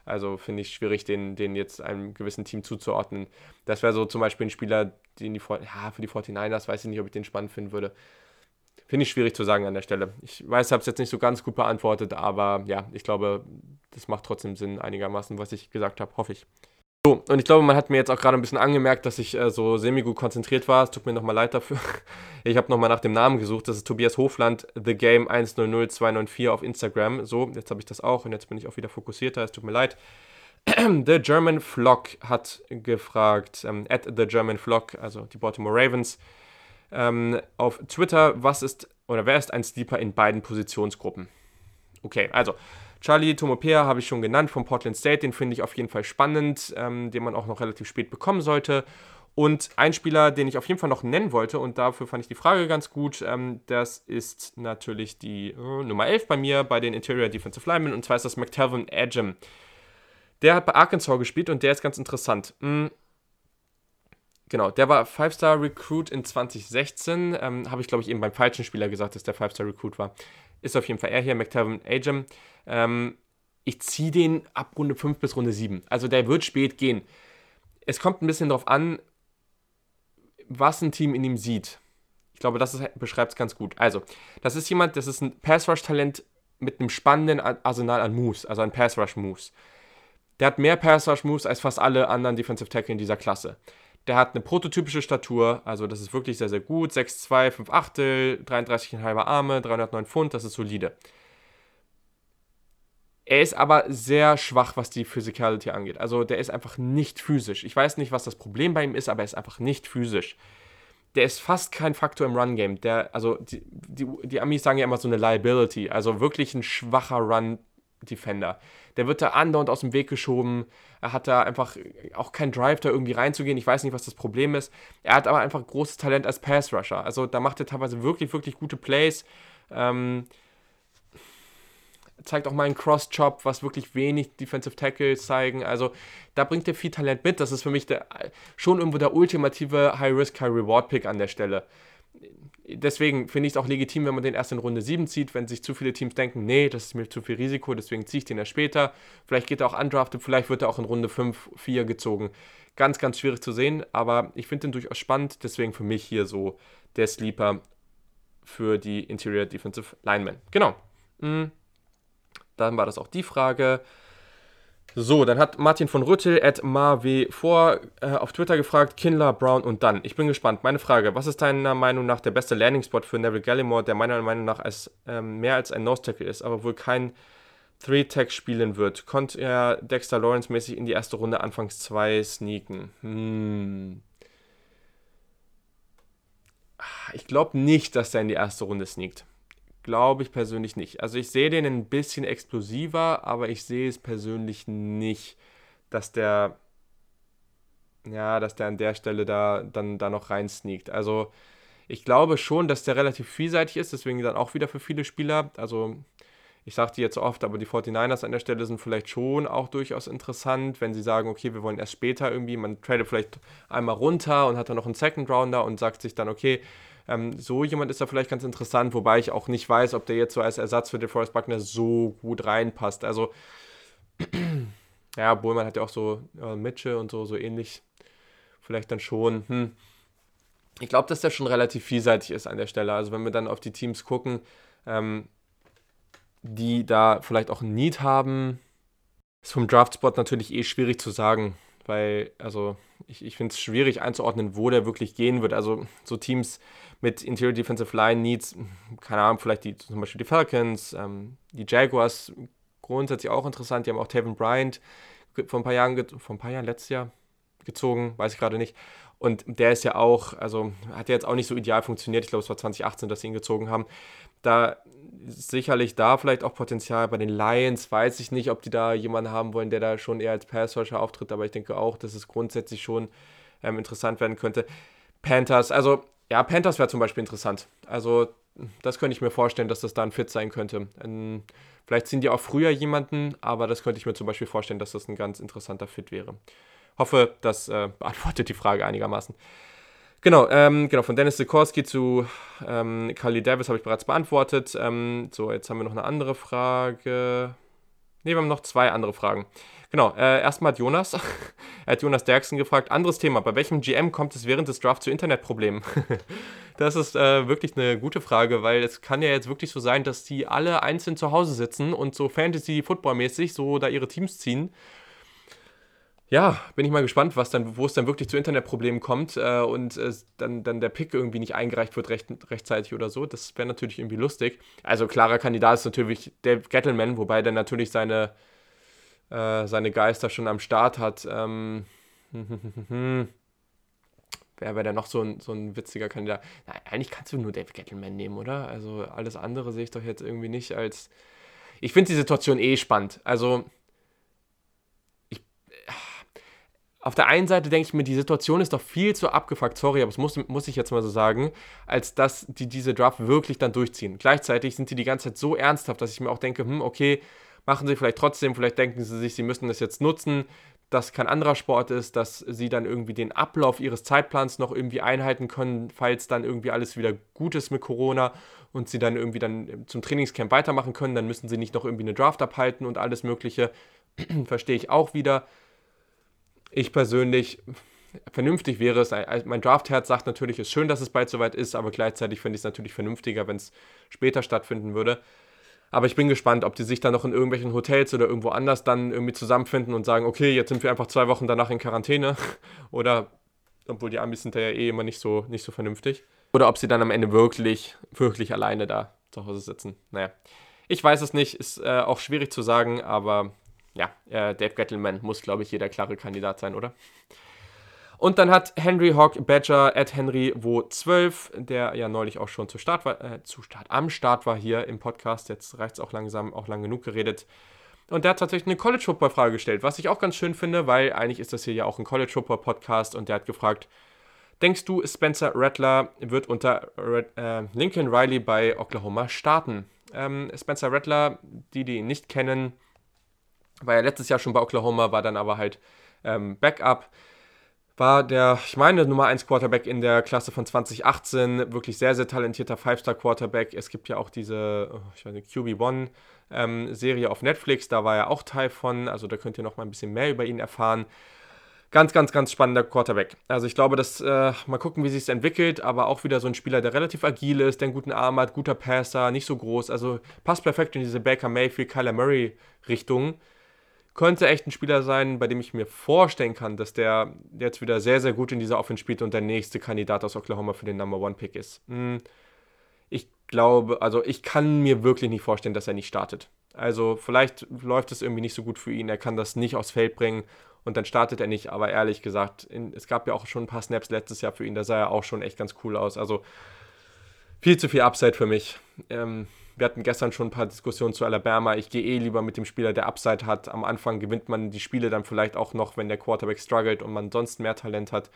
also finde ich schwierig, den, den jetzt einem gewissen Team zuzuordnen. Das wäre so zum Beispiel ein Spieler, den die, ja, für die 49ers weiß ich nicht, ob ich den spannend finden würde. Finde ich schwierig zu sagen an der Stelle. Ich weiß, ich habe es jetzt nicht so ganz gut beantwortet, aber ja, ich glaube, das macht trotzdem Sinn einigermaßen, was ich gesagt habe, hoffe ich. So, und ich glaube, man hat mir jetzt auch gerade ein bisschen angemerkt, dass ich äh, so semi-gut konzentriert war. Es tut mir nochmal leid dafür. Ich habe nochmal nach dem Namen gesucht. Das ist Tobias Hofland, The Game 100294 auf Instagram. So, jetzt habe ich das auch und jetzt bin ich auch wieder fokussierter. Es tut mir leid. The German Flock hat gefragt, ähm, at The German Flock, also die Baltimore Ravens, ähm, auf Twitter, was ist oder wer ist ein Sleeper in beiden Positionsgruppen? Okay, also Charlie Tomopea habe ich schon genannt vom Portland State, den finde ich auf jeden Fall spannend, ähm, den man auch noch relativ spät bekommen sollte. Und ein Spieler, den ich auf jeden Fall noch nennen wollte, und dafür fand ich die Frage ganz gut, ähm, das ist natürlich die äh, Nummer 11 bei mir, bei den Interior Defensive Linemen, und zwar ist das McTelvin Edgem. Der hat bei Arkansas gespielt und der ist ganz interessant. Hm, Genau, der war Five-Star-Recruit in 2016. Ähm, Habe ich, glaube ich, eben beim falschen Spieler gesagt, dass der Five-Star-Recruit war. Ist auf jeden Fall er hier, McTavish Agem. Ähm, ich ziehe den ab Runde 5 bis Runde 7. Also der wird spät gehen. Es kommt ein bisschen darauf an, was ein Team in ihm sieht. Ich glaube, das beschreibt es ganz gut. Also, das ist jemand, das ist ein Pass-Rush-Talent mit einem spannenden Arsenal an Moves, also an Pass-Rush-Moves. Der hat mehr Pass-Rush-Moves als fast alle anderen Defensive Tackle in dieser Klasse. Der hat eine prototypische Statur, also das ist wirklich sehr, sehr gut. 6'2, 5 Achtel, 33,5 Arme, 309 Pfund, das ist solide. Er ist aber sehr schwach, was die Physicality angeht. Also der ist einfach nicht physisch. Ich weiß nicht, was das Problem bei ihm ist, aber er ist einfach nicht physisch. Der ist fast kein Faktor im Run-Game. also die, die, die Amis sagen ja immer so eine Liability, also wirklich ein schwacher Run-Defender. Der wird da andauernd aus dem Weg geschoben. Er hat da einfach auch keinen Drive, da irgendwie reinzugehen. Ich weiß nicht, was das Problem ist. Er hat aber einfach großes Talent als Pass-Rusher. Also da macht er teilweise wirklich, wirklich gute Plays. Ähm, zeigt auch mal einen Cross-Chop, was wirklich wenig Defensive Tackles zeigen. Also da bringt er viel Talent mit. Das ist für mich der, schon irgendwo der ultimative High-Risk, High-Reward-Pick an der Stelle. Deswegen finde ich es auch legitim, wenn man den erst in Runde 7 zieht, wenn sich zu viele Teams denken, nee, das ist mir zu viel Risiko, deswegen ziehe ich den erst später. Vielleicht geht er auch undrafted, vielleicht wird er auch in Runde 5, 4 gezogen. Ganz, ganz schwierig zu sehen, aber ich finde den durchaus spannend, deswegen für mich hier so der Sleeper für die Interior Defensive Linemen. Genau. Mhm. Dann war das auch die Frage. So, dann hat Martin von Rüttel at marw vor äh, auf Twitter gefragt, Kindler, Brown und dann. Ich bin gespannt. Meine Frage, was ist deiner Meinung nach der beste Landing-Spot für Neville Gallimore, der meiner Meinung nach als, ähm, mehr als ein Nose-Tackle ist, aber wohl kein Three-Tag spielen wird? Konnte er Dexter Lawrence mäßig in die erste Runde anfangs 2 sneaken? Hm. Ich glaube nicht, dass er in die erste Runde sneakt. Glaube ich persönlich nicht. Also ich sehe den ein bisschen explosiver, aber ich sehe es persönlich nicht, dass der ja, dass der an der Stelle da dann da noch rein sneakt. Also ich glaube schon, dass der relativ vielseitig ist, deswegen dann auch wieder für viele Spieler. Also ich sage die jetzt oft, aber die 49ers an der Stelle sind vielleicht schon auch durchaus interessant, wenn sie sagen, okay, wir wollen erst später irgendwie, man tradet vielleicht einmal runter und hat dann noch einen Second Rounder und sagt sich dann, okay, ähm, so jemand ist da vielleicht ganz interessant, wobei ich auch nicht weiß, ob der jetzt so als Ersatz für DeForest Buckner so gut reinpasst. Also, ja, Bullmann hat ja auch so äh, Mitchell und so, so ähnlich. Vielleicht dann schon. Hm. Ich glaube, dass der schon relativ vielseitig ist an der Stelle. Also, wenn wir dann auf die Teams gucken, ähm, die da vielleicht auch ein Need haben, ist vom Draftspot natürlich eh schwierig zu sagen, weil, also, ich, ich finde es schwierig einzuordnen, wo der wirklich gehen wird. Also, so Teams mit Interior Defensive Line Needs, keine Ahnung, vielleicht die, zum Beispiel die Falcons, ähm, die Jaguars, grundsätzlich auch interessant. Die haben auch Taven Bryant vor ein paar Jahren, vor ein paar Jahren, letztes Jahr gezogen, weiß ich gerade nicht. Und der ist ja auch, also hat ja jetzt auch nicht so ideal funktioniert. Ich glaube, es war 2018, dass sie ihn gezogen haben. Da sicherlich da vielleicht auch Potenzial. Bei den Lions weiß ich nicht, ob die da jemanden haben wollen, der da schon eher als Pass-Rusher auftritt, aber ich denke auch, dass es grundsätzlich schon ähm, interessant werden könnte. Panthers, also ja, Panthers wäre zum Beispiel interessant. Also, das könnte ich mir vorstellen, dass das da ein Fit sein könnte. Ähm, vielleicht ziehen die auch früher jemanden, aber das könnte ich mir zum Beispiel vorstellen, dass das ein ganz interessanter Fit wäre. Hoffe, das äh, beantwortet die Frage einigermaßen. Genau, ähm, genau, von Dennis Sikorski zu ähm, Carly Davis habe ich bereits beantwortet. Ähm, so, jetzt haben wir noch eine andere Frage. Ne, wir haben noch zwei andere Fragen. Genau, äh, erstmal hat Jonas, er hat Jonas Derksen gefragt, anderes Thema, bei welchem GM kommt es während des Drafts zu Internetproblemen? das ist äh, wirklich eine gute Frage, weil es kann ja jetzt wirklich so sein, dass die alle einzeln zu Hause sitzen und so Fantasy-Football-mäßig so da ihre Teams ziehen. Ja, bin ich mal gespannt, was dann, wo es dann wirklich zu Internetproblemen kommt äh, und äh, dann, dann der Pick irgendwie nicht eingereicht wird recht, rechtzeitig oder so. Das wäre natürlich irgendwie lustig. Also klarer Kandidat ist natürlich Dave Gettleman, wobei der natürlich seine äh, seine Geister schon am Start hat. Ähm, Wer wäre denn noch so ein, so ein witziger Kandidat? Na, eigentlich kannst du nur David Gettleman nehmen, oder? Also alles andere sehe ich doch jetzt irgendwie nicht als. Ich finde die Situation eh spannend. Also, ich. Auf der einen Seite denke ich mir, die Situation ist doch viel zu abgefuckt, sorry, aber das muss, muss ich jetzt mal so sagen, als dass die diese Draft wirklich dann durchziehen. Gleichzeitig sind die die ganze Zeit so ernsthaft, dass ich mir auch denke, hm, okay, machen sie vielleicht trotzdem, vielleicht denken sie sich, sie müssen das jetzt nutzen, dass kein anderer Sport ist, dass sie dann irgendwie den Ablauf ihres Zeitplans noch irgendwie einhalten können, falls dann irgendwie alles wieder gut ist mit Corona und sie dann irgendwie dann zum Trainingscamp weitermachen können, dann müssen sie nicht noch irgendwie eine Draft abhalten und alles Mögliche. Verstehe ich auch wieder. Ich persönlich, vernünftig wäre es, mein Draftherz sagt natürlich, es ist schön, dass es bald soweit ist, aber gleichzeitig finde ich es natürlich vernünftiger, wenn es später stattfinden würde. Aber ich bin gespannt, ob die sich dann noch in irgendwelchen Hotels oder irgendwo anders dann irgendwie zusammenfinden und sagen, okay, jetzt sind wir einfach zwei Wochen danach in Quarantäne. oder, obwohl die Amis sind ja eh immer nicht so, nicht so vernünftig. Oder ob sie dann am Ende wirklich, wirklich alleine da zu Hause sitzen. Naja, ich weiß es nicht, ist äh, auch schwierig zu sagen, aber ja, äh, Dave Gettleman muss, glaube ich, jeder klare Kandidat sein, oder? Und dann hat Henry Hawk Badger at Henry wo 12, der ja neulich auch schon zu Start war, äh, zu Start, am Start war hier im Podcast. Jetzt reicht es auch langsam, auch lang genug geredet. Und der hat tatsächlich eine College Football Frage gestellt, was ich auch ganz schön finde, weil eigentlich ist das hier ja auch ein College Football Podcast und der hat gefragt, Denkst du, Spencer Rattler wird unter äh, Lincoln Riley bei Oklahoma starten? Ähm, Spencer Rattler, die, die ihn nicht kennen, war ja letztes Jahr schon bei Oklahoma, war dann aber halt ähm, Backup. War der, ich meine, Nummer 1 Quarterback in der Klasse von 2018. Wirklich sehr, sehr talentierter Five-Star-Quarterback. Es gibt ja auch diese, oh, ich weiß nicht, QB1-Serie ähm, auf Netflix. Da war er auch Teil von. Also da könnt ihr noch mal ein bisschen mehr über ihn erfahren. Ganz, ganz, ganz spannender Quarterback. Also ich glaube, dass äh, mal gucken, wie sich es entwickelt, aber auch wieder so ein Spieler, der relativ agil ist, der einen guten Arm hat, guter Passer, nicht so groß. Also passt perfekt in diese Baker Mayfield, Kyler Murray Richtung könnte echt ein Spieler sein, bei dem ich mir vorstellen kann, dass der jetzt wieder sehr, sehr gut in dieser Offense spielt und der nächste Kandidat aus Oklahoma für den Number One Pick ist. Hm, ich glaube, also ich kann mir wirklich nicht vorstellen, dass er nicht startet. Also vielleicht läuft es irgendwie nicht so gut für ihn, er kann das nicht aufs Feld bringen und dann startet er nicht, aber ehrlich gesagt, in, es gab ja auch schon ein paar Snaps letztes Jahr für ihn, da sah er auch schon echt ganz cool aus. Also viel zu viel Upside für mich. Ähm, wir hatten gestern schon ein paar Diskussionen zu Alabama. Ich gehe eh lieber mit dem Spieler, der Upside hat. Am Anfang gewinnt man die Spiele dann vielleicht auch noch, wenn der Quarterback struggelt und man sonst mehr Talent hat.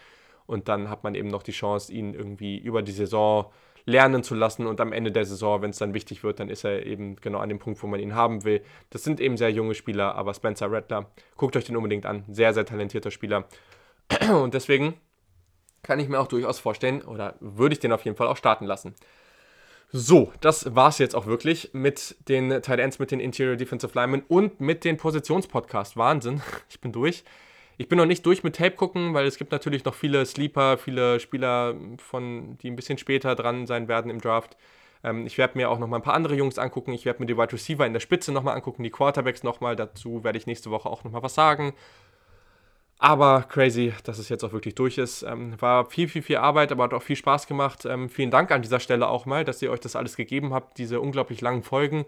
Und dann hat man eben noch die Chance, ihn irgendwie über die Saison lernen zu lassen. Und am Ende der Saison, wenn es dann wichtig wird, dann ist er eben genau an dem Punkt, wo man ihn haben will. Das sind eben sehr junge Spieler, aber Spencer Rattler, guckt euch den unbedingt an. Sehr, sehr talentierter Spieler. Und deswegen kann ich mir auch durchaus vorstellen, oder würde ich den auf jeden Fall auch starten lassen. So, das war es jetzt auch wirklich mit den Tight Ends, mit den Interior Defensive Linemen und mit den Positionspodcasts. Wahnsinn, ich bin durch. Ich bin noch nicht durch mit Tape gucken, weil es gibt natürlich noch viele Sleeper, viele Spieler, von, die ein bisschen später dran sein werden im Draft. Ähm, ich werde mir auch noch mal ein paar andere Jungs angucken. Ich werde mir die Wide Receiver in der Spitze noch mal angucken, die Quarterbacks noch mal. Dazu werde ich nächste Woche auch noch mal was sagen. Aber crazy, dass es jetzt auch wirklich durch ist. Ähm, war viel, viel, viel Arbeit, aber hat auch viel Spaß gemacht. Ähm, vielen Dank an dieser Stelle auch mal, dass ihr euch das alles gegeben habt, diese unglaublich langen Folgen.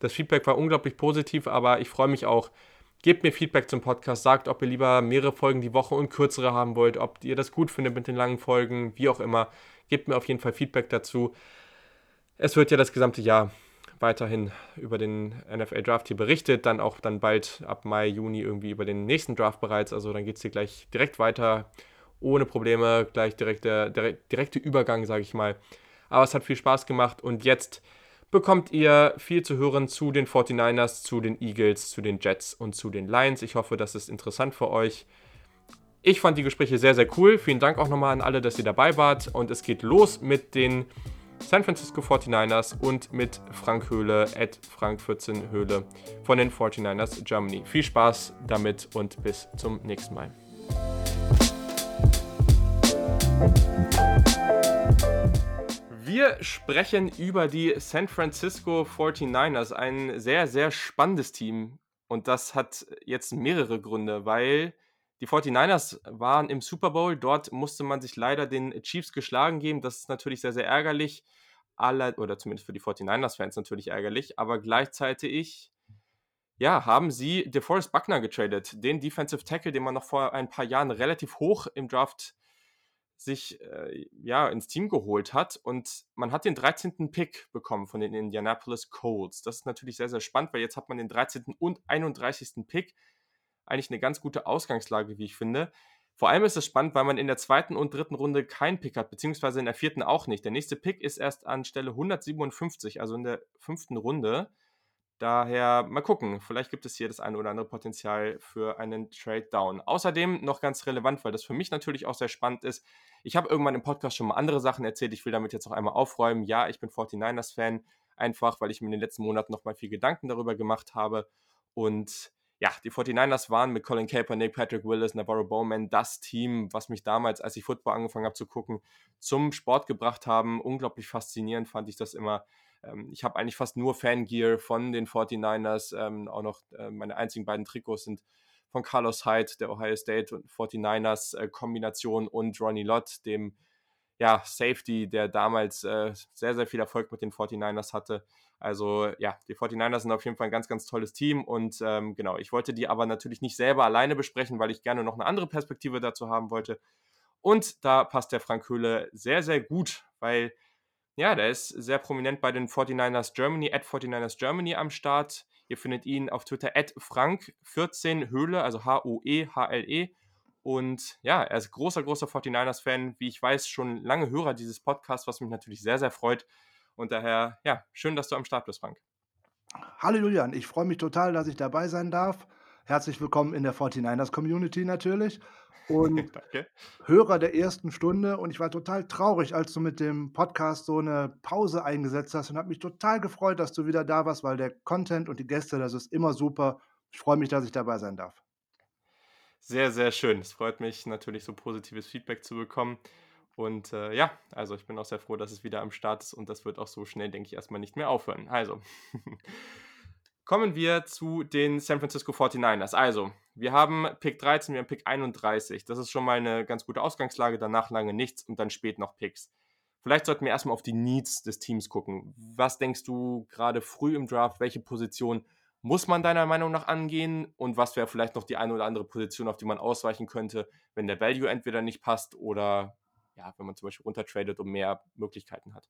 Das Feedback war unglaublich positiv, aber ich freue mich auch. Gebt mir Feedback zum Podcast, sagt, ob ihr lieber mehrere Folgen die Woche und kürzere haben wollt, ob ihr das gut findet mit den langen Folgen, wie auch immer. Gebt mir auf jeden Fall Feedback dazu. Es wird ja das gesamte Jahr weiterhin über den NFL Draft hier berichtet, dann auch dann bald ab Mai, Juni irgendwie über den nächsten Draft bereits. Also dann geht es hier gleich direkt weiter, ohne Probleme, gleich direkt der, der direkte Übergang, sage ich mal. Aber es hat viel Spaß gemacht und jetzt bekommt ihr viel zu hören zu den 49ers, zu den Eagles, zu den Jets und zu den Lions. Ich hoffe, das ist interessant für euch. Ich fand die Gespräche sehr, sehr cool. Vielen Dank auch nochmal an alle, dass ihr dabei wart. Und es geht los mit den San Francisco 49ers und mit Frank Höhle, at Frank14 Höhle von den 49ers Germany. Viel Spaß damit und bis zum nächsten Mal. Wir sprechen über die San Francisco 49ers, ein sehr, sehr spannendes Team. Und das hat jetzt mehrere Gründe, weil die 49ers waren im Super Bowl. Dort musste man sich leider den Chiefs geschlagen geben. Das ist natürlich sehr, sehr ärgerlich. Aller, oder zumindest für die 49ers-Fans natürlich ärgerlich. Aber gleichzeitig, ja, haben sie DeForest Buckner getradet. Den Defensive Tackle, den man noch vor ein paar Jahren relativ hoch im Draft sich äh, ja, ins Team geholt hat. Und man hat den 13. Pick bekommen von den Indianapolis Colts. Das ist natürlich sehr, sehr spannend, weil jetzt hat man den 13. und 31. Pick eigentlich eine ganz gute Ausgangslage, wie ich finde. Vor allem ist es spannend, weil man in der zweiten und dritten Runde keinen Pick hat, beziehungsweise in der vierten auch nicht. Der nächste Pick ist erst an Stelle 157, also in der fünften Runde. Daher mal gucken, vielleicht gibt es hier das eine oder andere Potenzial für einen Trade Down. Außerdem noch ganz relevant, weil das für mich natürlich auch sehr spannend ist. Ich habe irgendwann im Podcast schon mal andere Sachen erzählt. Ich will damit jetzt auch einmal aufräumen. Ja, ich bin 49ers-Fan, einfach weil ich mir in den letzten Monaten noch mal viel Gedanken darüber gemacht habe. Und ja, die 49ers waren mit Colin Kaepernick, Patrick Willis, Navarro Bowman das Team, was mich damals, als ich Football angefangen habe zu gucken, zum Sport gebracht haben. Unglaublich faszinierend fand ich das immer. Ähm, ich habe eigentlich fast nur Fangear von den 49ers. Ähm, auch noch äh, meine einzigen beiden Trikots sind von Carlos Hyde, der Ohio State und 49ers äh, Kombination und Ronnie Lott, dem ja, Safety, der damals äh, sehr, sehr viel Erfolg mit den 49ers hatte. Also ja, die 49ers sind auf jeden Fall ein ganz, ganz tolles Team und ähm, genau, ich wollte die aber natürlich nicht selber alleine besprechen, weil ich gerne noch eine andere Perspektive dazu haben wollte. Und da passt der Frank Höhle sehr, sehr gut, weil ja, der ist sehr prominent bei den 49ers Germany, at 49ers Germany am Start. Ihr findet ihn auf Twitter at Frank14 Höhle, also H-O-E-H-L-E. Und ja, er ist großer, großer 49ers-Fan, wie ich weiß, schon lange Hörer dieses Podcasts, was mich natürlich sehr, sehr freut. Und daher, ja, schön, dass du am Start bist, Frank. Hallo Julian, ich freue mich total, dass ich dabei sein darf. Herzlich willkommen in der 49ers Community natürlich und Hörer der ersten Stunde. Und ich war total traurig, als du mit dem Podcast so eine Pause eingesetzt hast und habe mich total gefreut, dass du wieder da warst, weil der Content und die Gäste, das ist immer super. Ich freue mich, dass ich dabei sein darf. Sehr, sehr schön. Es freut mich natürlich, so positives Feedback zu bekommen. Und äh, ja, also ich bin auch sehr froh, dass es wieder am Start ist und das wird auch so schnell, denke ich, erstmal nicht mehr aufhören. Also, kommen wir zu den San Francisco 49ers. Also, wir haben Pick 13, wir haben Pick 31. Das ist schon mal eine ganz gute Ausgangslage, danach lange nichts und dann spät noch Picks. Vielleicht sollten wir erstmal auf die Needs des Teams gucken. Was denkst du gerade früh im Draft? Welche Position muss man deiner Meinung nach angehen? Und was wäre vielleicht noch die eine oder andere Position, auf die man ausweichen könnte, wenn der Value entweder nicht passt oder ja, wenn man zum Beispiel runtertradet und mehr Möglichkeiten hat.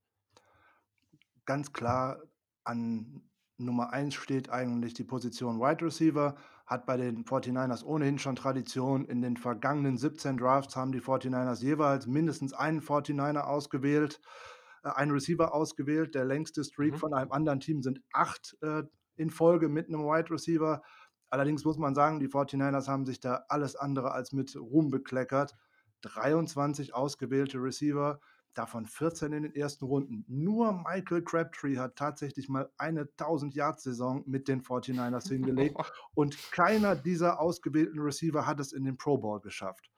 Ganz klar an Nummer 1 steht eigentlich die Position Wide Receiver, hat bei den 49ers ohnehin schon Tradition. In den vergangenen 17 Drafts haben die 49ers jeweils mindestens einen 49er ausgewählt, äh, einen Receiver ausgewählt. Der längste Streak mhm. von einem anderen Team sind acht äh, in Folge mit einem Wide Receiver. Allerdings muss man sagen, die 49ers haben sich da alles andere als mit Ruhm bekleckert. 23 ausgewählte Receiver, davon 14 in den ersten Runden. Nur Michael Crabtree hat tatsächlich mal eine 1000-Yard-Saison mit den 49ers hingelegt und keiner dieser ausgewählten Receiver hat es in den Pro Bowl geschafft.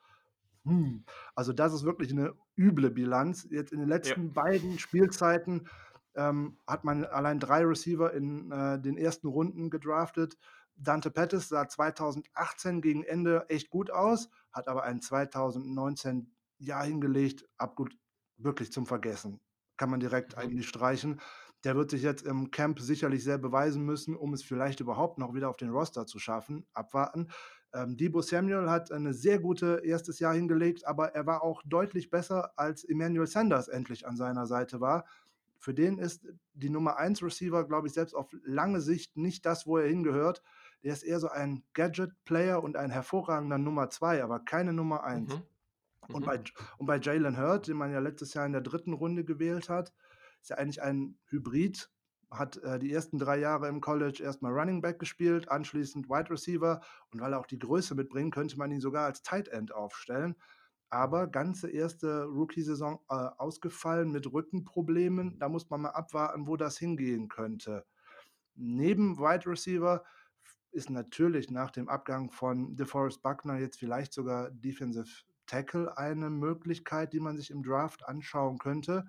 Hm. Also das ist wirklich eine üble Bilanz. Jetzt in den letzten ja. beiden Spielzeiten ähm, hat man allein drei Receiver in äh, den ersten Runden gedraftet. Dante Pettis sah 2018 gegen Ende echt gut aus, hat aber ein 2019 Jahr hingelegt, abgut wirklich zum Vergessen. Kann man direkt mhm. eigentlich streichen. Der wird sich jetzt im Camp sicherlich sehr beweisen müssen, um es vielleicht überhaupt noch wieder auf den Roster zu schaffen. Abwarten. Ähm, Debo Samuel hat eine sehr gute erstes Jahr hingelegt, aber er war auch deutlich besser, als Emmanuel Sanders endlich an seiner Seite war. Für den ist die Nummer 1 Receiver, glaube ich, selbst auf lange Sicht nicht das, wo er hingehört. Der ist eher so ein Gadget-Player und ein hervorragender Nummer 2, aber keine Nummer 1. Mhm. Und mhm. bei, und bei Jalen Hurt, den man ja letztes Jahr in der dritten Runde gewählt hat, ist er eigentlich ein Hybrid, hat äh, die ersten drei Jahre im College erstmal Running Back gespielt, anschließend Wide Receiver und weil er auch die Größe mitbringt, könnte man ihn sogar als Tight End aufstellen. Aber ganze erste Rookie-Saison äh, ausgefallen mit Rückenproblemen. Da muss man mal abwarten, wo das hingehen könnte. Neben Wide Receiver ist natürlich nach dem Abgang von DeForest Buckner jetzt vielleicht sogar Defensive Tackle eine Möglichkeit, die man sich im Draft anschauen könnte.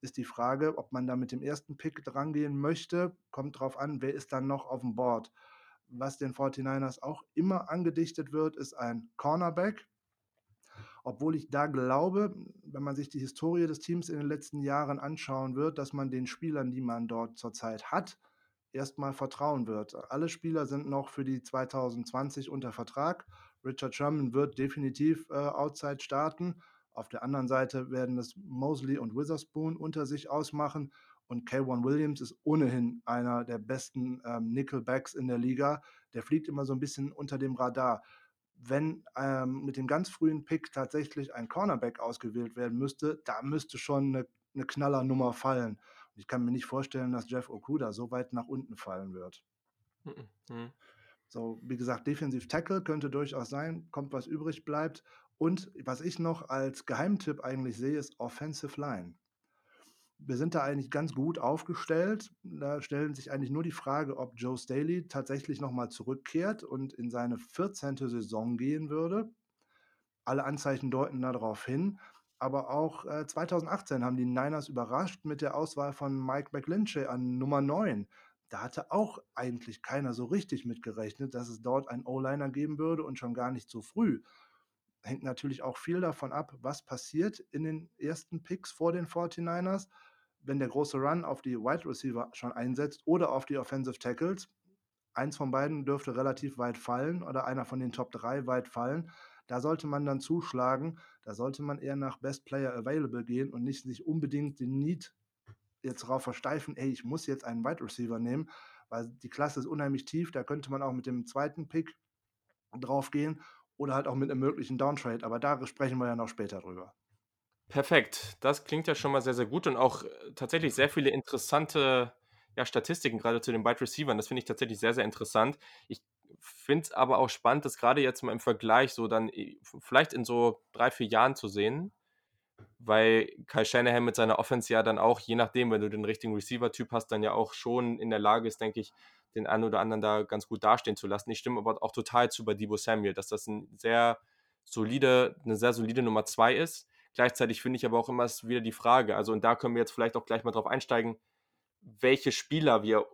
Ist die Frage, ob man da mit dem ersten Pick drangehen möchte. Kommt drauf an, wer ist dann noch auf dem Board. Was den 49ers auch immer angedichtet wird, ist ein Cornerback. Obwohl ich da glaube, wenn man sich die Historie des Teams in den letzten Jahren anschauen wird, dass man den Spielern, die man dort zurzeit hat, erstmal vertrauen wird. Alle Spieler sind noch für die 2020 unter Vertrag. Richard Sherman wird definitiv äh, outside starten. Auf der anderen Seite werden es Mosley und Witherspoon unter sich ausmachen. Und K1 Williams ist ohnehin einer der besten ähm, Nickelbacks in der Liga. Der fliegt immer so ein bisschen unter dem Radar. Wenn ähm, mit dem ganz frühen Pick tatsächlich ein Cornerback ausgewählt werden müsste, da müsste schon eine, eine Knallernummer fallen. Ich kann mir nicht vorstellen, dass Jeff Okuda so weit nach unten fallen wird. Mhm. mhm. So, wie gesagt, Defensive Tackle könnte durchaus sein, kommt was übrig bleibt. Und was ich noch als Geheimtipp eigentlich sehe, ist Offensive Line. Wir sind da eigentlich ganz gut aufgestellt. Da stellen sich eigentlich nur die Frage, ob Joe Staley tatsächlich nochmal zurückkehrt und in seine 14. Saison gehen würde. Alle Anzeichen deuten darauf hin. Aber auch äh, 2018 haben die Niners überrascht mit der Auswahl von Mike McGlinchey an Nummer 9. Da hatte auch eigentlich keiner so richtig mitgerechnet, dass es dort einen O-Liner geben würde und schon gar nicht so früh. Hängt natürlich auch viel davon ab, was passiert in den ersten Picks vor den 49ers, wenn der große Run auf die Wide Receiver schon einsetzt oder auf die Offensive Tackles. Eins von beiden dürfte relativ weit fallen oder einer von den Top 3 weit fallen. Da sollte man dann zuschlagen. Da sollte man eher nach Best Player Available gehen und nicht sich unbedingt den Need jetzt darauf versteifen, ey, ich muss jetzt einen Wide Receiver nehmen, weil die Klasse ist unheimlich tief. Da könnte man auch mit dem zweiten Pick drauf gehen. oder halt auch mit einem möglichen Downtrade, aber da sprechen wir ja noch später drüber. Perfekt. Das klingt ja schon mal sehr, sehr gut und auch äh, tatsächlich sehr viele interessante ja, Statistiken, gerade zu den Wide Receivers. Das finde ich tatsächlich sehr, sehr interessant. Ich finde es aber auch spannend, das gerade jetzt mal im Vergleich so dann äh, vielleicht in so drei, vier Jahren zu sehen, weil Kai Shanahan mit seiner Offense ja dann auch, je nachdem, wenn du den richtigen Receiver-Typ hast, dann ja auch schon in der Lage ist, denke ich, den einen oder anderen da ganz gut dastehen zu lassen. Ich stimme aber auch total zu bei Debo Samuel, dass das ein sehr solide, eine sehr solide Nummer zwei ist. Gleichzeitig finde ich aber auch immer wieder die Frage, also und da können wir jetzt vielleicht auch gleich mal drauf einsteigen, welche Spieler wir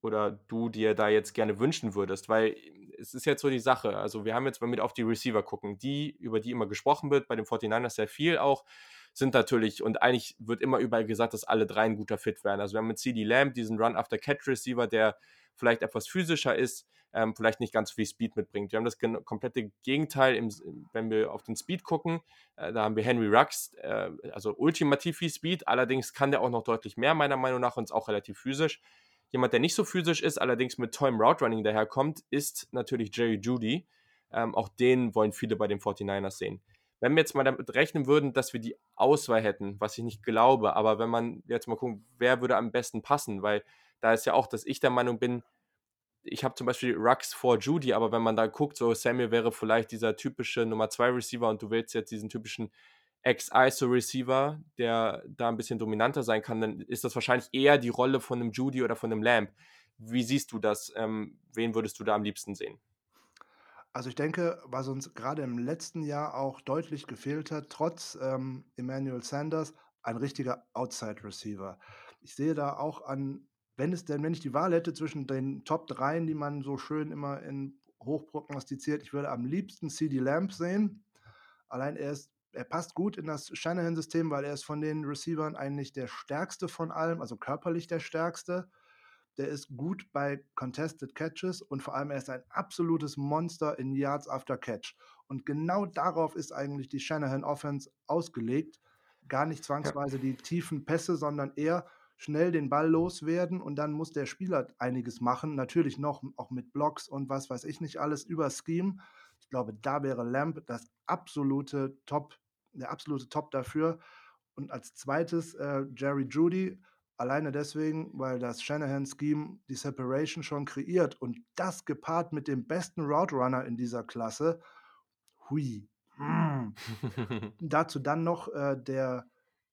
oder du dir da jetzt gerne wünschen würdest, weil es ist jetzt so die Sache, also wir haben jetzt, wenn wir auf die Receiver gucken, die, über die immer gesprochen wird, bei den 49ers sehr viel auch, sind natürlich, und eigentlich wird immer überall gesagt, dass alle drei ein guter Fit werden. Also wir haben mit CD Lamb diesen Run-After-Catch-Receiver, der vielleicht etwas physischer ist, ähm, vielleicht nicht ganz viel Speed mitbringt. Wir haben das komplette Gegenteil, im, wenn wir auf den Speed gucken. Äh, da haben wir Henry Rux, äh, also ultimativ viel Speed, allerdings kann der auch noch deutlich mehr, meiner Meinung nach, und ist auch relativ physisch. Jemand, der nicht so physisch ist, allerdings mit tollem Route Running daherkommt, ist natürlich Jerry Judy. Ähm, auch den wollen viele bei den 49ers sehen. Wenn wir jetzt mal damit rechnen würden, dass wir die Auswahl hätten, was ich nicht glaube, aber wenn man jetzt mal gucken, wer würde am besten passen, weil da ist ja auch, dass ich der Meinung bin, ich habe zum Beispiel Rux vor Judy, aber wenn man da guckt, so Samuel wäre vielleicht dieser typische Nummer 2 Receiver und du willst jetzt diesen typischen Ex-ISO-Receiver, der da ein bisschen dominanter sein kann, dann ist das wahrscheinlich eher die Rolle von einem Judy oder von einem Lamb. Wie siehst du das? Ähm, wen würdest du da am liebsten sehen? Also ich denke, was uns gerade im letzten Jahr auch deutlich gefehlt hat, trotz ähm, Emmanuel Sanders, ein richtiger Outside-Receiver. Ich sehe da auch an wenn es denn wenn ich die Wahl hätte zwischen den Top 3, die man so schön immer in hoch ich würde am liebsten CD Lamb sehen. Allein er ist er passt gut in das Shanahan-System, weil er ist von den Receivern eigentlich der stärkste von allem, also körperlich der stärkste. Der ist gut bei Contested Catches und vor allem er ist ein absolutes Monster in Yards after Catch. Und genau darauf ist eigentlich die Shanahan Offense ausgelegt. Gar nicht zwangsweise ja. die tiefen Pässe, sondern eher schnell den Ball loswerden und dann muss der Spieler einiges machen. Natürlich noch auch mit Blocks und was weiß ich nicht alles über Scheme. Ich glaube, da wäre Lamp das absolute Top, der absolute Top dafür. Und als zweites äh, Jerry Judy, alleine deswegen, weil das Shanahan-Scheme die Separation schon kreiert und das gepaart mit dem besten Route Runner in dieser Klasse. Hui. Mm. Dazu dann noch äh, der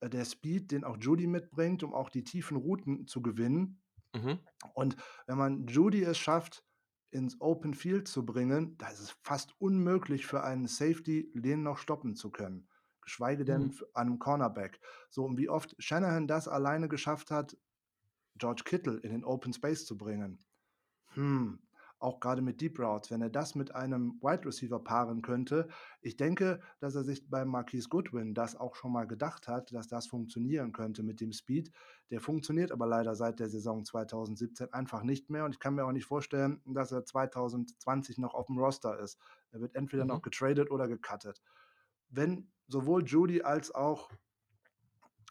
äh, der Speed, den auch Judy mitbringt, um auch die tiefen Routen zu gewinnen. Mhm. Und wenn man Judy es schafft, ins Open Field zu bringen, da ist es fast unmöglich für einen Safety, den noch stoppen zu können. Geschweige denn mhm. an einem Cornerback. So, und wie oft Shanahan das alleine geschafft hat, George Kittle in den Open Space zu bringen. Hm, auch gerade mit Deep Routes, wenn er das mit einem Wide Receiver paaren könnte. Ich denke, dass er sich bei Marquise Goodwin das auch schon mal gedacht hat, dass das funktionieren könnte mit dem Speed. Der funktioniert aber leider seit der Saison 2017 einfach nicht mehr und ich kann mir auch nicht vorstellen, dass er 2020 noch auf dem Roster ist. Er wird entweder mhm. noch getradet oder gecuttet. Wenn sowohl Judy als auch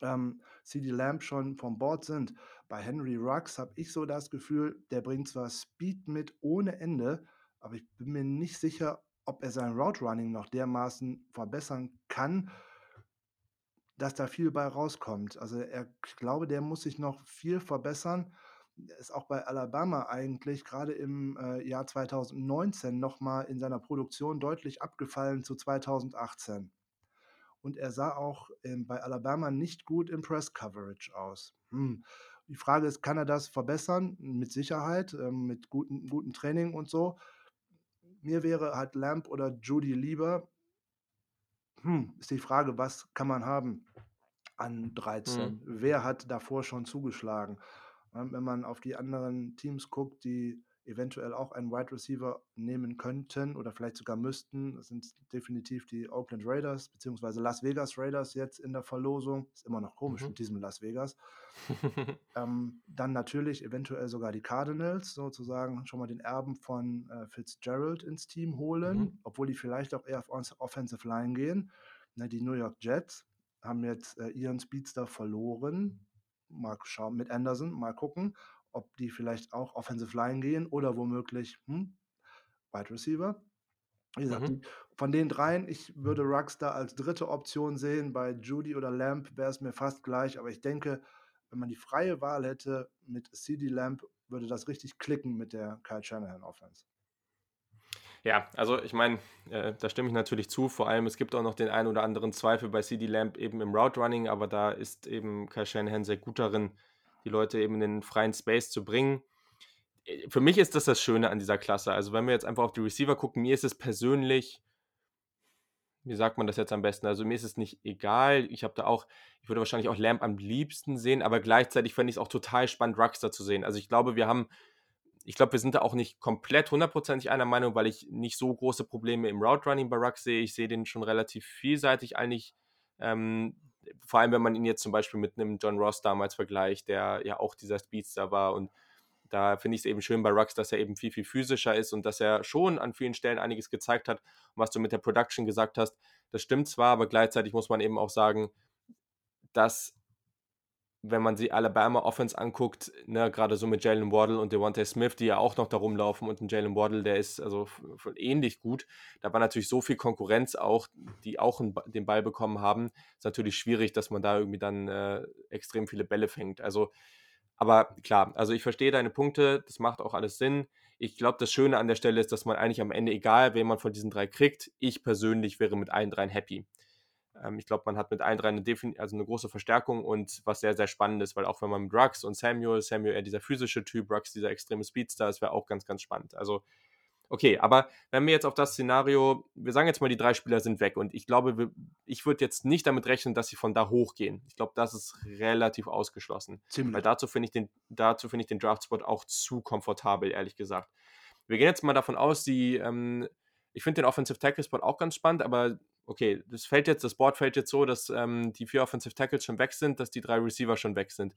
ähm, CD Lamb schon vom Board sind. Bei Henry Rux habe ich so das Gefühl, der bringt zwar Speed mit ohne Ende, aber ich bin mir nicht sicher, ob er sein Route Running noch dermaßen verbessern kann, dass da viel bei rauskommt. Also er, ich glaube, der muss sich noch viel verbessern. Ist auch bei Alabama eigentlich gerade im äh, Jahr 2019 nochmal in seiner Produktion deutlich abgefallen zu 2018 und er sah auch ähm, bei Alabama nicht gut im Press Coverage aus. Hm. Die Frage ist, kann er das verbessern? Mit Sicherheit, ähm, mit gutem guten Training und so. Mir wäre halt Lamp oder Judy lieber. Hm, ist die Frage, was kann man haben an 13? Mhm. Wer hat davor schon zugeschlagen? Wenn man auf die anderen Teams guckt, die eventuell auch einen Wide Receiver nehmen könnten oder vielleicht sogar müssten. Das sind definitiv die Oakland Raiders beziehungsweise Las Vegas Raiders jetzt in der Verlosung. Ist immer noch komisch mhm. mit diesem Las Vegas. ähm, dann natürlich eventuell sogar die Cardinals, sozusagen schon mal den Erben von äh, Fitzgerald ins Team holen, mhm. obwohl die vielleicht auch eher auf Offensive Line gehen. Ne, die New York Jets haben jetzt äh, ihren Speedster verloren. Mal schauen mit Anderson, mal gucken ob die vielleicht auch Offensive Line gehen oder womöglich hm, Wide Receiver. Wie gesagt, Mhm. von den dreien, ich würde Ruggs da als dritte Option sehen. Bei Jeudy oder Lamb wäre es mir fast gleich, aber ich denke, wenn man die freie Wahl hätte mit CeeDee Lamb, würde das richtig klicken mit der Kyle Shanahan Offense. Ja, also ich meine, äh, da stimme ich natürlich zu. Vor allem, es gibt auch noch den einen oder anderen Zweifel bei CD Lamb eben im Route Running, aber da ist eben Kyle Shanahan sehr gut darin, die Leute eben in den freien Space zu bringen. Äh, Für mich ist das das Schöne an dieser Klasse. Also wenn wir jetzt einfach auf die Receiver gucken, mir ist es persönlich, wie sagt man das jetzt am besten? Also mir ist es nicht egal. Ich habe da auch, ich würde wahrscheinlich auch Lamb am liebsten sehen, aber gleichzeitig fände ich es auch total spannend, Ruxter zu sehen. Also ich glaube, wir haben ich glaube, wir sind da auch nicht komplett hundertprozentig einer Meinung, weil ich nicht so große Probleme im Route Running bei Ruck sehe. Ich sehe den schon relativ vielseitig eigentlich. Ähm, vor allem, wenn man ihn jetzt zum Beispiel mit einem John Ross damals vergleicht, der ja auch dieser Speedster war. Und da finde ich es eben schön bei Rux, dass er eben viel, viel physischer ist und dass er schon an vielen Stellen einiges gezeigt hat. Und was du mit der Production gesagt hast, das stimmt zwar, aber gleichzeitig muss man eben auch sagen, dass wenn man sich Alabama Offense anguckt, ne, gerade so mit Jalen Waddle und Devontae Smith, die ja auch noch da rumlaufen und ein Jalen Waddle, der ist also ähnlich gut. Da war natürlich so viel Konkurrenz auch, die auch den Ball bekommen haben. Ist natürlich schwierig, dass man da irgendwie dann äh, extrem viele Bälle fängt. Also, aber klar, also ich verstehe deine Punkte, das macht auch alles Sinn. Ich glaube, das Schöne an der Stelle ist, dass man eigentlich am Ende, egal wen man von diesen drei kriegt, ich persönlich wäre mit allen dreien happy. Ähm, ich glaube, man hat mit allen drei eine, also eine große Verstärkung und was sehr, sehr spannend ist, weil auch wenn man mit Rux und Samuel, Samuel eher dieser physische Typ, Rux dieser extreme Speedstar, das wäre auch ganz, ganz spannend. Also, okay, aber wenn wir jetzt auf das Szenario, wir sagen jetzt mal, die drei Spieler sind weg und ich glaube, ich würde jetzt nicht damit rechnen, dass sie von da hochgehen. Ich glaube, das ist relativ ausgeschlossen. Ziemlich. Weil dazu finde ich den, dazu finde ich den Draftspot auch zu komfortabel, ehrlich gesagt. Wir gehen jetzt mal davon aus, die, ähm, ich finde den Offensive Tackle Spot auch ganz spannend, aber okay, das fällt jetzt, das Board fällt jetzt so, dass ähm, die vier Offensive Tackles schon weg sind, dass die drei Receiver schon weg sind.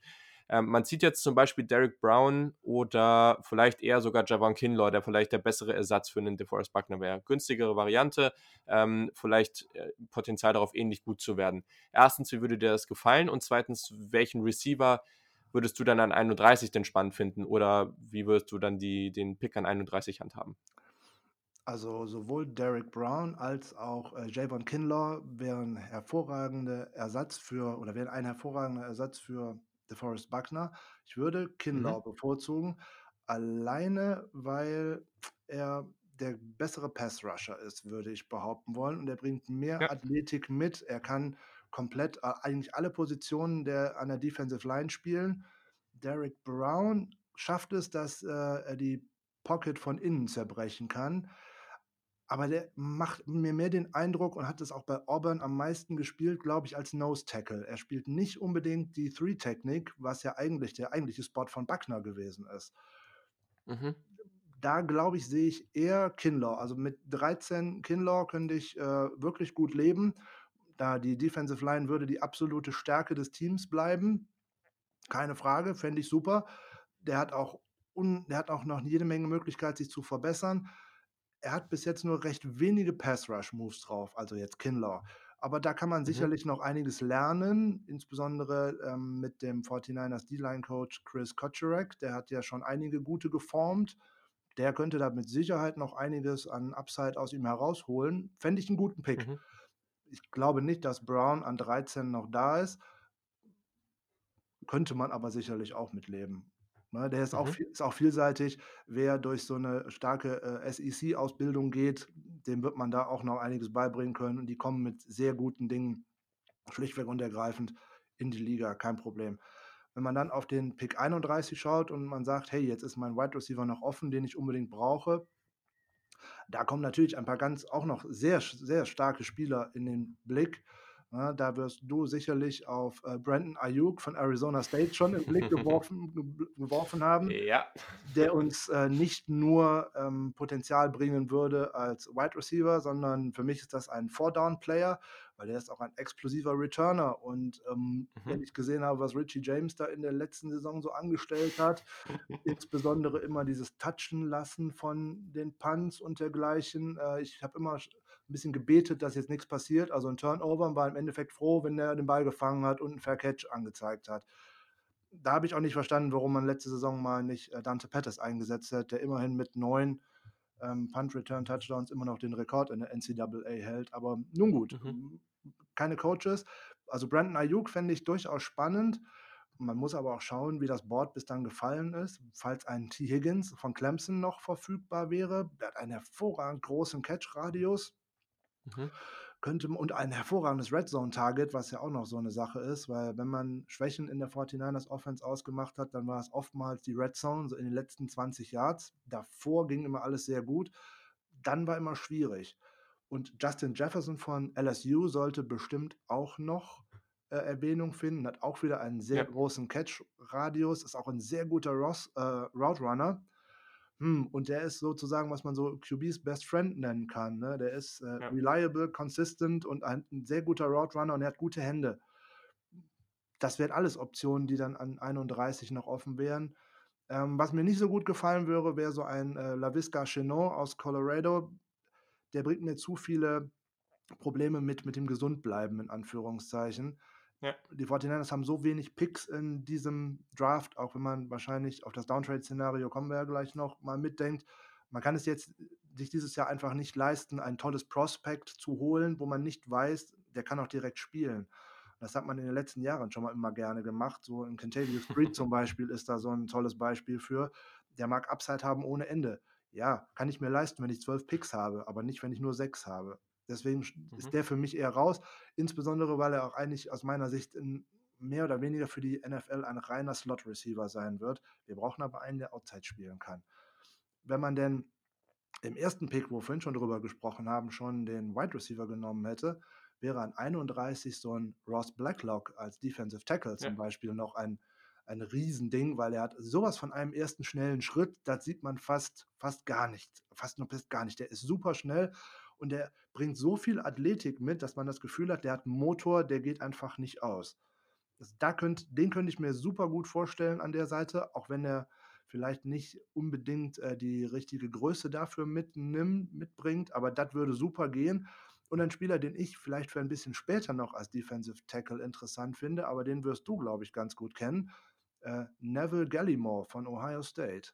Ähm, man sieht jetzt zum Beispiel Derek Brown oder vielleicht eher sogar Javon Kinlaw, der vielleicht der bessere Ersatz für einen DeForest Buckner wäre. Günstigere Variante, ähm, vielleicht äh, Potenzial darauf ähnlich gut zu werden. Erstens, wie würde dir das gefallen? Und zweitens, welchen Receiver würdest du dann an 31 denn spannend finden? Oder wie würdest du dann die, den Pick an 31 handhaben? Also sowohl Derek Brown als auch äh, Javon Kinlaw wären hervorragende Ersatz für oder wären ein hervorragender Ersatz für DeForest Buckner. Ich würde Kinlaw mhm. bevorzugen, alleine weil er der bessere Pass-Rusher ist, würde ich behaupten wollen. Und er bringt mehr ja. Athletik mit. Er kann komplett äh, eigentlich alle Positionen der, an der Defensive Line spielen. Derek Brown schafft es, dass äh, er die Pocket von innen zerbrechen kann. Aber der macht mir mehr den Eindruck und hat es auch bei Auburn am meisten gespielt, glaube ich, als Nose Tackle. Er spielt nicht unbedingt die Three-Technik, was ja eigentlich der eigentliche Spot von Buckner gewesen ist. Mhm. Da, glaube ich, sehe ich eher Kinlaw. Also mit 13 Kinlaw könnte ich äh, wirklich gut leben. Da die Defensive Line würde die absolute Stärke des Teams bleiben. Keine Frage, fände ich super. Der hat auch, un, der hat auch noch jede Menge Möglichkeit, sich zu verbessern er hat bis jetzt nur recht wenige Pass-Rush-Moves drauf, also jetzt Kinlaw. Aber da kann man mhm. sicherlich noch einiges lernen, insbesondere ähm, mit dem 49ers D-Line-Coach Chris Kotcherek. Der hat ja schon einige gute geformt. Der könnte da mit Sicherheit noch einiges an Upside aus ihm herausholen. Fände ich einen guten Pick. Mhm. Ich glaube nicht, dass Brown an 13 noch da ist. Könnte man aber sicherlich auch mitleben. Ne, der ist, mhm. auch, ist auch vielseitig. Wer durch so eine starke äh, SEC-Ausbildung geht, dem wird man da auch noch einiges beibringen können. Und die kommen mit sehr guten Dingen schlichtweg und ergreifend in die Liga, kein Problem. Wenn man dann auf den Pick 31 schaut und man sagt, hey, jetzt ist mein Wide Receiver noch offen, den ich unbedingt brauche, da kommen natürlich ein paar ganz auch noch sehr, sehr starke Spieler in den Blick. Ja, da wirst du sicherlich auf äh, Brandon Ayuk von Arizona State schon im Blick geworfen, geworfen haben, ja. der uns äh, nicht nur ähm, Potenzial bringen würde als Wide Receiver, sondern für mich ist das ein Four-Down-Player, weil der ist auch ein explosiver Returner. Und ähm, mhm. wenn ich gesehen habe, was Richie James da in der letzten Saison so angestellt hat, insbesondere immer dieses Touchen lassen von den Punts und dergleichen, äh, ich habe immer ein bisschen gebetet, dass jetzt nichts passiert, also ein Turnover und war im Endeffekt froh, wenn er den Ball gefangen hat und einen Fair Catch angezeigt hat. Da habe ich auch nicht verstanden, warum man letzte Saison mal nicht äh, Dante Pettis eingesetzt hat, der immerhin mit neun ähm, Punt Return Touchdowns immer noch den Rekord in der NCAA hält. Aber nun gut, Mhm. keine Coaches. Also Brandon Ayuk fände ich durchaus spannend. Man muss aber auch schauen, wie das Board bis dann gefallen ist. Falls ein T. Higgins von Clemson noch verfügbar wäre, der hat einen hervorragend großen Catch-Radius. Mhm. Könnte, und ein hervorragendes Red Zone Target, was ja auch noch so eine Sache ist, weil wenn man Schwächen in der 49ers Offense ausgemacht hat, dann war es oftmals die Red Zone, so in den letzten 20 Yards. Davor ging immer alles sehr gut. Dann war immer schwierig. Und Justin Jefferson von LSU sollte bestimmt auch noch äh, Erwähnung finden, hat auch wieder einen sehr Ja. großen Catch-Radius, ist auch ein sehr guter Ross, äh, Route Runner. Hm, und der ist sozusagen, was man so QBs Best Friend nennen kann. Ne? Der ist äh, Ja. reliable, consistent und ein, ein sehr guter Route Runner und er hat gute Hände. Das wären alles Optionen, die dann an 31 noch offen wären. Ähm, was mir nicht so gut gefallen würde, wäre so ein äh, LaVisca Chenot aus Colorado. Der bringt mir zu viele Probleme mit, mit dem Gesundbleiben, in Anführungszeichen. Ja. Die 49ers haben so wenig Picks in diesem Draft, auch wenn man wahrscheinlich auf das Downtrade-Szenario kommen wir ja gleich noch mal mitdenkt. Man kann es jetzt sich dieses Jahr einfach nicht leisten, ein tolles Prospect zu holen, wo man nicht weiß, der kann auch direkt spielen. Das hat man in den letzten Jahren schon mal immer gerne gemacht. So in Cantavius Breed zum Beispiel ist da so ein tolles Beispiel für. Der mag Upside haben ohne Ende. Ja, kann ich mir leisten, wenn ich zwölf Picks habe, aber nicht, wenn ich nur sechs habe. Deswegen Mhm. ist der für mich eher raus, insbesondere weil er auch eigentlich aus meiner Sicht mehr oder weniger für die NFL ein reiner Slot-Receiver sein wird. Wir brauchen aber einen, der Outside spielen kann. Wenn man denn im ersten Pick, wo wir vorhin schon drüber gesprochen haben, schon den Wide Receiver genommen hätte, wäre an 31 so ein Ross Blacklock als Defensive Tackle zum Ja. Beispiel noch ein, ein Riesending, weil er hat sowas von einem ersten schnellen Schritt, das sieht man fast, fast gar nicht. Fast nur fast gar nicht. Der ist super schnell und der bringt so viel Athletik mit, dass man das Gefühl hat, der hat einen Motor, der geht einfach nicht aus. Da könnt, den könnte ich mir super gut vorstellen an der Seite, auch wenn er vielleicht nicht unbedingt äh, die richtige Größe dafür mitnimmt, mitbringt, aber das würde super gehen. Und ein Spieler, den ich vielleicht für ein bisschen später noch als Defensive Tackle interessant finde, aber den wirst du, glaube ich, ganz gut kennen. Äh, Neville Gallimore von Ohio State.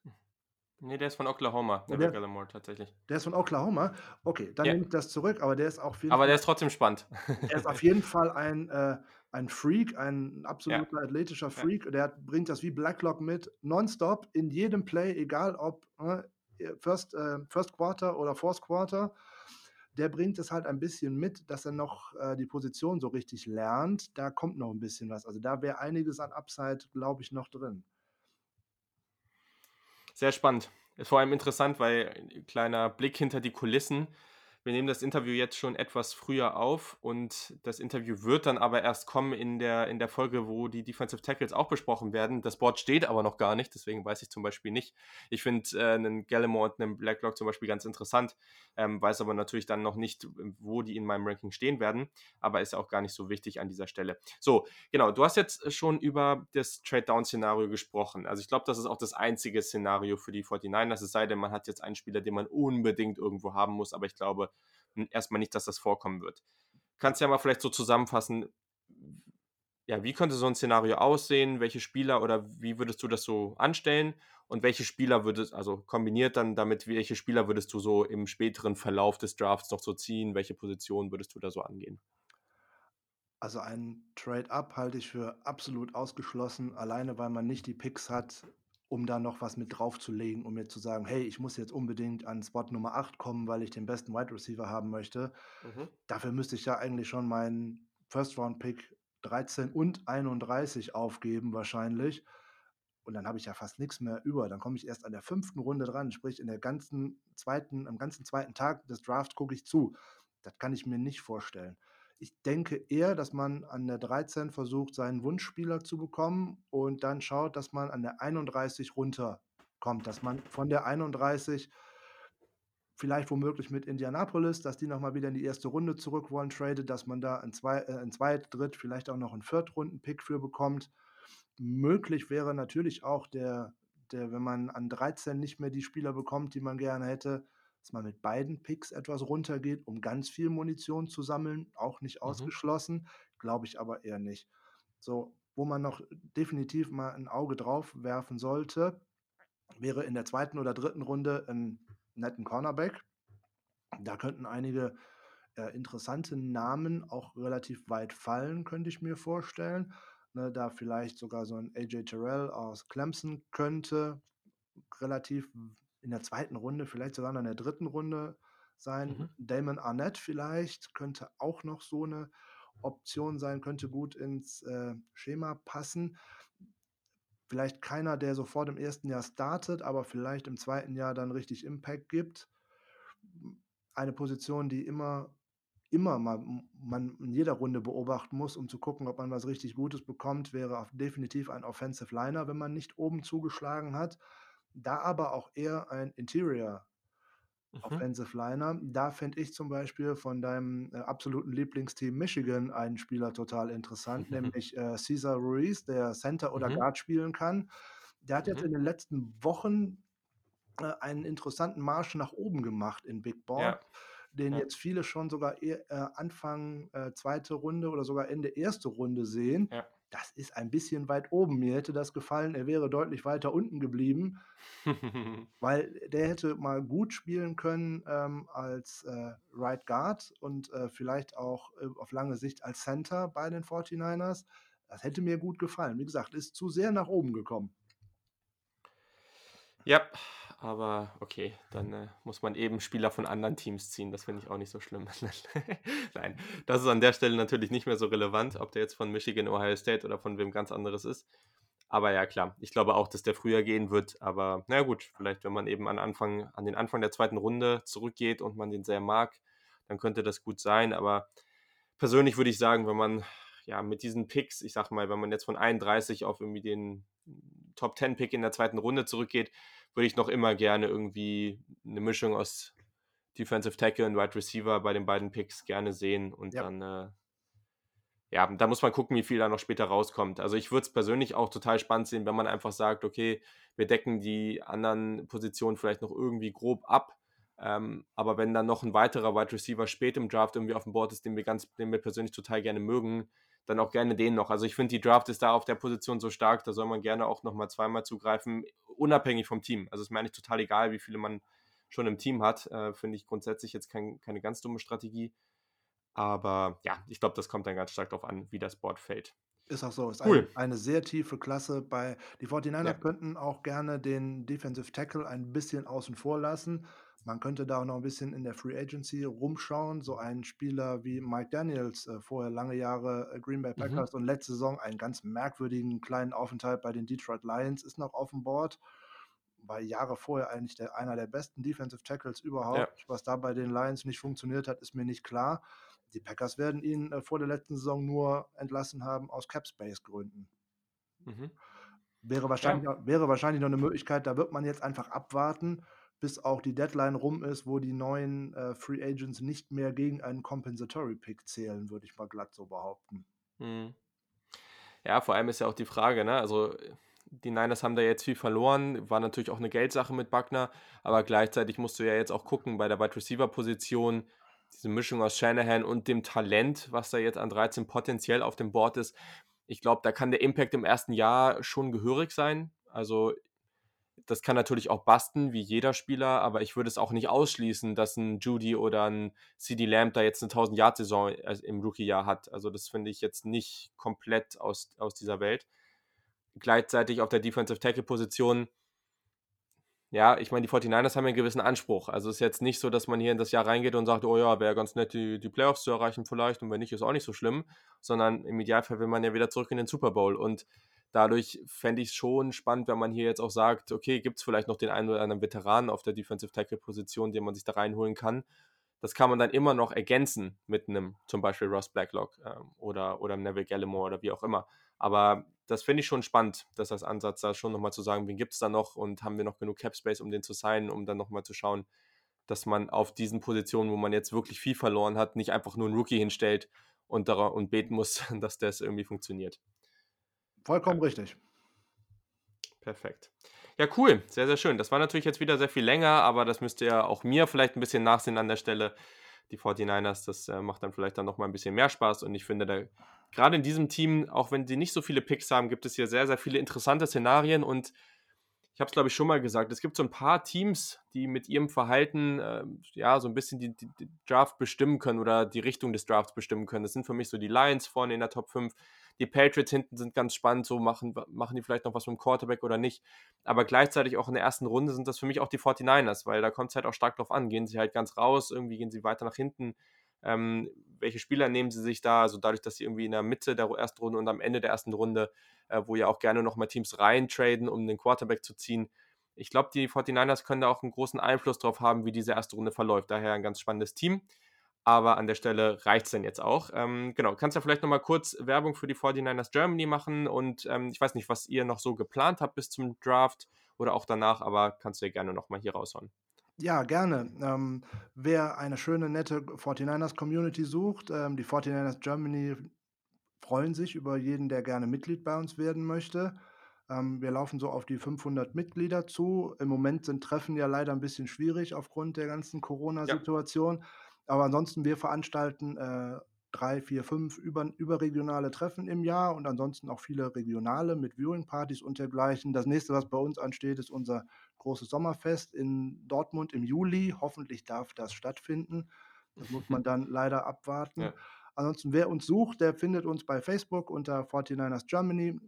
Nee, der ist von Oklahoma, Ja, Neville der- Gallimore tatsächlich. Der ist von Oklahoma. Okay, dann Ja. nehme ich das zurück, aber der ist auf jeden Aber Fall der ist trotzdem spannend. er ist auf jeden Fall ein, äh, ein Freak, ein absoluter athletischer Freak. Der hat, bringt das wie Blacklock mit, nonstop in jedem Play, egal ob äh, First, äh, First Quarter oder Fourth Quarter. Der bringt es halt ein bisschen mit, dass er noch äh, die Position so richtig lernt. Da kommt noch ein bisschen was. Also da wäre einiges an Upside, glaube ich, noch drin. Sehr spannend. Ist vor allem interessant, weil ein kleiner Blick hinter die Kulissen. Wir nehmen das Interview jetzt schon etwas früher auf und das Interview wird dann aber erst kommen in der, in der Folge, wo die Defensive Tackles auch besprochen werden. Das Board steht aber noch gar nicht, deswegen weiß ich zum Beispiel nicht. Ich finde äh, einen Gallimore und einen Blacklock zum Beispiel ganz interessant, ähm, weiß aber natürlich dann noch nicht, wo die in meinem Ranking stehen werden, aber ist auch gar nicht so wichtig an dieser Stelle. So, genau, du hast jetzt schon über das Trade-Down-Szenario gesprochen. Also ich glaube, das ist auch das einzige Szenario für die 49ers, es sei denn, man hat jetzt einen Spieler, den man unbedingt irgendwo haben muss, aber ich glaube erstmal nicht, dass das vorkommen wird. Kannst ja mal vielleicht so zusammenfassen, ja, wie könnte so ein Szenario aussehen? Welche Spieler oder wie würdest du das so anstellen? Und welche Spieler würdest, also kombiniert dann damit, welche Spieler würdest du so im späteren Verlauf des Drafts noch so ziehen? Welche Position würdest du da so angehen? Also ein Trade-up halte ich für absolut ausgeschlossen, alleine weil man nicht die Picks hat, um da noch was mit draufzulegen, um mir zu sagen, hey, ich muss jetzt unbedingt an Spot Nummer 8 kommen, weil ich den besten Wide Receiver haben möchte. Dafür müsste ich ja eigentlich schon meinen First-Round-Pick 13 und 31 aufgeben wahrscheinlich. Und dann habe ich ja fast nichts mehr über. Dann komme ich erst an der fünften Runde dran, sprich in der ganzen zweiten, am ganzen zweiten Tag des Drafts gucke ich zu. Das kann ich mir nicht vorstellen. Ich denke eher, dass man an der 13 versucht, seinen Wunschspieler zu bekommen und dann schaut, dass man an der 31 runterkommt, dass man von der 31 vielleicht womöglich mit Indianapolis, dass die nochmal wieder in die erste Runde zurück wollen, tradet, dass man da ein, zwei, äh, zweit, dritt, vielleicht auch noch einen Viertrunden-Pick für bekommt. Möglich wäre natürlich auch der, der, wenn man an 13 nicht mehr die Spieler bekommt, die man gerne hätte, dass man mit beiden Picks etwas runtergeht, um ganz viel Munition zu sammeln. Auch nicht Mhm. ausgeschlossen, glaube ich aber eher nicht. So, wo man noch definitiv mal ein Auge drauf werfen sollte, wäre in der zweiten oder dritten Runde ein netten Cornerback. Da könnten einige äh, interessante Namen auch relativ weit fallen, könnte ich mir vorstellen. Ne, da vielleicht sogar so ein AJ Terrell aus Clemson könnte relativ in der zweiten Runde, vielleicht sogar in der dritten Runde sein. Mhm. Damon Arnett vielleicht könnte auch noch so eine Option sein, könnte gut ins äh, Schema passen. Vielleicht keiner, der sofort im ersten Jahr startet, aber vielleicht im zweiten Jahr dann richtig Impact gibt. Eine Position, die immer immer mal man in jeder Runde beobachten muss, um zu gucken, ob man was richtig Gutes bekommt, wäre definitiv ein Offensive Liner, wenn man nicht oben zugeschlagen hat. Da aber auch eher ein Interior Mhm. Offensive Liner. Da fände ich zum Beispiel von deinem äh, absoluten Lieblingsteam Michigan einen Spieler total interessant, nämlich äh, Cesar Ruiz, der Center oder Mhm. Guard spielen kann. Der hat jetzt Mhm. in den letzten Wochen äh, einen interessanten Marsch nach oben gemacht in Big Board, Ja. den Ja. jetzt viele schon sogar eher, äh, Anfang äh, zweite Runde oder sogar Ende erste Runde sehen. Ja. Das ist ein bisschen weit oben. Mir hätte das gefallen, er wäre deutlich weiter unten geblieben, weil der hätte mal gut spielen können ähm, als äh, Right Guard und äh, vielleicht auch äh, auf lange Sicht als Center bei den 49ers. Das hätte mir gut gefallen. Wie gesagt, ist zu sehr nach oben gekommen. Ja, aber okay, dann äh, muss man eben Spieler von anderen Teams ziehen. Das finde ich auch nicht so schlimm. Nein, das ist an der Stelle natürlich nicht mehr so relevant, ob der jetzt von Michigan, Ohio State oder von wem ganz anderes ist. Aber ja, klar, ich glaube auch, dass der früher gehen wird. Aber na gut, vielleicht, wenn man eben an, Anfang, an den Anfang der zweiten Runde zurückgeht und man den sehr mag, dann könnte das gut sein. Aber persönlich würde ich sagen, wenn man ja mit diesen Picks, ich sag mal, wenn man jetzt von 31 auf irgendwie den Top 10 Pick in der zweiten Runde zurückgeht, würde ich noch immer gerne irgendwie eine Mischung aus Defensive Tackle und Wide Receiver bei den beiden Picks gerne sehen und Ja. dann äh, ja, da muss man gucken, wie viel da noch später rauskommt. Also ich würde es persönlich auch total spannend sehen, wenn man einfach sagt, okay, wir decken die anderen Positionen vielleicht noch irgendwie grob ab. Ähm, aber wenn dann noch ein weiterer Wide Receiver spät im Draft irgendwie auf dem Board ist, den wir ganz, den wir persönlich total gerne mögen, dann auch gerne den noch. Also ich finde, die Draft ist da auf der Position so stark, da soll man gerne auch nochmal zweimal zugreifen, unabhängig vom Team. Also es ist mir eigentlich total egal, wie viele man schon im Team hat. Äh, finde ich grundsätzlich jetzt kein, keine ganz dumme Strategie. Aber ja, ich glaube, das kommt dann ganz stark darauf an, wie das Board fällt. Ist auch so. Ist Cool. ein, eine sehr tiefe Klasse. Bei die 49ers Ja. könnten auch gerne den Defensive Tackle ein bisschen außen vor lassen. Man könnte da auch noch ein bisschen in der Free Agency rumschauen. So ein Spieler wie Mike Daniels, äh, vorher lange Jahre äh, Green Bay Mhm. Packers und letzte Saison einen ganz merkwürdigen kleinen Aufenthalt bei den Detroit Lions, ist noch auf dem Board. War Jahre vorher eigentlich der, einer der besten Defensive Tackles überhaupt. Was da bei den Lions nicht funktioniert hat, ist mir nicht klar. Die Packers werden ihn äh, vor der letzten Saison nur entlassen haben aus Cap Space Gründen. Mhm. Wäre wahrscheinlich, noch, wäre wahrscheinlich noch eine Möglichkeit, da wird man jetzt einfach abwarten, bis auch die Deadline rum ist, wo die neuen äh, Free Agents nicht mehr gegen einen Compensatory Pick zählen, würde ich mal glatt so behaupten. Mhm. Ja, vor allem ist ja auch die Frage, ne? Also die Niners haben da jetzt viel verloren, war natürlich auch eine Geldsache mit Buckner, aber gleichzeitig musst du ja jetzt auch gucken bei der Wide Receiver Position, diese Mischung aus Shanahan und dem Talent, was da jetzt an 13 potenziell auf dem Board ist. Ich glaube, da kann der Impact im ersten Jahr schon gehörig sein. Also das kann natürlich auch basten, wie jeder Spieler, aber ich würde es auch nicht ausschließen, dass ein Judy oder ein CD Lamb da jetzt eine 1000-Yard-Saison äh, im Rookie-Jahr hat. Also das finde ich jetzt nicht komplett aus, aus dieser Welt. Gleichzeitig auf der Defensive Tackle-Position, ja, ich meine, die 49ers haben einen gewissen Anspruch. Also es ist jetzt nicht so, dass man hier in das Jahr reingeht und sagt, oh ja, wäre ganz nett, die, die Playoffs zu erreichen vielleicht und wenn nicht, ist auch nicht so schlimm, sondern im Idealfall will man ja wieder zurück in den Super Bowl und dadurch fände ich es schon spannend, wenn man hier jetzt auch sagt, okay, gibt es vielleicht noch den einen oder anderen Veteranen auf der Defensive Tackle-Position, den man sich da reinholen kann. Das kann man dann immer noch ergänzen mit einem zum Beispiel Ross Blacklock ähm, oder, oder Neville Gallimore oder wie auch immer. Aber das finde ich schon spannend, dass das Ansatz da schon nochmal zu sagen, wen gibt es da noch und haben wir noch genug Cap Space, um den zu signen, um dann nochmal zu schauen, dass man auf diesen Positionen, wo man jetzt wirklich viel verloren hat, nicht einfach nur einen Rookie hinstellt und, und beten muss, dass das irgendwie funktioniert. Vollkommen ja. richtig. Perfekt. Ja, cool. Sehr, sehr schön. Das war natürlich jetzt wieder sehr viel länger, aber das müsste ja auch mir vielleicht ein bisschen nachsehen an der Stelle. Die 49ers, das äh, macht dann vielleicht dann nochmal ein bisschen mehr Spaß. Und ich finde, da, gerade in diesem Team, auch wenn sie nicht so viele Picks haben, gibt es hier sehr, sehr viele interessante Szenarien. Und ich habe es glaube ich schon mal gesagt, es gibt so ein paar Teams, die mit ihrem Verhalten äh, ja so ein bisschen die, die, die, Draft bestimmen können oder die Richtung des Drafts bestimmen können. Das sind für mich so die Lions vorne in der Top 5. Die Patriots hinten sind ganz spannend, so machen, machen die vielleicht noch was mit dem Quarterback oder nicht. Aber gleichzeitig auch in der ersten Runde sind das für mich auch die 49ers, weil da kommt es halt auch stark drauf an. Gehen sie halt ganz raus, irgendwie gehen sie weiter nach hinten. Ähm, welche Spieler nehmen sie sich da? Also dadurch, dass sie irgendwie in der Mitte der ersten Runde und am Ende der ersten Runde, äh, wo ja auch gerne nochmal Teams reintraden, um den Quarterback zu ziehen. Ich glaube, die 49ers können da auch einen großen Einfluss drauf haben, wie diese erste Runde verläuft. Daher ein ganz spannendes Team. Aber an der Stelle reicht es denn jetzt auch. Ähm, genau, kannst ja vielleicht nochmal kurz Werbung für die 49ers Germany machen und ähm, ich weiß nicht, was ihr noch so geplant habt bis zum Draft oder auch danach, aber kannst du ja gerne nochmal hier raushauen. Ja, gerne. Ähm, wer eine schöne, nette 49ers Community sucht, ähm, die 49ers Germany freuen sich über jeden, der gerne Mitglied bei uns werden möchte. Ähm, wir laufen so auf die 500 Mitglieder zu. Im Moment sind Treffen ja leider ein bisschen schwierig aufgrund der ganzen Corona-Situation. Ja. Aber ansonsten, wir veranstalten äh, drei, vier, fünf über, überregionale Treffen im Jahr und ansonsten auch viele regionale mit Viewing-Partys und dergleichen. Das nächste, was bei uns ansteht, ist unser großes Sommerfest in Dortmund im Juli. Hoffentlich darf das stattfinden. Das muss man dann leider abwarten. Ja. Ansonsten, wer uns sucht, der findet uns bei Facebook unter 49ers Germany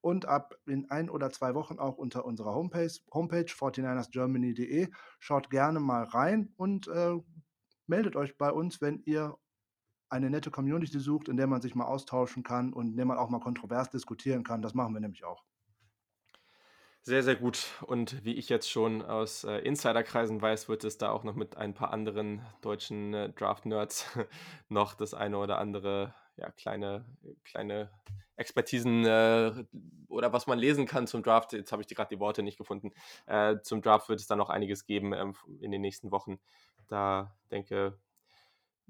und ab in ein oder zwei Wochen auch unter unserer Homepage, Homepage 49ersgermany.de. Schaut gerne mal rein und äh, meldet euch bei uns, wenn ihr eine nette Community sucht, in der man sich mal austauschen kann und in der man auch mal kontrovers diskutieren kann. Das machen wir nämlich auch. Sehr, sehr gut. Und wie ich jetzt schon aus äh, Insiderkreisen weiß, wird es da auch noch mit ein paar anderen deutschen äh, Draft-Nerds noch das eine oder andere, ja, kleine, kleine Expertisen äh, oder was man lesen kann zum Draft. Jetzt habe ich gerade die Worte nicht gefunden. Äh, zum Draft wird es dann noch einiges geben ähm, in den nächsten Wochen. Da denke,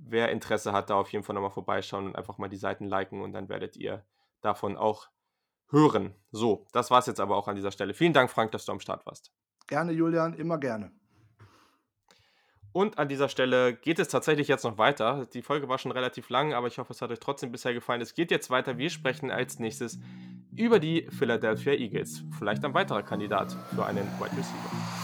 wer Interesse hat, da auf jeden Fall nochmal vorbeischauen und einfach mal die Seiten liken und dann werdet ihr davon auch hören. So, das war es jetzt aber auch an dieser Stelle. Vielen Dank, Frank, dass du am Start warst. Gerne, Julian, immer gerne. Und an dieser Stelle geht es tatsächlich jetzt noch weiter. Die Folge war schon relativ lang, aber ich hoffe, es hat euch trotzdem bisher gefallen. Es geht jetzt weiter. Wir sprechen als nächstes über die Philadelphia Eagles. Vielleicht ein weiterer Kandidat für einen Wide Receiver.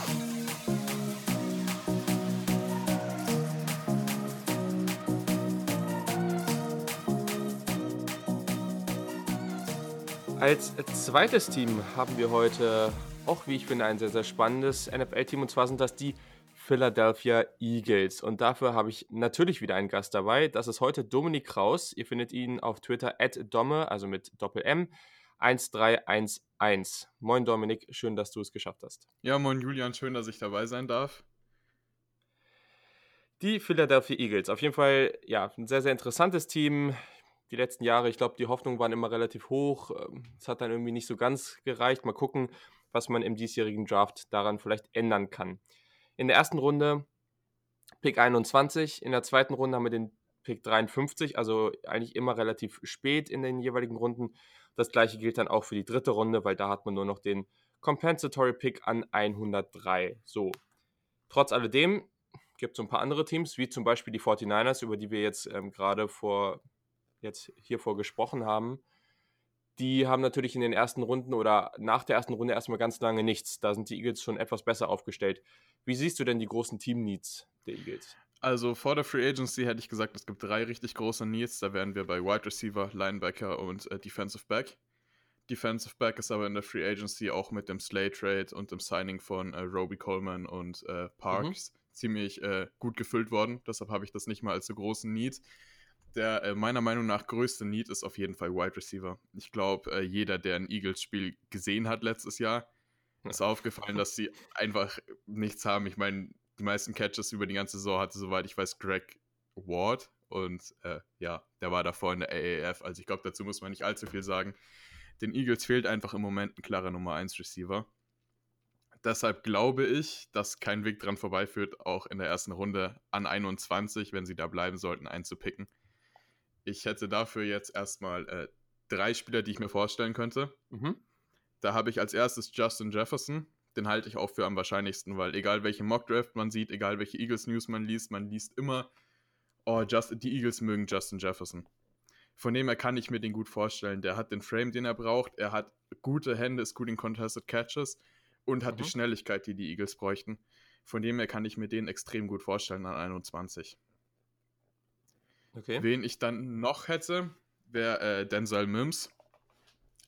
Als zweites Team haben wir heute auch, wie ich finde, ein sehr, sehr spannendes NFL-Team. Und zwar sind das die Philadelphia Eagles. Und dafür habe ich natürlich wieder einen Gast dabei. Das ist heute Dominik Kraus. Ihr findet ihn auf Twitter at Domme, also mit Doppel-M. 1311. Moin Dominik, schön, dass du es geschafft hast. Ja, moin Julian, schön, dass ich dabei sein darf. Die Philadelphia Eagles, auf jeden Fall ja, ein sehr, sehr interessantes Team die letzten Jahre. Ich glaube, die Hoffnungen waren immer relativ hoch. Ähm, es hat dann irgendwie nicht so ganz gereicht. Mal gucken, was man im diesjährigen Draft daran vielleicht ändern kann. In der ersten Runde Pick 21, in der zweiten Runde haben wir den Pick 53, also eigentlich immer relativ spät in den jeweiligen Runden. Das gleiche gilt dann auch für die dritte Runde, weil da hat man nur noch den Compensatory Pick an 103. So. Trotz alledem gibt es ein paar andere Teams, wie zum Beispiel die 49ers, über die wir jetzt ähm, gerade vor jetzt hiervor gesprochen haben, die haben natürlich in den ersten Runden oder nach der ersten Runde erstmal ganz lange nichts. Da sind die Eagles schon etwas besser aufgestellt. Wie siehst du denn die großen Team-Needs der Eagles? Also vor der Free Agency hätte ich gesagt, es gibt drei richtig große Needs. Da wären wir bei Wide Receiver, Linebacker und äh, Defensive Back. Defensive Back ist aber in der Free Agency auch mit dem Slay Trade und dem Signing von äh, Roby Coleman und äh, Parks mhm. ziemlich äh, gut gefüllt worden. Deshalb habe ich das nicht mal als so großen Need der äh, meiner Meinung nach größte Need ist auf jeden Fall Wide Receiver. Ich glaube, äh, jeder, der ein Eagles-Spiel gesehen hat letztes Jahr, ist aufgefallen, dass sie einfach nichts haben. Ich meine, die meisten Catches über die ganze Saison hatte, soweit ich weiß, Greg Ward. Und äh, ja, der war davor in der AAF. Also ich glaube, dazu muss man nicht allzu viel sagen. Den Eagles fehlt einfach im Moment ein klarer Nummer 1 Receiver. Deshalb glaube ich, dass kein Weg dran vorbeiführt, auch in der ersten Runde an 21, wenn sie da bleiben sollten, einzupicken. Ich hätte dafür jetzt erstmal äh, drei Spieler, die ich mir vorstellen könnte. Mhm. Da habe ich als erstes Justin Jefferson. Den halte ich auch für am wahrscheinlichsten, weil egal welche Mockdraft man sieht, egal welche Eagles News man liest, man liest immer, oh, Just, die Eagles mögen Justin Jefferson. Von dem her kann ich mir den gut vorstellen. Der hat den Frame, den er braucht. Er hat gute Hände, ist gut in Contested Catches und hat mhm. die Schnelligkeit, die die Eagles bräuchten. Von dem her kann ich mir den extrem gut vorstellen an 21. Okay. Wen ich dann noch hätte, wäre äh, Denzel Mims.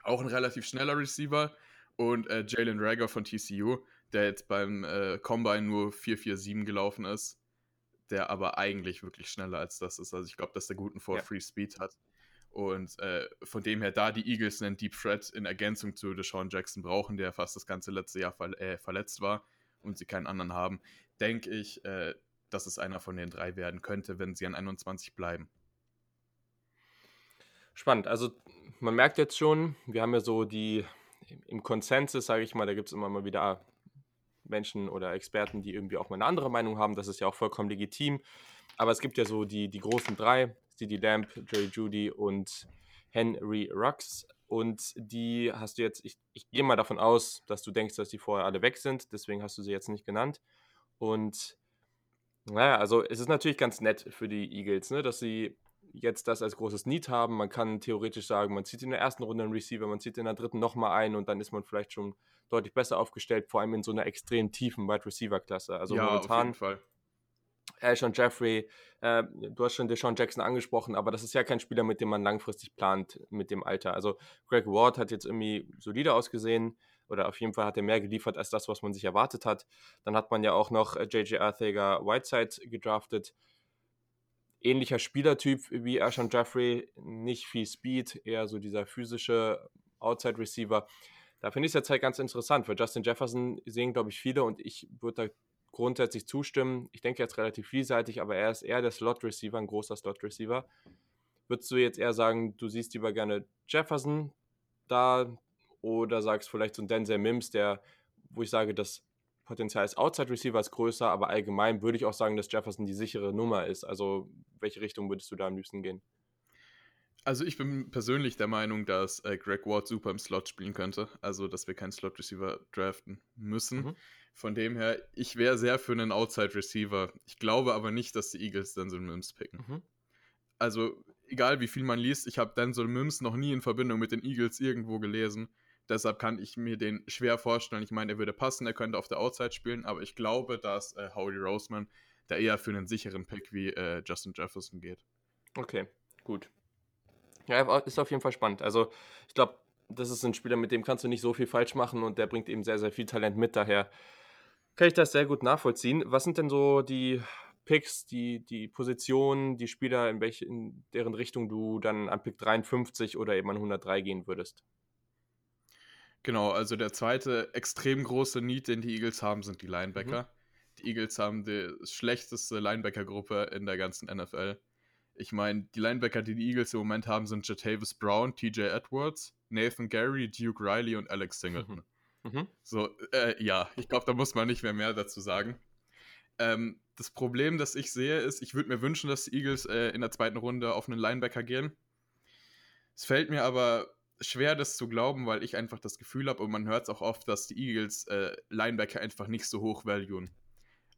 Auch ein relativ schneller Receiver. Und äh, Jalen Rager von TCU, der jetzt beim äh, Combine nur 4-4-7 gelaufen ist. Der aber eigentlich wirklich schneller als das ist. Also ich glaube, dass der guten 4-Free-Speed ja. hat. Und äh, von dem her, da die Eagles einen Deep Threat in Ergänzung zu Deshaun Jackson brauchen, der fast das ganze letzte Jahr ver äh, verletzt war und sie keinen anderen haben, denke ich, äh, dass es einer von den drei werden könnte, wenn sie an 21 bleiben. Spannend. Also man merkt jetzt schon, wir haben ja so die im Konsensus, sage ich mal, da gibt es immer mal wieder Menschen oder Experten, die irgendwie auch mal eine andere Meinung haben. Das ist ja auch vollkommen legitim. Aber es gibt ja so die, die großen drei, CD Lamp, Jerry Judy und Henry Rux. Und die hast du jetzt, ich, ich gehe mal davon aus, dass du denkst, dass die vorher alle weg sind, deswegen hast du sie jetzt nicht genannt. Und naja, also es ist natürlich ganz nett für die Eagles, ne, dass sie jetzt das als großes Need haben. Man kann theoretisch sagen, man zieht in der ersten Runde einen Receiver, man zieht in der dritten nochmal ein und dann ist man vielleicht schon deutlich besser aufgestellt, vor allem in so einer extrem tiefen Wide Receiver Klasse. Also ja, momentan, auf jeden Fall. Alshon Jeffrey, äh, du hast schon Deshaun Jackson angesprochen, aber das ist ja kein Spieler, mit dem man langfristig plant mit dem Alter. Also Greg Ward hat jetzt irgendwie solide ausgesehen oder auf jeden Fall hat er mehr geliefert als das, was man sich erwartet hat. Dann hat man ja auch noch J.J. Äh, Arthur Whiteside gedraftet. Ähnlicher Spielertyp wie Alshon Jeffrey, nicht viel Speed, eher so dieser physische Outside Receiver. Da finde ich es jetzt halt ganz interessant, weil Justin Jefferson sehen, glaube ich, viele und ich würde da grundsätzlich zustimmen. Ich denke jetzt relativ vielseitig, aber er ist eher der Slot-Receiver, ein großer Slot-Receiver. Würdest du jetzt eher sagen, du siehst lieber gerne Jefferson da oder sagst vielleicht so ein Denzel Mims, der, wo ich sage, das Potenzial ist Outside Receiver ist größer, aber allgemein würde ich auch sagen, dass Jefferson die sichere Nummer ist. Also, welche Richtung würdest du da am liebsten gehen? Also ich bin persönlich der Meinung, dass äh, Greg Ward super im Slot spielen könnte. Also, dass wir keinen Slot Receiver draften müssen. Mhm. Von dem her, ich wäre sehr für einen Outside Receiver. Ich glaube aber nicht, dass die Eagles Denzel Mims picken. Mhm. Also, egal wie viel man liest, ich habe Denzel Mims noch nie in Verbindung mit den Eagles irgendwo gelesen. Deshalb kann ich mir den schwer vorstellen. Ich meine, er würde passen, er könnte auf der Outside spielen, aber ich glaube, dass äh, Howdy Roseman da eher für einen sicheren Pick wie äh, Justin Jefferson geht. Okay, gut. Ja, ist auf jeden Fall spannend. Also, ich glaube, das ist ein Spieler, mit dem kannst du nicht so viel falsch machen und der bringt eben sehr, sehr viel Talent mit. Daher kann ich das sehr gut nachvollziehen. Was sind denn so die Picks, die, die Positionen, die Spieler, in, welche, in deren Richtung du dann an Pick 53 oder eben an 103 gehen würdest? Genau, also der zweite extrem große Need, den die Eagles haben, sind die Linebacker. Mhm. Die Eagles haben die schlechteste Linebacker-Gruppe in der ganzen NFL. Ich meine, die Linebacker, die die Eagles im Moment haben, sind Jatavis Brown, TJ Edwards, Nathan Gary, Duke Riley und Alex Singleton. Mhm. Mhm. So, äh, ja, ich glaube, da muss man nicht mehr mehr dazu sagen. Ähm, das Problem, das ich sehe, ist, ich würde mir wünschen, dass die Eagles äh, in der zweiten Runde auf einen Linebacker gehen. Es fällt mir aber schwer, das zu glauben, weil ich einfach das Gefühl habe, und man hört es auch oft, dass die Eagles äh, Linebacker einfach nicht so hoch valuen.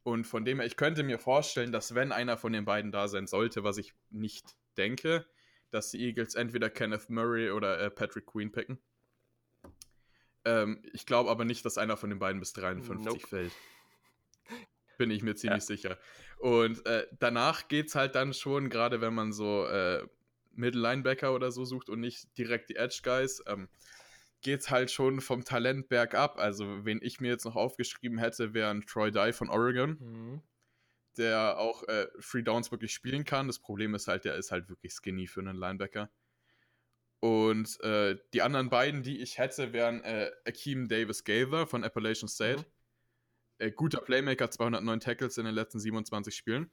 Und von dem her, ich könnte mir vorstellen, dass wenn einer von den beiden da sein sollte, was ich nicht denke, dass die Eagles entweder Kenneth Murray oder äh, Patrick Queen picken. Ähm, ich glaube aber nicht, dass einer von den beiden bis 53 nope. fällt. Bin ich mir ziemlich ja. sicher. Und äh, danach geht es halt dann schon, gerade wenn man so äh, Middle Linebacker oder so sucht und nicht direkt die Edge Guys, ähm, geht es halt schon vom Talent bergab. Also, wen ich mir jetzt noch aufgeschrieben hätte, wäre ein Troy Dye von Oregon. Mhm. Der auch äh, Free Downs wirklich spielen kann. Das Problem ist halt, der ist halt wirklich skinny für einen Linebacker. Und äh, die anderen beiden, die ich hätte, wären äh, Akeem Davis Gaither von Appalachian State. Mhm. Äh, guter Playmaker, 209 Tackles in den letzten 27 Spielen.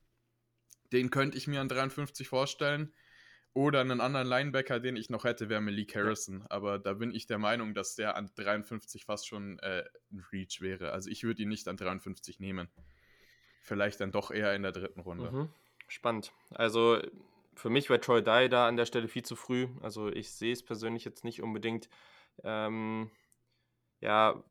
Den könnte ich mir an 53 vorstellen. Oder einen anderen Linebacker, den ich noch hätte, wäre Malik Harrison. Aber da bin ich der Meinung, dass der an 53 fast schon äh, ein Reach wäre. Also ich würde ihn nicht an 53 nehmen. Vielleicht dann doch eher in der dritten Runde. Mhm. Spannend. Also für mich wäre Troy Dye da an der Stelle viel zu früh. Also ich sehe es persönlich jetzt nicht unbedingt. Ähm, ja,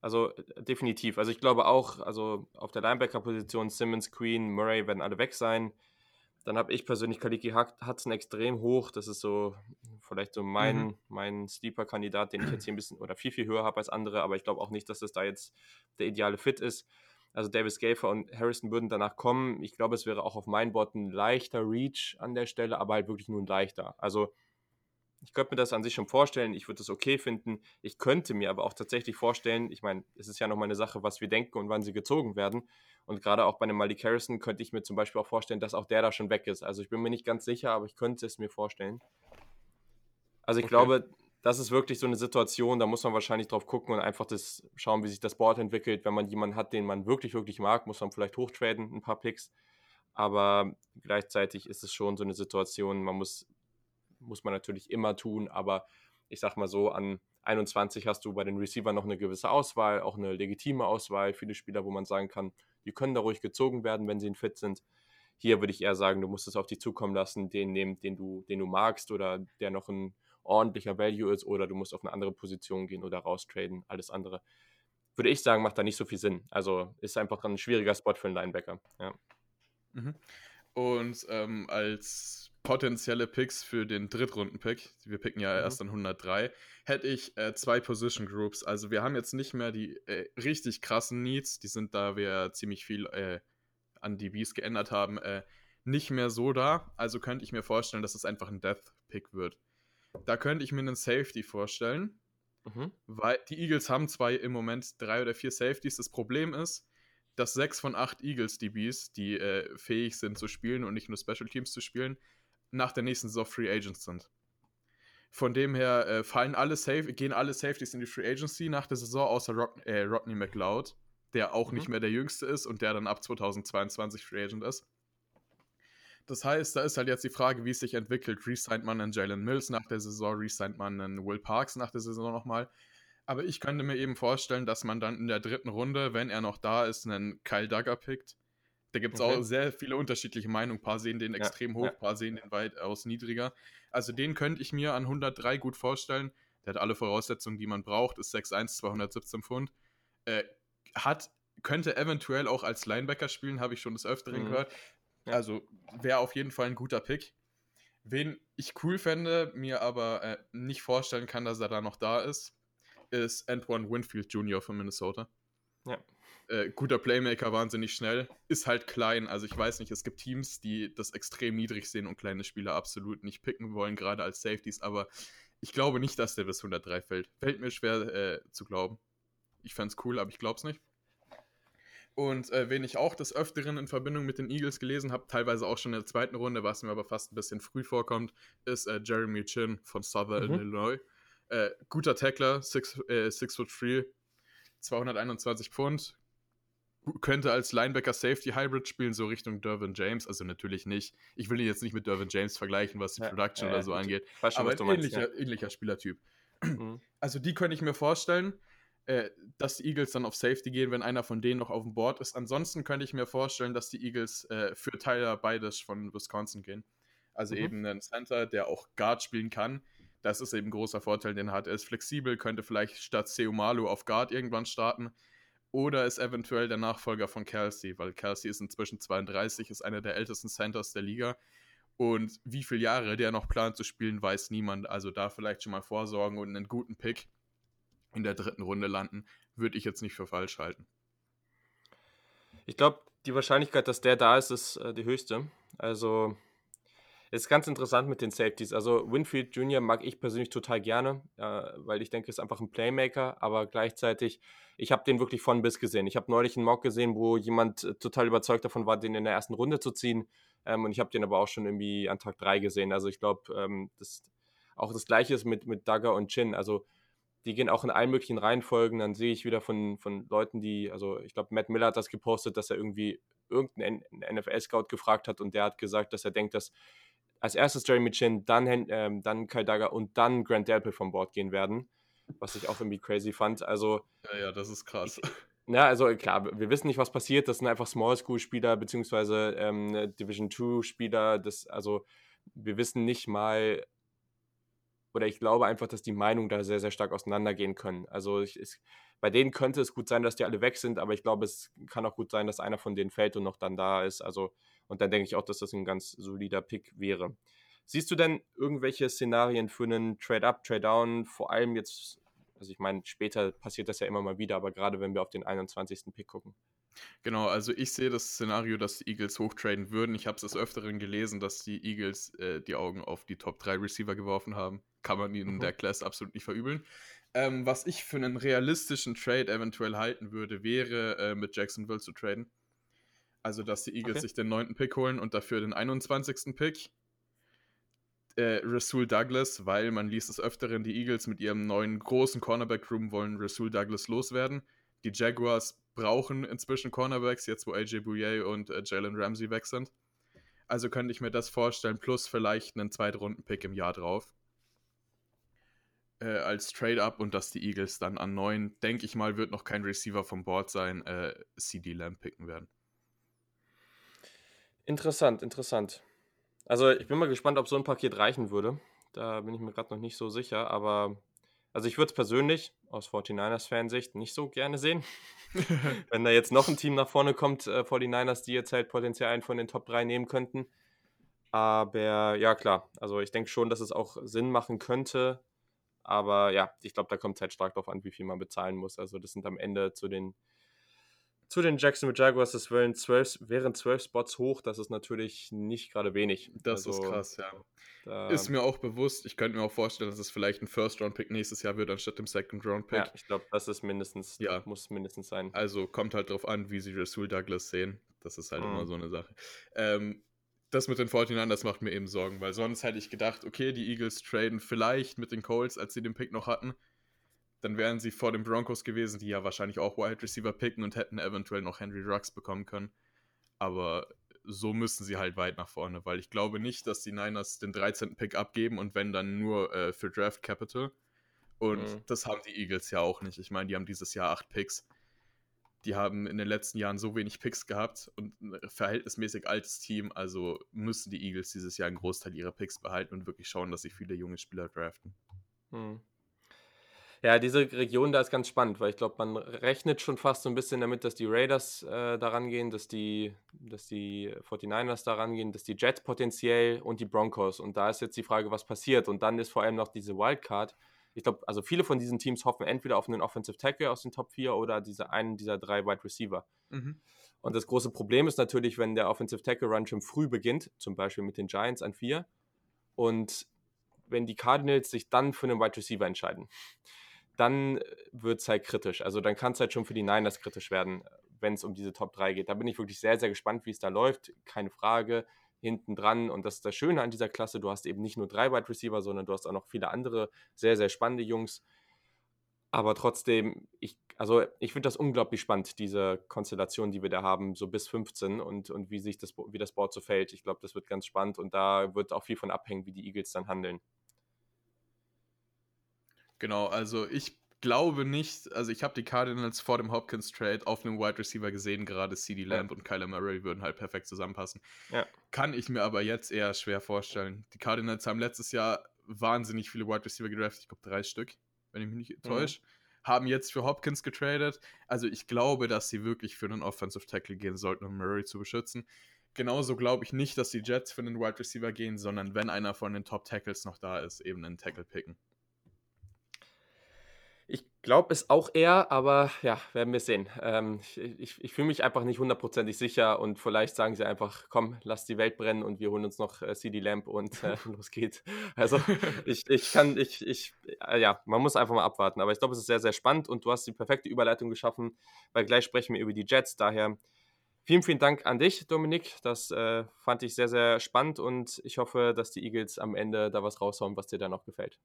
also definitiv. Also ich glaube auch, also auf der Linebacker-Position Simmons, Queen, Murray werden alle weg sein. Dann habe ich persönlich Kaliki Hudson extrem hoch. Das ist so vielleicht so mein, mhm. mein Sleeper-Kandidat, den ich jetzt hier ein bisschen oder viel, viel höher habe als andere, aber ich glaube auch nicht, dass das da jetzt der ideale Fit ist. Also Davis Gafer und Harrison würden danach kommen. Ich glaube, es wäre auch auf mein Board ein leichter Reach an der Stelle, aber halt wirklich nur ein leichter. Also ich könnte mir das an sich schon vorstellen, ich würde es okay finden. Ich könnte mir aber auch tatsächlich vorstellen, ich meine, es ist ja nochmal eine Sache, was wir denken und wann sie gezogen werden. Und gerade auch bei einem Malik Harrison könnte ich mir zum Beispiel auch vorstellen, dass auch der da schon weg ist. Also ich bin mir nicht ganz sicher, aber ich könnte es mir vorstellen. Also ich okay. glaube, das ist wirklich so eine Situation, da muss man wahrscheinlich drauf gucken und einfach das schauen, wie sich das Board entwickelt. Wenn man jemanden hat, den man wirklich, wirklich mag, muss man vielleicht hochtraden, ein paar Picks. Aber gleichzeitig ist es schon so eine Situation, man muss muss man natürlich immer tun, aber ich sag mal so, an 21 hast du bei den Receivern noch eine gewisse Auswahl, auch eine legitime Auswahl, viele Spieler, wo man sagen kann, die können da ruhig gezogen werden, wenn sie fit sind. Hier würde ich eher sagen, du musst es auf dich zukommen lassen, den nehmen, den du, den du magst oder der noch ein ordentlicher Value ist oder du musst auf eine andere Position gehen oder raustraden. Alles andere würde ich sagen, macht da nicht so viel Sinn. Also ist einfach ein schwieriger Spot für einen Linebacker. Ja. Mhm. Und ähm, als potenzielle Picks für den Drittrunden-Pick, wir picken ja mhm. erst an 103, hätte ich äh, zwei Position Groups. Also wir haben jetzt nicht mehr die äh, richtig krassen Needs, die sind da wir ziemlich viel äh, an DBs geändert haben, äh, nicht mehr so da. Also könnte ich mir vorstellen, dass es einfach ein Death-Pick wird. Da könnte ich mir einen Safety vorstellen, mhm. weil die Eagles haben zwei im Moment drei oder vier Safeties. Das Problem ist, dass sechs von acht Eagles DBs, die äh, fähig sind zu spielen und nicht nur Special Teams zu spielen, nach der nächsten Saison Free Agents sind. Von dem her äh, fallen alle Safe gehen alle Safeties in die Free Agency nach der Saison, außer Rock äh, Rodney McLeod, der auch mhm. nicht mehr der Jüngste ist und der dann ab 2022 Free Agent ist. Das heißt, da ist halt jetzt die Frage, wie es sich entwickelt. Resigned man einen Jalen Mills nach der Saison, resigned man einen Will Parks nach der Saison nochmal. Aber ich könnte mir eben vorstellen, dass man dann in der dritten Runde, wenn er noch da ist, einen Kyle Duggar pickt, da gibt es okay. auch sehr viele unterschiedliche Meinungen. Ein paar sehen den extrem ja, hoch, ein paar sehen den weitaus niedriger. Also den könnte ich mir an 103 gut vorstellen. Der hat alle Voraussetzungen, die man braucht, ist 6'1, 217 Pfund. Äh, hat, könnte eventuell auch als Linebacker spielen, habe ich schon des Öfteren mhm. gehört. Also wäre auf jeden Fall ein guter Pick. Wen ich cool fände, mir aber äh, nicht vorstellen kann, dass er da noch da ist, ist Antoine Winfield Jr. von Minnesota. Ja. Äh, guter Playmaker, wahnsinnig schnell, ist halt klein. Also ich weiß nicht, es gibt Teams, die das extrem niedrig sehen und kleine Spieler absolut nicht picken wollen, gerade als Safeties, aber ich glaube nicht, dass der bis 103 fällt. Fällt mir schwer äh, zu glauben. Ich fände es cool, aber ich glaube es nicht. Und äh, wen ich auch des Öfteren in Verbindung mit den Eagles gelesen habe, teilweise auch schon in der zweiten Runde, was mir aber fast ein bisschen früh vorkommt, ist äh, Jeremy Chin von Southern mhm. Illinois. Äh, guter Tackler, 6 äh, foot 3, 221 Pfund, könnte als Linebacker Safety Hybrid spielen, so Richtung Dervin James. Also natürlich nicht. Ich will ihn jetzt nicht mit Dervin James vergleichen, was die ja, Production ja, oder so gut. angeht. Schon, aber ein ähnlicher, meinst, ja. ähnlicher Spielertyp. Mhm. Also die könnte ich mir vorstellen, äh, dass die Eagles dann auf Safety gehen, wenn einer von denen noch auf dem Board ist. Ansonsten könnte ich mir vorstellen, dass die Eagles äh, für Tyler Beides von Wisconsin gehen. Also mhm. eben einen Center, der auch Guard spielen kann. Das ist eben ein großer Vorteil, den er hat. Er ist flexibel, könnte vielleicht statt Seumalu auf Guard irgendwann starten oder ist eventuell der Nachfolger von Kelsey, weil Kelsey ist inzwischen 32, ist einer der ältesten Centers der Liga. Und wie viele Jahre der noch plant zu spielen, weiß niemand. Also da vielleicht schon mal vorsorgen und einen guten Pick in der dritten Runde landen, würde ich jetzt nicht für falsch halten. Ich glaube, die Wahrscheinlichkeit, dass der da ist, ist äh, die höchste. Also ist ganz interessant mit den Safeties. Also Winfield Jr. mag ich persönlich total gerne, äh, weil ich denke, ist einfach ein Playmaker, aber gleichzeitig, ich habe den wirklich von bis gesehen. Ich habe neulich einen Mock gesehen, wo jemand äh, total überzeugt davon war, den in der ersten Runde zu ziehen. Ähm, und ich habe den aber auch schon irgendwie an Tag 3 gesehen. Also ich glaube, ähm, das, auch das gleiche ist mit, mit Dagger und Chin. Also die gehen auch in allen möglichen Reihenfolgen. Dann sehe ich wieder von, von Leuten, die, also ich glaube, Matt Miller hat das gepostet, dass er irgendwie irgendeinen NFL-Scout gefragt hat und der hat gesagt, dass er denkt, dass als erstes Jeremy Chin, dann, ähm, dann Kyle Dagger und dann Grant Delpit vom Board gehen werden. Was ich auch irgendwie crazy fand. Also. Ja, ja, das ist krass. Ja, also klar, wir wissen nicht, was passiert. Das sind einfach Small School Spieler beziehungsweise ähm, Division 2 Spieler. Das, also wir wissen nicht mal, oder ich glaube einfach, dass die Meinungen da sehr, sehr stark auseinandergehen können. Also ich, es, bei denen könnte es gut sein, dass die alle weg sind, aber ich glaube, es kann auch gut sein, dass einer von denen fällt und noch dann da ist. Also und dann denke ich auch, dass das ein ganz solider Pick wäre. Siehst du denn irgendwelche Szenarien für einen Trade-Up, Trade-Down, vor allem jetzt, also ich meine, später passiert das ja immer mal wieder, aber gerade wenn wir auf den 21. Pick gucken? Genau, also ich sehe das Szenario, dass die Eagles hochtraden würden. Ich habe es des Öfteren gelesen, dass die Eagles äh, die Augen auf die Top 3 Receiver geworfen haben. Kann man ihnen in mhm. der Class absolut nicht verübeln. Ähm, was ich für einen realistischen Trade eventuell halten würde, wäre äh, mit Jacksonville zu traden. Also, dass die Eagles okay. sich den neunten Pick holen und dafür den 21. Pick. Äh, Rasul Douglas, weil man liest des Öfteren, die Eagles mit ihrem neuen großen Cornerback-Room wollen Rasul Douglas loswerden. Die Jaguars brauchen inzwischen Cornerbacks, jetzt wo AJ Bouye und äh, Jalen Ramsey weg sind. Also könnte ich mir das vorstellen, plus vielleicht einen Zweitrunden-Pick im Jahr drauf. Äh, als Trade-up und dass die Eagles dann an neun, denke ich mal, wird noch kein Receiver vom Board sein, äh, CD Lamb picken werden. Interessant, interessant. Also ich bin mal gespannt, ob so ein Paket reichen würde. Da bin ich mir gerade noch nicht so sicher, aber also ich würde es persönlich aus 49ers-Fansicht nicht so gerne sehen. Wenn da jetzt noch ein Team nach vorne kommt, äh, 49ers, die jetzt halt potenziell einen von den Top 3 nehmen könnten. Aber ja, klar. Also ich denke schon, dass es auch Sinn machen könnte. Aber ja, ich glaube, da kommt es halt stark darauf an, wie viel man bezahlen muss. Also das sind am Ende zu den zu den Jacksonville Jaguars, das wären zwölf, wären zwölf Spots hoch, das ist natürlich nicht gerade wenig. Das also, ist krass, ja. ist mir auch bewusst. Ich könnte mir auch vorstellen, dass es vielleicht ein First-Round-Pick nächstes Jahr wird, anstatt dem Second-Round-Pick. Ja, ich glaube, das ist mindestens, ja. muss mindestens sein. Also kommt halt darauf an, wie sie Rasul Douglas sehen. Das ist halt mhm. immer so eine Sache. Ähm, das mit den 49ers macht mir eben Sorgen, weil sonst hätte ich gedacht, okay, die Eagles traden vielleicht mit den Colts, als sie den Pick noch hatten dann wären sie vor den Broncos gewesen, die ja wahrscheinlich auch Wide Receiver picken und hätten eventuell noch Henry Ruggs bekommen können. Aber so müssen sie halt weit nach vorne, weil ich glaube nicht, dass die Niners den 13. Pick abgeben und wenn dann nur äh, für Draft Capital. Und mhm. das haben die Eagles ja auch nicht. Ich meine, die haben dieses Jahr acht Picks. Die haben in den letzten Jahren so wenig Picks gehabt und ein verhältnismäßig altes Team. Also müssen die Eagles dieses Jahr einen Großteil ihrer Picks behalten und wirklich schauen, dass sie viele junge Spieler draften. Mhm. Ja, diese Region da ist ganz spannend, weil ich glaube, man rechnet schon fast so ein bisschen damit, dass die Raiders äh, daran gehen, dass die, dass die 49ers daran gehen, dass die Jets potenziell und die Broncos. Und da ist jetzt die Frage, was passiert. Und dann ist vor allem noch diese Wildcard. Ich glaube, also viele von diesen Teams hoffen entweder auf einen Offensive Tackle aus den Top 4 oder diese einen dieser drei Wide Receiver. Mhm. Und das große Problem ist natürlich, wenn der Offensive Tackle Run schon früh beginnt, zum Beispiel mit den Giants an 4, und wenn die Cardinals sich dann für einen Wide Receiver entscheiden dann wird es halt kritisch. Also dann kann es halt schon für die Niners kritisch werden, wenn es um diese Top 3 geht. Da bin ich wirklich sehr, sehr gespannt, wie es da läuft. Keine Frage. Hinten dran. Und das ist das Schöne an dieser Klasse. Du hast eben nicht nur drei Wide Receiver, sondern du hast auch noch viele andere sehr, sehr spannende Jungs. Aber trotzdem, ich, also ich finde das unglaublich spannend, diese Konstellation, die wir da haben, so bis 15 und, und wie sich das, wie das Board so fällt. Ich glaube, das wird ganz spannend und da wird auch viel von abhängen, wie die Eagles dann handeln. Genau, also ich glaube nicht, also ich habe die Cardinals vor dem Hopkins Trade auf einem Wide Receiver gesehen, gerade CD Lamb ja. und Kyler Murray würden halt perfekt zusammenpassen. Ja. Kann ich mir aber jetzt eher schwer vorstellen. Die Cardinals haben letztes Jahr wahnsinnig viele Wide Receiver gedraftet, ich glaube drei Stück, wenn ich mich nicht täusche. Mhm. Haben jetzt für Hopkins getradet. Also ich glaube, dass sie wirklich für einen Offensive Tackle gehen sollten, um Murray zu beschützen. Genauso glaube ich nicht, dass die Jets für einen Wide Receiver gehen, sondern wenn einer von den Top Tackles noch da ist, eben einen Tackle picken. Ich glaube es auch eher, aber ja, werden wir sehen. Ähm, ich ich, ich fühle mich einfach nicht hundertprozentig sicher und vielleicht sagen sie einfach, komm, lass die Welt brennen und wir holen uns noch äh, CD Lamp und äh, los geht's. Also ich, ich kann, ich, ich, äh, ja, man muss einfach mal abwarten. Aber ich glaube, es ist sehr, sehr spannend und du hast die perfekte Überleitung geschaffen, weil gleich sprechen wir über die Jets. Daher vielen, vielen Dank an dich, Dominik. Das äh, fand ich sehr, sehr spannend und ich hoffe, dass die Eagles am Ende da was raushauen, was dir dann noch gefällt.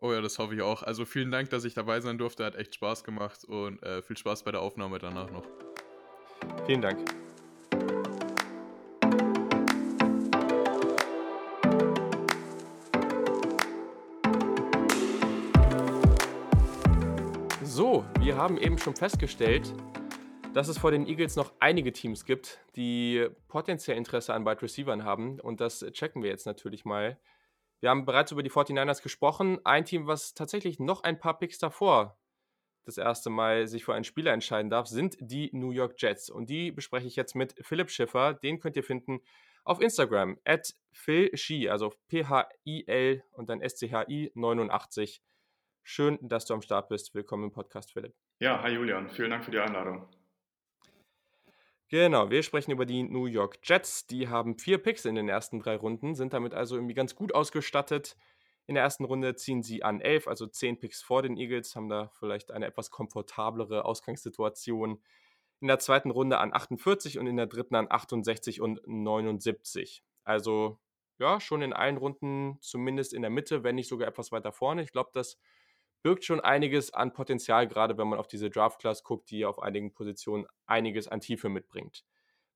Oh ja, das hoffe ich auch. Also vielen Dank, dass ich dabei sein durfte. Hat echt Spaß gemacht und äh, viel Spaß bei der Aufnahme danach noch. Vielen Dank. So, wir haben eben schon festgestellt, dass es vor den Eagles noch einige Teams gibt, die potenziell Interesse an Wide Receivern haben. Und das checken wir jetzt natürlich mal wir haben bereits über die 49ers gesprochen. Ein Team, was tatsächlich noch ein paar Picks davor das erste Mal sich für einen Spieler entscheiden darf, sind die New York Jets. Und die bespreche ich jetzt mit Philipp Schiffer. Den könnt ihr finden auf Instagram at philshi, also P-H-I-L und dann S-C-H-I 89. Schön, dass du am Start bist. Willkommen im Podcast, Philipp. Ja, hi Julian, vielen Dank für die Einladung. Genau, wir sprechen über die New York Jets. Die haben vier Picks in den ersten drei Runden, sind damit also irgendwie ganz gut ausgestattet. In der ersten Runde ziehen sie an 11, also 10 Picks vor den Eagles, haben da vielleicht eine etwas komfortablere Ausgangssituation. In der zweiten Runde an 48 und in der dritten an 68 und 79. Also ja, schon in allen Runden zumindest in der Mitte, wenn nicht sogar etwas weiter vorne. Ich glaube, das birgt schon einiges an Potenzial, gerade wenn man auf diese Draft-Class guckt, die auf einigen Positionen einiges an Tiefe mitbringt.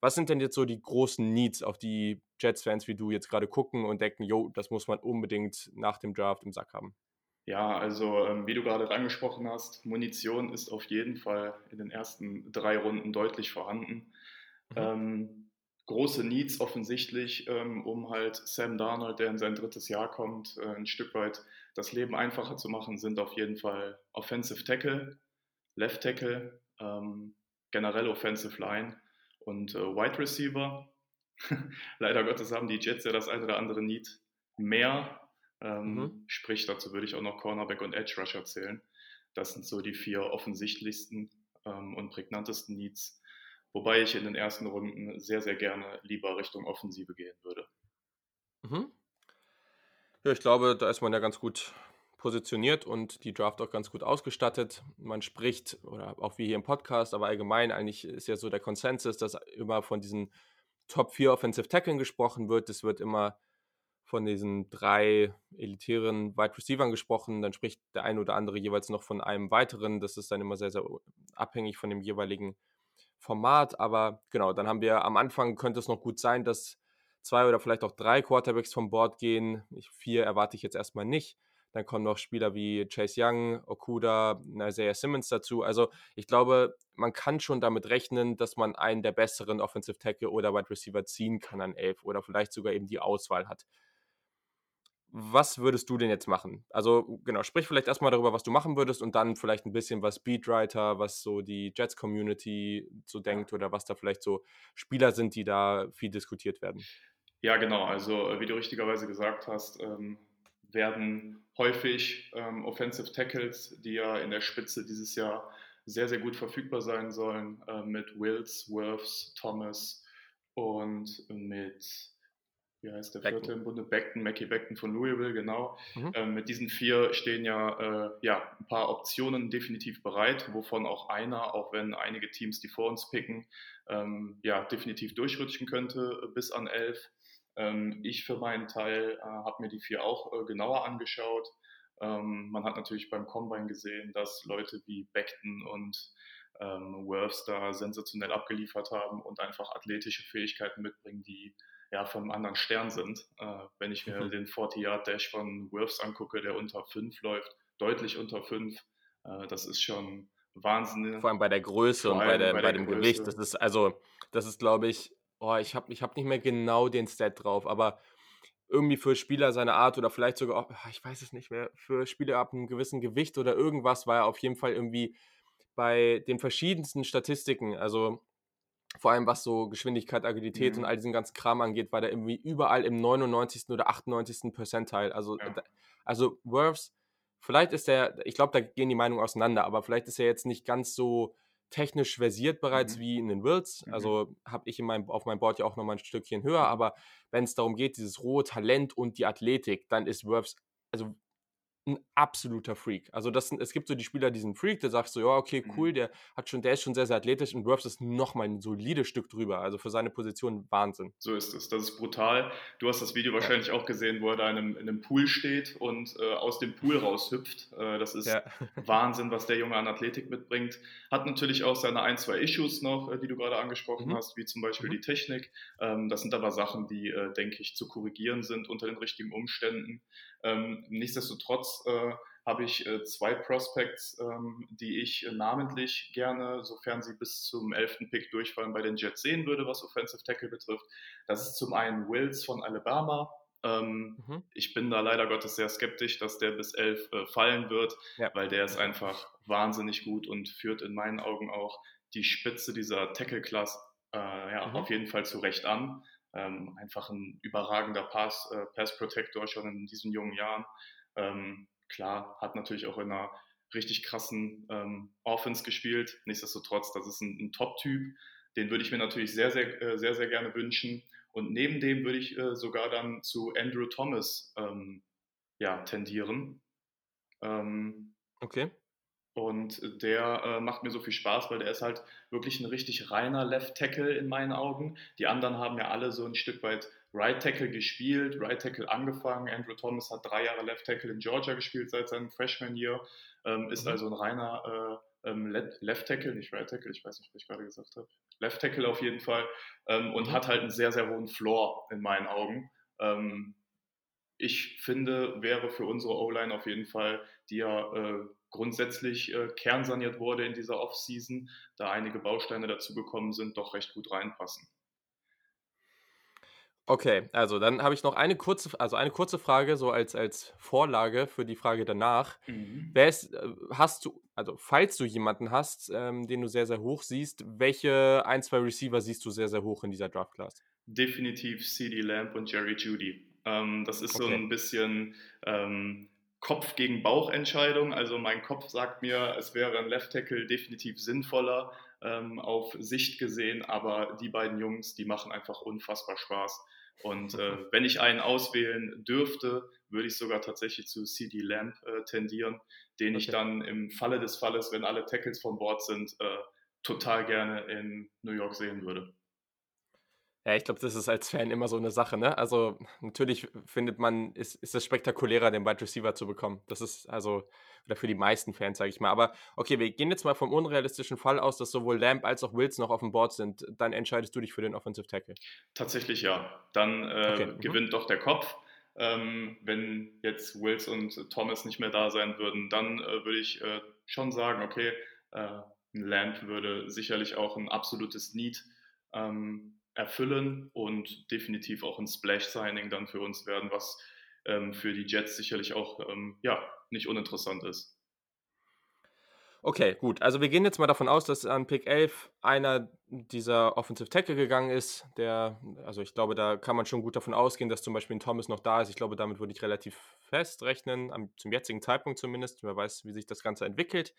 Was sind denn jetzt so die großen Needs, auf die Jets-Fans wie du jetzt gerade gucken und denken, jo, das muss man unbedingt nach dem Draft im Sack haben? Ja, also ähm, wie du gerade angesprochen hast, Munition ist auf jeden Fall in den ersten drei Runden deutlich vorhanden. Mhm. Ähm, große Needs offensichtlich, ähm, um halt Sam Darnold, der in sein drittes Jahr kommt, äh, ein Stück weit das Leben einfacher zu machen, sind auf jeden Fall Offensive Tackle, Left Tackle, ähm, generell Offensive Line und äh, Wide Receiver. Leider Gottes haben die Jets ja das eine oder andere Need mehr. Ähm, mhm. Sprich, dazu würde ich auch noch Cornerback und Edge Rusher zählen. Das sind so die vier offensichtlichsten ähm, und prägnantesten Needs. Wobei ich in den ersten Runden sehr, sehr gerne lieber Richtung Offensive gehen würde. Mhm. Ja, ich glaube, da ist man ja ganz gut positioniert und die Draft auch ganz gut ausgestattet. Man spricht, oder auch wie hier im Podcast, aber allgemein eigentlich ist ja so der Konsensus, dass immer von diesen Top 4 Offensive Tacklen gesprochen wird. Es wird immer von diesen drei elitären Wide Receivers gesprochen. Dann spricht der eine oder andere jeweils noch von einem weiteren. Das ist dann immer sehr, sehr abhängig von dem jeweiligen Format. Aber genau, dann haben wir am Anfang könnte es noch gut sein, dass zwei oder vielleicht auch drei Quarterbacks vom Board gehen. vier erwarte ich jetzt erstmal nicht. Dann kommen noch Spieler wie Chase Young, Okuda, Isaiah Simmons dazu. Also ich glaube, man kann schon damit rechnen, dass man einen der besseren Offensive Tackle oder Wide Receiver ziehen kann an elf oder vielleicht sogar eben die Auswahl hat. Was würdest du denn jetzt machen? Also genau, sprich vielleicht erstmal darüber, was du machen würdest und dann vielleicht ein bisschen was Beatwriter, was so die Jets-Community so denkt oder was da vielleicht so Spieler sind, die da viel diskutiert werden. Ja, genau. Also äh, wie du richtigerweise gesagt hast, ähm, werden häufig ähm, Offensive Tackles, die ja in der Spitze dieses Jahr sehr, sehr gut verfügbar sein sollen, äh, mit Wills, Worths, Thomas und mit, wie heißt der vierte im Bunde? Beckton, Mackie Beckton von Louisville, genau. Mhm. Ähm, mit diesen vier stehen ja, äh, ja ein paar Optionen definitiv bereit, wovon auch einer, auch wenn einige Teams die vor uns picken, ähm, ja, definitiv durchrutschen könnte äh, bis an elf. Ähm, ich für meinen Teil äh, habe mir die vier auch äh, genauer angeschaut. Ähm, man hat natürlich beim Combine gesehen, dass Leute wie Beckton und ähm, Worths da sensationell abgeliefert haben und einfach athletische Fähigkeiten mitbringen, die ja vom anderen Stern sind. Äh, wenn ich mir mhm. den 40-Yard-Dash von Worths angucke, der unter 5 läuft, deutlich unter 5, äh, das ist schon Wahnsinn. Vor allem bei der Größe und bei, der, bei, bei dem Größe. Gewicht. Das ist also, das ist, glaube ich, oh, ich habe ich hab nicht mehr genau den Stat drauf, aber irgendwie für Spieler seiner Art oder vielleicht sogar, oh, ich weiß es nicht mehr, für Spieler ab einem gewissen Gewicht oder irgendwas war er auf jeden Fall irgendwie bei den verschiedensten Statistiken, also vor allem was so Geschwindigkeit, Agilität mhm. und all diesen ganzen Kram angeht, war der irgendwie überall im 99. oder 98. Percentile. Also, ja. also Worths, vielleicht ist der, ich glaube, da gehen die Meinungen auseinander, aber vielleicht ist er jetzt nicht ganz so technisch versiert bereits mhm. wie in den Wills. Mhm. Also habe ich in meinem, auf meinem Board ja auch nochmal ein Stückchen höher, aber wenn es darum geht, dieses rohe Talent und die Athletik, dann ist Worths, also ein absoluter Freak. Also das es gibt so die Spieler, die sind Freak, da sagst du, ja, okay, cool, mhm. der hat schon, der ist schon sehr, sehr athletisch und Worths ist nochmal ein solides Stück drüber. Also für seine Position Wahnsinn. So ist es. Das ist brutal. Du hast das Video wahrscheinlich ja. auch gesehen, wo er da in einem, in einem Pool steht und äh, aus dem Pool raushüpft. Äh, das ist ja. Wahnsinn, was der Junge an Athletik mitbringt. Hat natürlich auch seine ein, zwei Issues noch, äh, die du gerade angesprochen mhm. hast, wie zum Beispiel mhm. die Technik. Ähm, das sind aber Sachen, die, äh, denke ich, zu korrigieren sind unter den richtigen Umständen. Ähm, nichtsdestotrotz äh, habe ich äh, zwei Prospects, ähm, die ich äh, namentlich gerne, sofern sie bis zum 11. Pick durchfallen, bei den Jets sehen würde, was Offensive Tackle betrifft. Das ist zum einen Wills von Alabama. Ähm, mhm. Ich bin da leider Gottes sehr skeptisch, dass der bis 11 äh, fallen wird, ja. weil der ist einfach wahnsinnig gut und führt in meinen Augen auch die Spitze dieser Tackle-Class äh, ja, mhm. auf jeden Fall zurecht an. Ähm, einfach ein überragender Pass, äh, Pass Protector schon in diesen jungen Jahren. Ähm, klar, hat natürlich auch in einer richtig krassen ähm, Offense gespielt. Nichtsdestotrotz, das ist ein, ein Top-Typ. Den würde ich mir natürlich sehr, sehr, äh, sehr, sehr gerne wünschen. Und neben dem würde ich äh, sogar dann zu Andrew Thomas ähm, ja, tendieren. Ähm, okay. Und der äh, macht mir so viel Spaß, weil der ist halt wirklich ein richtig reiner Left Tackle in meinen Augen. Die anderen haben ja alle so ein Stück weit Right Tackle gespielt, Right Tackle angefangen. Andrew Thomas hat drei Jahre Left Tackle in Georgia gespielt seit seinem Freshman Year, ähm, ist mhm. also ein reiner äh, ähm, Left Tackle, nicht Right Tackle, ich weiß nicht, was ich gerade gesagt habe. Left Tackle auf jeden Fall ähm, und mhm. hat halt einen sehr, sehr hohen Floor in meinen Augen. Ähm, ich finde, wäre für unsere O-Line auf jeden Fall, die ja äh, grundsätzlich äh, kernsaniert wurde in dieser Offseason, da einige Bausteine dazugekommen sind, doch recht gut reinpassen. Okay, also dann habe ich noch eine kurze, also eine kurze Frage, so als, als Vorlage für die Frage danach. Mhm. Wer ist, äh, hast du, also falls du jemanden hast, ähm, den du sehr, sehr hoch siehst, welche ein, zwei Receiver siehst du sehr, sehr hoch in dieser Draft-Class? Definitiv CD Lamp und Jerry Judy. Ähm, das ist okay. so ein bisschen ähm, Kopf gegen Bauch-Entscheidung. Also mein Kopf sagt mir, es wäre ein Left Tackle definitiv sinnvoller ähm, auf Sicht gesehen, aber die beiden Jungs, die machen einfach unfassbar Spaß. Und äh, wenn ich einen auswählen dürfte, würde ich sogar tatsächlich zu CD Lamp äh, tendieren, den okay. ich dann im Falle des Falles, wenn alle Tackles von Bord sind, äh, total gerne in New York sehen würde. Ja, ich glaube, das ist als Fan immer so eine Sache, ne? Also natürlich findet man, ist, ist es spektakulärer, den Wide Receiver zu bekommen. Das ist also, oder für die meisten Fans, sage ich mal. Aber okay, wir gehen jetzt mal vom unrealistischen Fall aus, dass sowohl Lamb als auch Wills noch auf dem Board sind. Dann entscheidest du dich für den Offensive Tackle. Tatsächlich ja. Dann äh, okay. Mhm. gewinnt mhm. doch der Kopf. Ähm, wenn jetzt Wills und Thomas nicht mehr da sein würden, dann äh, würde ich äh, schon sagen, okay, äh, ein Lamb würde sicherlich auch ein absolutes Need ähm, erfüllen und definitiv auch ein Splash-Signing dann für uns werden, was ähm, für die Jets sicherlich auch ähm, ja, nicht uninteressant ist. Okay, gut. Also wir gehen jetzt mal davon aus, dass an Pick 11 einer dieser Offensive Tackle gegangen ist. Der, also ich glaube, da kann man schon gut davon ausgehen, dass zum Beispiel ein Thomas noch da ist. Ich glaube, damit würde ich relativ fest rechnen, am, zum jetzigen Zeitpunkt zumindest. Wer weiß, wie sich das Ganze entwickelt.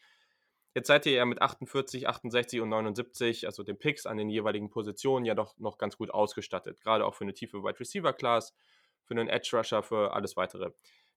Jetzt seid ihr ja mit 48, 68 und 79, also den Picks an den jeweiligen Positionen, ja doch noch ganz gut ausgestattet. Gerade auch für eine tiefe Wide Receiver Class, für einen Edge Rusher, für alles weitere.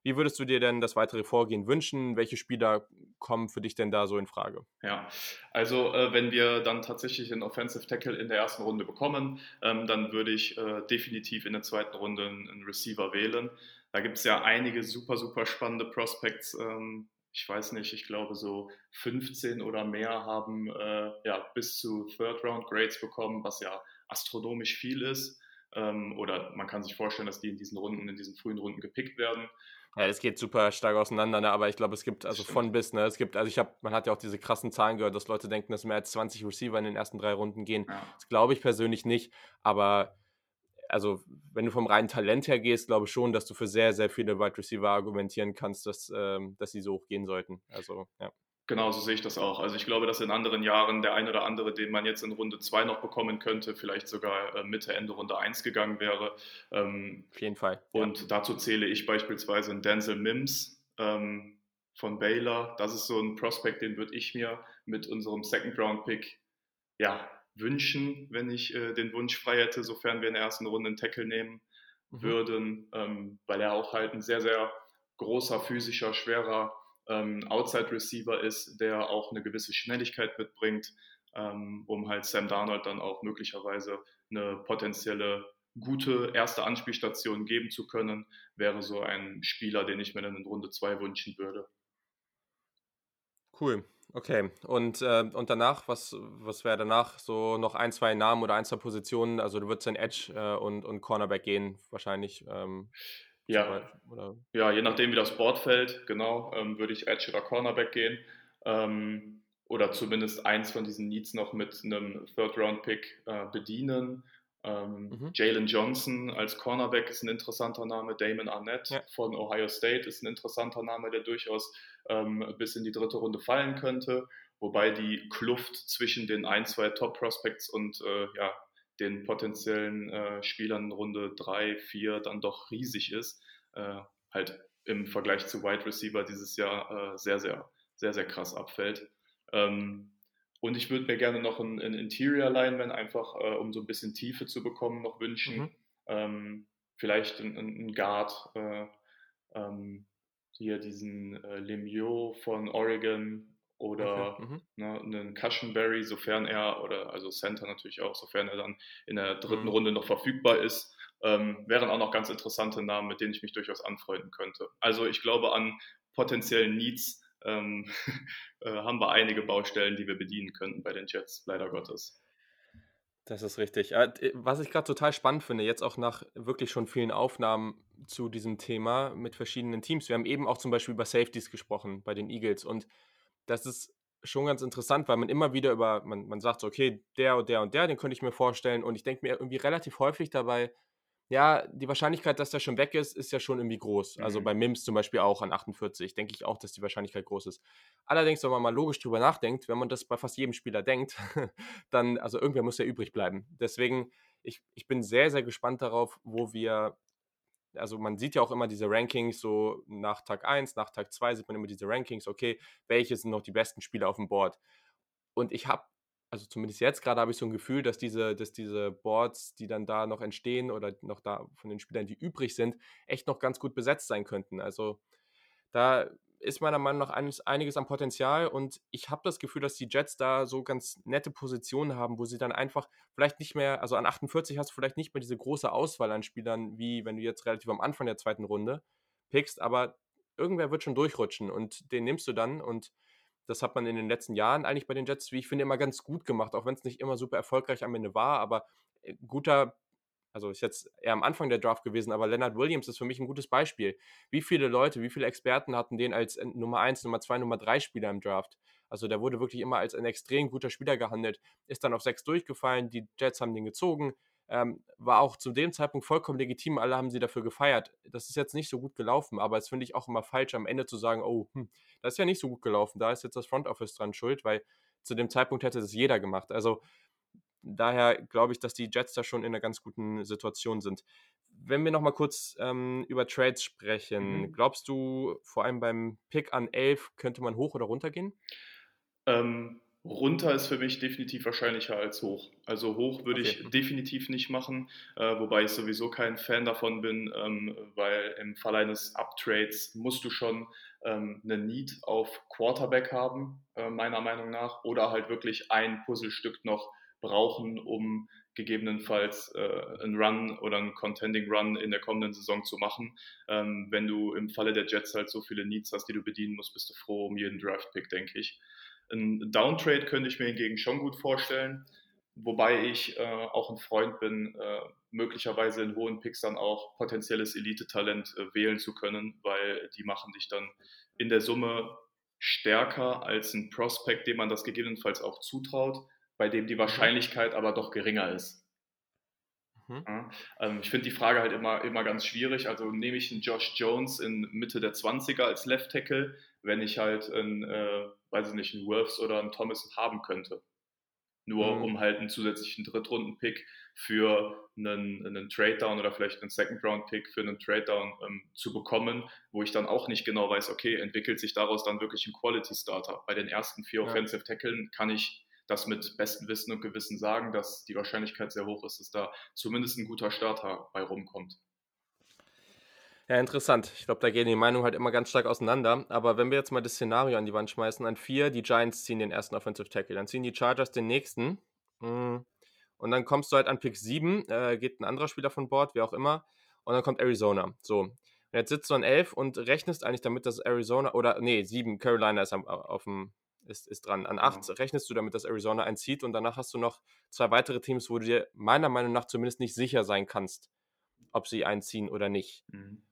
Wie würdest du dir denn das weitere Vorgehen wünschen? Welche Spieler kommen für dich denn da so in Frage? Ja, also äh, wenn wir dann tatsächlich einen Offensive Tackle in der ersten Runde bekommen, ähm, dann würde ich äh, definitiv in der zweiten Runde einen Receiver wählen. Da gibt es ja einige super, super spannende Prospects, ähm, ich weiß nicht, ich glaube so 15 oder mehr haben äh, ja bis zu Third Round Grades bekommen, was ja astronomisch viel ist. Ähm, oder man kann sich vorstellen, dass die in diesen Runden, in diesen frühen Runden gepickt werden. Ja, es geht super stark auseinander, ne? aber ich glaube, es gibt also von bis, ne? Es gibt, also ich habe, man hat ja auch diese krassen Zahlen gehört, dass Leute denken, dass mehr als 20 Receiver in den ersten drei Runden gehen. Ja. Das glaube ich persönlich nicht, aber also wenn du vom reinen Talent her gehst, glaube ich schon, dass du für sehr, sehr viele Wide Receiver argumentieren kannst, dass, ähm, dass sie so hoch gehen sollten. Also, ja. Genau, so sehe ich das auch. Also ich glaube, dass in anderen Jahren der ein oder andere, den man jetzt in Runde 2 noch bekommen könnte, vielleicht sogar äh, Mitte, Ende Runde 1 gegangen wäre. Ähm, Auf jeden Fall. Ja. Und dazu zähle ich beispielsweise einen Denzel Mims ähm, von Baylor. Das ist so ein Prospect, den würde ich mir mit unserem Second-Round-Pick ja, wünschen, wenn ich äh, den Wunsch frei hätte, sofern wir in der ersten Runde einen Tackle nehmen mhm. würden, ähm, weil er auch halt ein sehr, sehr großer, physischer, schwerer ähm, Outside-Receiver ist, der auch eine gewisse Schnelligkeit mitbringt, ähm, um halt Sam Darnold dann auch möglicherweise eine potenzielle gute erste Anspielstation geben zu können, wäre so ein Spieler, den ich mir dann in Runde 2 wünschen würde. Cool. Okay, und, äh, und danach, was, was wäre danach? So noch ein, zwei Namen oder ein, zwei Positionen? Also du würdest in Edge äh, und, und Cornerback gehen, wahrscheinlich. Ähm, ja. Oder? ja, je nachdem, wie das Board fällt, genau, ähm, würde ich Edge oder Cornerback gehen. Ähm, oder zumindest eins von diesen Needs noch mit einem Third-Round-Pick äh, bedienen. Ähm, mhm. Jalen Johnson als Cornerback ist ein interessanter Name. Damon Arnett ja. von Ohio State ist ein interessanter Name, der durchaus ähm, bis in die dritte Runde fallen könnte. Wobei die Kluft zwischen den ein, zwei Top-Prospects und äh, ja, den potenziellen äh, Spielern Runde 3, 4 dann doch riesig ist. Äh, halt im Vergleich zu Wide Receiver dieses Jahr äh, sehr, sehr, sehr, sehr krass abfällt. Ähm, und ich würde mir gerne noch einen, einen Interior Lineman einfach, äh, um so ein bisschen Tiefe zu bekommen, noch wünschen. Mhm. Ähm, vielleicht ein, Guard, äh, ähm, hier diesen äh, Lemieux von Oregon oder okay. mhm. ne, einen Cushenberry, sofern er, oder also Center natürlich auch, sofern er dann in der dritten mhm. Runde noch verfügbar ist. Ähm, wären auch noch ganz interessante Namen, mit denen ich mich durchaus anfreunden könnte. Also ich glaube an potenziellen Needs ähm, äh, haben wir einige Baustellen, die wir bedienen könnten bei den Jets, leider Gottes. Das ist richtig. Äh, was ich gerade total spannend finde, jetzt auch nach wirklich schon vielen Aufnahmen zu diesem Thema mit verschiedenen Teams. Wir haben eben auch zum Beispiel über Safeties gesprochen bei den Eagles und das ist schon ganz interessant, weil man immer wieder über, man, man sagt so, okay, der und der und der, den könnte ich mir vorstellen und ich denke mir irgendwie relativ häufig dabei, ja, die Wahrscheinlichkeit, dass der schon weg ist, ist ja schon irgendwie groß. Also mhm. Also bei Mims zum Beispiel auch an 48, denke ich auch, dass die Wahrscheinlichkeit groß ist. Allerdings, wenn man mal logisch drüber nachdenkt, wenn man das bei fast jedem Spieler denkt, dann, also irgendwer muss ja übrig bleiben. Deswegen, ich, ich bin sehr, sehr gespannt darauf, wo wir, also man sieht ja auch immer diese Rankings, so nach Tag 1, nach Tag 2 sieht man immer diese Rankings, okay, welche sind noch die besten Spieler auf dem Board? Und ich habe also zumindest jetzt gerade habe ich so ein Gefühl, dass diese, dass diese Boards, die dann da noch entstehen oder noch da von den Spielern, die übrig sind, echt noch ganz gut besetzt sein könnten. Also da ist meiner Meinung nach einiges, einiges an Potenzial und ich habe das Gefühl, dass die Jets da so ganz nette Positionen haben, wo sie dann einfach vielleicht nicht mehr, also an 48 hast du vielleicht nicht mehr diese große Auswahl an Spielern, wie wenn du jetzt relativ am Anfang der zweiten Runde pickst, aber irgendwer wird schon durchrutschen und den nimmst du dann und das hat man in den letzten Jahren eigentlich bei den Jets, wie ich finde, immer ganz gut gemacht, auch wenn es nicht immer super erfolgreich am Ende war, aber äh, guter, also ist jetzt eher am Anfang der Draft gewesen, aber Leonard Williams ist für mich ein gutes Beispiel. Wie viele Leute, wie viele Experten hatten den als Nummer 1, Nummer 2, Nummer 3 Spieler im Draft? Also der wurde wirklich immer als ein extrem guter Spieler gehandelt, ist dann auf 6 durchgefallen, die Jets haben den gezogen, ähm, war auch zu dem Zeitpunkt vollkommen legitim. Alle haben sie dafür gefeiert. Das ist jetzt nicht so gut gelaufen, aber es finde ich auch immer falsch, am Ende zu sagen, oh, hm, das ist ja nicht so gut gelaufen. Da ist jetzt das Front Office dran schuld, weil zu dem Zeitpunkt hätte das jeder gemacht. Also daher glaube ich, dass die Jets da schon in einer ganz guten Situation sind. Wenn wir nochmal kurz ähm, über Trades sprechen, mhm. glaubst du, vor allem beim Pick an 11, könnte man hoch oder runter gehen? Ähm, Runter ist für mich definitiv wahrscheinlicher als hoch. Also hoch würde okay. ich definitiv nicht machen, äh, wobei ich sowieso kein Fan davon bin, ähm, weil im Fall eines Uptrades musst du schon ähm, eine Need auf Quarterback haben, äh, meiner Meinung nach, oder halt wirklich ein Puzzlestück noch brauchen, um gegebenenfalls äh, einen Run oder einen Contending Run in der kommenden Saison zu machen. Ähm, wenn du im Falle der Jets halt so viele Needs hast, die du bedienen musst, bist du froh um jeden Draft-Pick, denke ich. Ein Downtrade könnte ich mir hingegen schon gut vorstellen, wobei ich äh, auch ein Freund bin, äh, möglicherweise in hohen Picks dann auch potenzielles Elite-Talent äh, wählen zu können, weil die machen dich dann in der Summe stärker als ein Prospect, dem man das gegebenenfalls auch zutraut, bei dem die mhm. Wahrscheinlichkeit aber doch geringer ist. Mhm. Ja, ähm, ich finde die Frage halt immer, immer ganz schwierig. Also nehme ich einen Josh Jones in Mitte der 20er als Left Tackle, wenn ich halt einen, äh, weiß ich nicht, einen Worths oder einen Thomas haben könnte. Nur mhm. um halt einen zusätzlichen Drittrunden-Pick für einen, einen Trade-Down oder vielleicht einen Second-Round-Pick für einen Trade-Down ähm, zu bekommen, wo ich dann auch nicht genau weiß, okay, entwickelt sich daraus dann wirklich ein Quality-Starter. Bei den ersten vier ja. Offensive Tackeln kann ich das mit bestem Wissen und Gewissen sagen, dass die Wahrscheinlichkeit sehr hoch ist, dass da zumindest ein guter Starter bei rumkommt. Ja, interessant. Ich glaube, da gehen die Meinungen halt immer ganz stark auseinander. Aber wenn wir jetzt mal das Szenario an die Wand schmeißen, an vier, die Giants ziehen den ersten Offensive Tackle, dann ziehen die Chargers den nächsten. Mm. Und dann kommst du halt an Pick 7, äh, geht ein anderer Spieler von Bord, wie auch immer. Und dann kommt Arizona. So. Und jetzt sitzt du an 11 und rechnest eigentlich damit, dass Arizona, oder nee, 7, Carolina ist am, auf dem, ist, ist dran. An 8 mhm. rechnest du damit, dass Arizona einzieht und danach hast du noch zwei weitere Teams, wo du dir meiner Meinung nach zumindest nicht sicher sein kannst, ob sie einziehen oder nicht. Mhm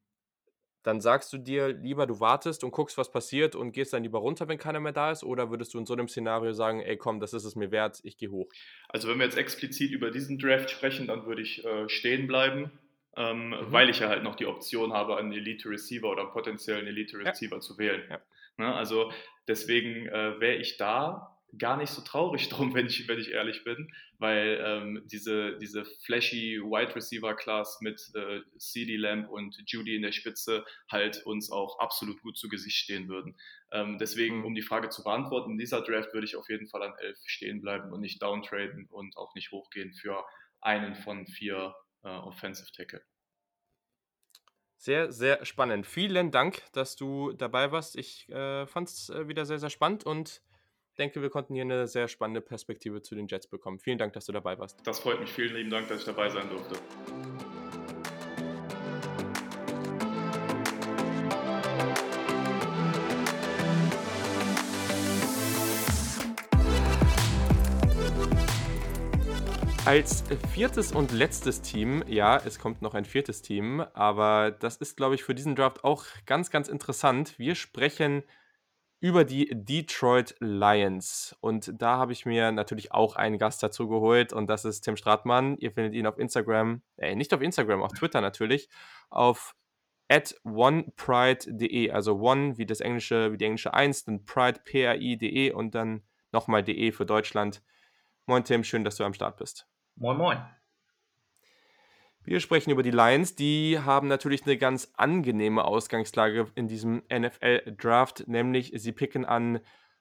dann sagst du dir lieber, du wartest und guckst, was passiert und gehst dann lieber runter, wenn keiner mehr da ist? Oder würdest du in so einem Szenario sagen, ey komm, das ist es mir wert, ich gehe hoch? Also wenn wir jetzt explizit über diesen Draft sprechen, dann würde ich äh, stehen bleiben, ähm, mhm. weil ich ja halt noch die Option habe, einen Elite Receiver oder einen potenziellen Elite Receiver ja. zu wählen. Ja. Ne, also deswegen äh, wäre ich da gar nicht so traurig drum, wenn ich, wenn ich ehrlich bin, weil ähm, diese, diese flashy Wide Receiver Class mit äh, CD Lamb und Judy in der Spitze halt uns auch absolut gut zu Gesicht stehen würden. Ähm, deswegen, mhm. um die Frage zu beantworten, in dieser Draft würde ich auf jeden Fall an 11 stehen bleiben und nicht downtraden und auch nicht hochgehen für einen von vier äh, Offensive Tackle. Sehr, sehr spannend. Vielen Dank, dass du dabei warst. Ich äh, fand es äh, wieder sehr, sehr spannend und denke, wir konnten hier eine sehr spannende Perspektive zu den Jets bekommen. Vielen Dank, dass du dabei warst. Das freut mich. Vielen lieben Dank, dass ich dabei sein durfte. Als viertes und letztes Team, ja, es kommt noch ein viertes Team, aber das ist, glaube ich, für diesen Draft auch ganz, ganz interessant. Wir sprechen über die Detroit Lions. Und da habe ich mir natürlich auch einen Gast dazu geholt und das ist Tim Stratmann. Ihr findet ihn auf Instagram, äh, nicht auf Instagram, auf Twitter natürlich, auf at onepride.de, also one wie das englische, wie die englische 1, dann pride, p-r-i.de und dann nochmal de für Deutschland. Moin Tim, schön, dass du am Start bist. Moin Moin. Wir sprechen über die Lions. Die haben natürlich eine ganz angenehme Ausgangslage in diesem NFL-Draft, nämlich sie picken an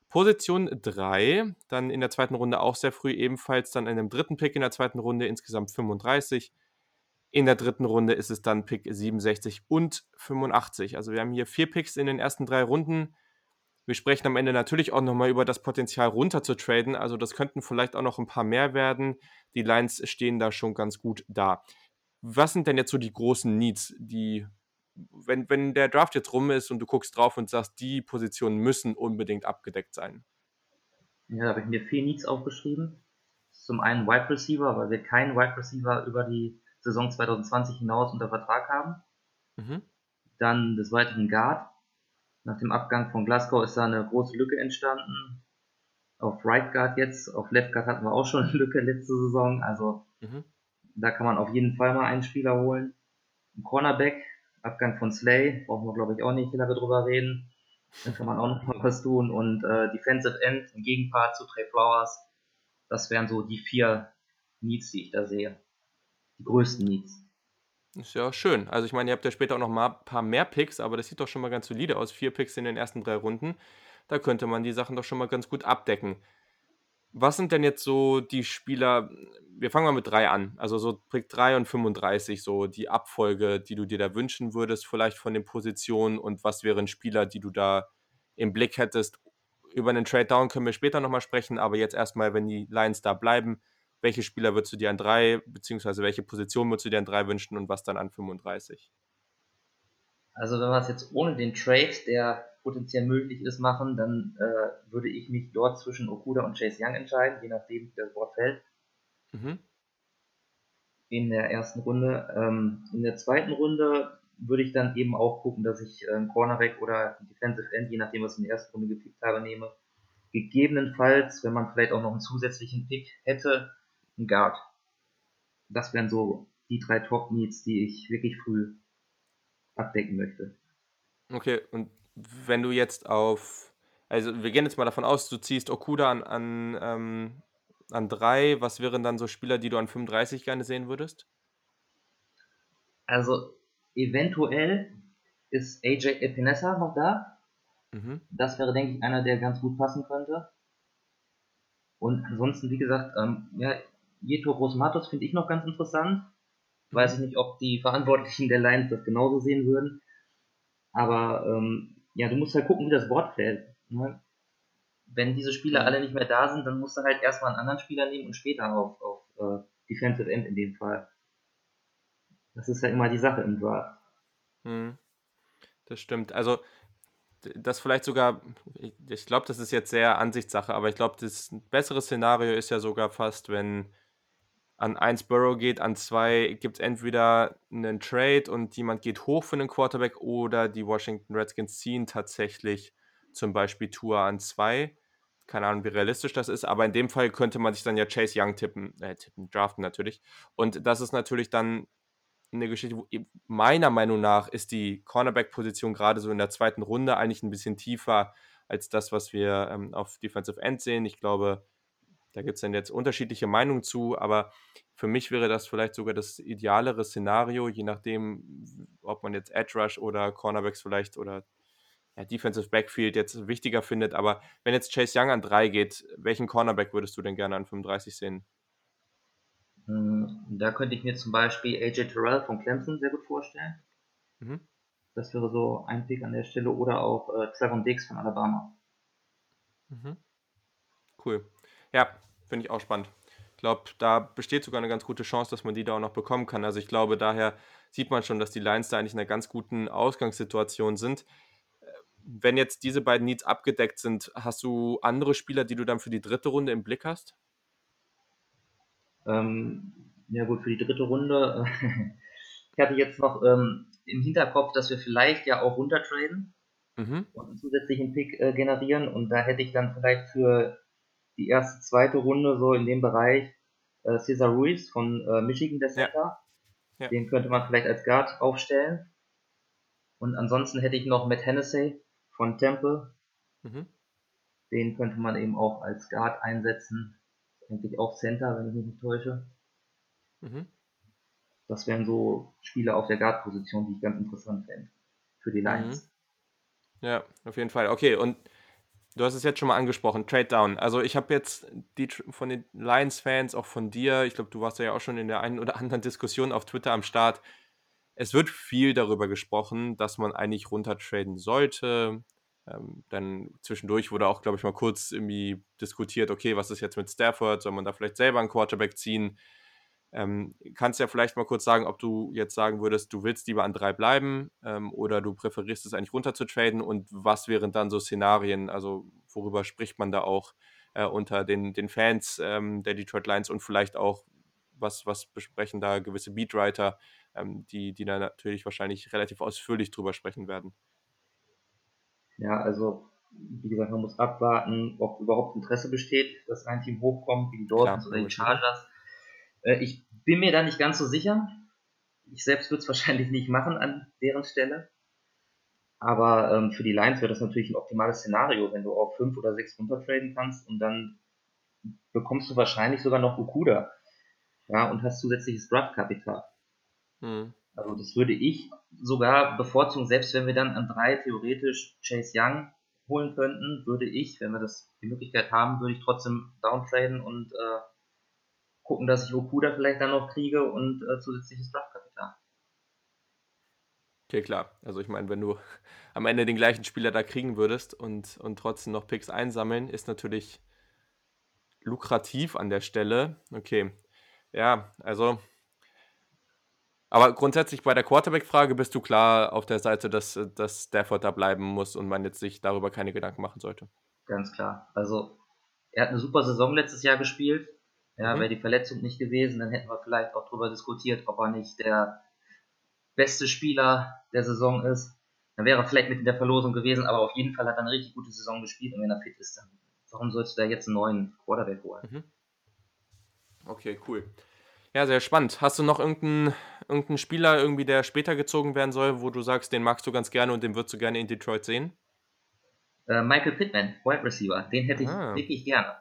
Position 3, dann in der zweiten Runde auch sehr früh ebenfalls, dann in dem dritten Pick in der zweiten Runde insgesamt 35. In der dritten Runde ist es dann Pick 67 und 85. Also wir haben hier vier Picks in den ersten drei Runden. Wir sprechen am Ende natürlich auch nochmal über das Potenzial runter zu traden. Also das könnten vielleicht auch noch ein paar mehr werden. Die Lions stehen da schon ganz gut da was sind denn jetzt so die großen Needs, die, wenn, wenn der Draft jetzt rum ist und du guckst drauf und sagst, die Positionen müssen unbedingt abgedeckt sein? Ja, da habe ich mir vier Needs aufgeschrieben. Zum einen Wide Receiver, weil wir keinen Wide Receiver über die Saison 2020 hinaus unter Vertrag haben. Mhm. Dann des Weiteren Guard. Nach dem Abgang von Glasgow ist da eine große Lücke entstanden. Auf Right Guard jetzt, auf Left Guard hatten wir auch schon eine Lücke letzte Saison. Also mhm. Da kann man auf jeden Fall mal einen Spieler holen. Ein Cornerback, Abgang von Slay, brauchen wir glaube ich auch nicht lange drüber reden. Da kann man auch noch mal was tun. Und äh, Defensive End, im Gegenpart zu Trey Flowers. Das wären so die vier Needs, die ich da sehe. Die größten Needs. Ist ja schön. Also ich meine, ihr habt ja später auch noch mal ein paar mehr Picks, aber das sieht doch schon mal ganz solide aus. Vier Picks in den ersten drei Runden. Da könnte man die Sachen doch schon mal ganz gut abdecken. Was sind denn jetzt so die Spieler, wir fangen mal mit drei an, also so Pick 3 und 35, so die Abfolge, die du dir da wünschen würdest, vielleicht von den Positionen und was wären Spieler, die du da im Blick hättest. Über einen Trade Down können wir später nochmal sprechen, aber jetzt erstmal, wenn die Lions da bleiben, welche Spieler würdest du dir an drei, beziehungsweise welche Position würdest du dir an drei wünschen und was dann an 35? Also wenn wir es jetzt ohne den Trade, der potenziell möglich ist, machen, dann äh, würde ich mich dort zwischen Okuda und Chase Young entscheiden, je nachdem, wie das Wort fällt. Mhm. In der ersten Runde. Ähm, in der zweiten Runde würde ich dann eben auch gucken, dass ich ähm, Cornerback oder Defensive End, je nachdem, was ich in der ersten Runde gepickt habe, nehme. Gegebenenfalls, wenn man vielleicht auch noch einen zusätzlichen Pick hätte, einen Guard. Das wären so die drei Top-Needs, die ich wirklich früh abdecken möchte. Okay, und wenn du jetzt auf, also wir gehen jetzt mal davon aus, du ziehst Okuda an, an, ähm, an drei, was wären dann so Spieler, die du an 35 gerne sehen würdest? Also eventuell ist AJ Epinesa noch da. Mhm. Das wäre, denke ich, einer, der ganz gut passen könnte. Und ansonsten, wie gesagt, ähm, ja, Jeto Rosmatos finde ich noch ganz interessant. Weiß ich nicht, ob die Verantwortlichen der Lions das genauso sehen würden. Aber ähm, ja, du musst halt gucken, wie das Wort fällt. Ne? Wenn diese Spieler alle nicht mehr da sind, dann musst du halt erstmal einen anderen Spieler nehmen und später auf, auf uh, Defensive End in dem Fall. Das ist ja immer die Sache im Draft. Hm. Das stimmt. Also, das vielleicht sogar, ich glaube, das ist jetzt sehr Ansichtssache, aber ich glaube, das bessere Szenario ist ja sogar fast, wenn an 1 Burrow geht, an 2 gibt es entweder einen Trade und jemand geht hoch für einen Quarterback oder die Washington Redskins ziehen tatsächlich zum Beispiel Tour an 2. Keine Ahnung, wie realistisch das ist, aber in dem Fall könnte man sich dann ja Chase Young tippen, äh, tippen, draften natürlich. Und das ist natürlich dann eine Geschichte, wo meiner Meinung nach ist die Cornerback-Position gerade so in der zweiten Runde eigentlich ein bisschen tiefer als das, was wir ähm, auf Defensive End sehen. Ich glaube, da gibt es dann jetzt unterschiedliche Meinungen zu, aber für mich wäre das vielleicht sogar das idealere Szenario, je nachdem, ob man jetzt Edge Rush oder Cornerbacks vielleicht oder ja, Defensive Backfield jetzt wichtiger findet. Aber wenn jetzt Chase Young an 3 geht, welchen Cornerback würdest du denn gerne an 35 sehen? Hm, da könnte ich mir zum Beispiel AJ Terrell von Clemson sehr gut vorstellen. Mhm. Das wäre so ein Pick an der Stelle. Oder auch äh, Trevor Diggs von Alabama. Mhm. Cool. Ja, finde ich auch spannend. Ich glaube, da besteht sogar eine ganz gute Chance, dass man die da auch noch bekommen kann. Also ich glaube, daher sieht man schon, dass die Lions da eigentlich in einer ganz guten Ausgangssituation sind. Wenn jetzt diese beiden Needs abgedeckt sind, hast du andere Spieler, die du dann für die dritte Runde im Blick hast? Ähm, ja gut, für die dritte Runde. ich hatte jetzt noch ähm, im Hinterkopf, dass wir vielleicht ja auch runtertraden mhm. und einen zusätzlichen Pick äh, generieren. Und da hätte ich dann vielleicht für die erste, zweite Runde so in dem Bereich äh, Cesar Ruiz von äh, Michigan, der Center. Ja. Ja. Den könnte man vielleicht als Guard aufstellen. Und ansonsten hätte ich noch Matt Hennessy von Temple. Mhm. Den könnte man eben auch als Guard einsetzen. Eigentlich auch Center, wenn ich mich nicht täusche. Mhm. Das wären so Spiele auf der Guard-Position, die ich ganz interessant fände. Für die Lions. Mhm. Ja, auf jeden Fall. Okay, und Du hast es jetzt schon mal angesprochen, Trade Down. Also ich habe jetzt die von den Lions-Fans, auch von dir, ich glaube, du warst ja auch schon in der einen oder anderen Diskussion auf Twitter am Start. Es wird viel darüber gesprochen, dass man eigentlich runtertraden sollte. Ähm, dann zwischendurch wurde auch, glaube ich, mal kurz irgendwie diskutiert, okay, was ist jetzt mit Stafford? Soll man da vielleicht selber einen Quarterback ziehen? Ähm, kannst ja vielleicht mal kurz sagen, ob du jetzt sagen würdest, du willst lieber an drei bleiben ähm, oder du präferierst es eigentlich runter zu traden und was wären dann so Szenarien, also worüber spricht man da auch äh, unter den, den Fans ähm, der Detroit Lions und vielleicht auch, was, was besprechen da gewisse Beatwriter, ähm, die, die da natürlich wahrscheinlich relativ ausführlich drüber sprechen werden. Ja, also wie gesagt, man muss abwarten, ob überhaupt Interesse besteht, dass ein Team hochkommt, wie die Dolphins oder die Chargers. Äh, ich bin mir da nicht ganz so sicher. Ich selbst würde es wahrscheinlich nicht machen an deren Stelle. Aber ähm, für die Lions wäre das natürlich ein optimales Szenario, wenn du auf 5 oder 6 runtertraden kannst und dann bekommst du wahrscheinlich sogar noch Okuda. Ja, und hast zusätzliches Draftkapital. Mhm. Also das würde ich sogar bevorzugen, selbst wenn wir dann an drei theoretisch Chase Young holen könnten, würde ich, wenn wir das die Möglichkeit haben, würde ich trotzdem downtraden und äh, gucken, dass ich Okuda vielleicht dann noch kriege und äh, zusätzliches Draftkapital. Okay, klar. Also ich meine, wenn du am Ende den gleichen Spieler da kriegen würdest und, und trotzdem noch Picks einsammeln, ist natürlich lukrativ an der Stelle. Okay. Ja, also. Aber grundsätzlich bei der Quarterback-Frage bist du klar auf der Seite, dass, dass Stafford da bleiben muss und man jetzt sich darüber keine Gedanken machen sollte. Ganz klar. Also, er hat eine super Saison letztes Jahr gespielt. Ja, mhm. wäre die Verletzung nicht gewesen, dann hätten wir vielleicht auch darüber diskutiert, ob er nicht der beste Spieler der Saison ist. Dann wäre er vielleicht mit in der Verlosung gewesen, aber auf jeden Fall hat er eine richtig gute Saison gespielt und wenn er fit ist, dann warum sollst du da jetzt einen neuen Quarterback holen? Mhm. Okay, cool. Ja, sehr spannend. Hast du noch irgendeinen, irgendeinen Spieler, irgendwie, der später gezogen werden soll, wo du sagst, den magst du ganz gerne und den würdest du gerne in Detroit sehen? Äh, Michael Pittman, Wide Receiver, den hätte ich ah. wirklich gerne.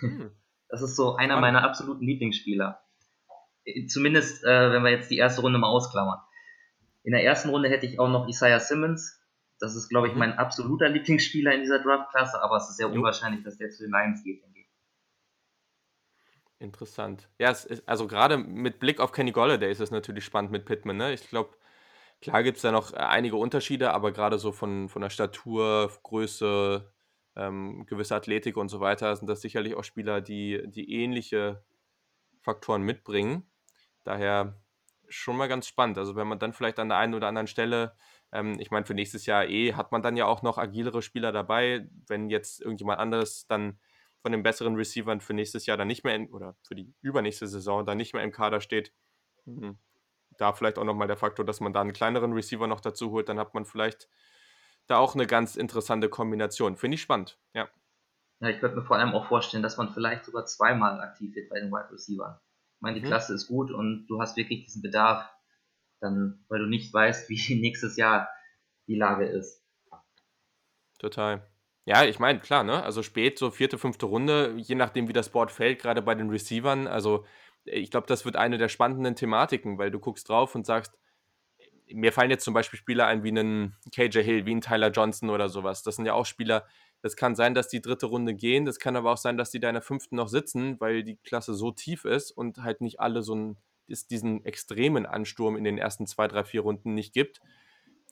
Hm. Das ist so einer meiner absoluten Lieblingsspieler. Zumindest, äh, wenn wir jetzt die erste Runde mal ausklammern. In der ersten Runde hätte ich auch noch Isaiah Simmons. Das ist, glaube ich, mhm. mein absoluter Lieblingsspieler in dieser Draftklasse, aber es ist sehr unwahrscheinlich, dass der zu den Lions geht. Interessant. Ja, ist, also gerade mit Blick auf Kenny Golladay ist es natürlich spannend mit Pittman. Ne? Ich glaube, klar gibt es da noch einige Unterschiede, aber gerade so von, von der Statur, Größe, ähm, gewisse Athletik und so weiter, sind das sicherlich auch Spieler, die, die ähnliche Faktoren mitbringen. Daher schon mal ganz spannend. Also wenn man dann vielleicht an der einen oder anderen Stelle, ähm, ich meine, für nächstes Jahr eh hat man dann ja auch noch agilere Spieler dabei, wenn jetzt irgendjemand anderes dann von den besseren Receivern für nächstes Jahr dann nicht mehr in, oder für die übernächste Saison dann nicht mehr im Kader steht. Mhm. Da vielleicht auch nochmal der Faktor, dass man da einen kleineren Receiver noch dazu holt, dann hat man vielleicht da auch eine ganz interessante Kombination. Finde ich spannend, ja. Ja, ich könnte mir vor allem auch vorstellen, dass man vielleicht sogar zweimal aktiv wird bei den Wide Receivers. Ich meine, die mhm. Klasse ist gut und du hast wirklich diesen Bedarf, dann, weil du nicht weißt, wie nächstes Jahr die Lage ist. Total. Ja, ich meine, klar, ne? Also spät, so vierte, fünfte Runde, je nachdem, wie das Board fällt, gerade bei den Receivern. Also ich glaube, das wird eine der spannenden Thematiken, weil du guckst drauf und sagst, mir fallen jetzt zum Beispiel Spieler ein wie einen KJ Hill, wie ein Tyler Johnson oder sowas. Das sind ja auch Spieler, das kann sein, dass die dritte Runde gehen. Das kann aber auch sein, dass die da in der fünften noch sitzen, weil die Klasse so tief ist und halt nicht alle so einen, diesen extremen Ansturm in den ersten zwei, drei, vier Runden nicht gibt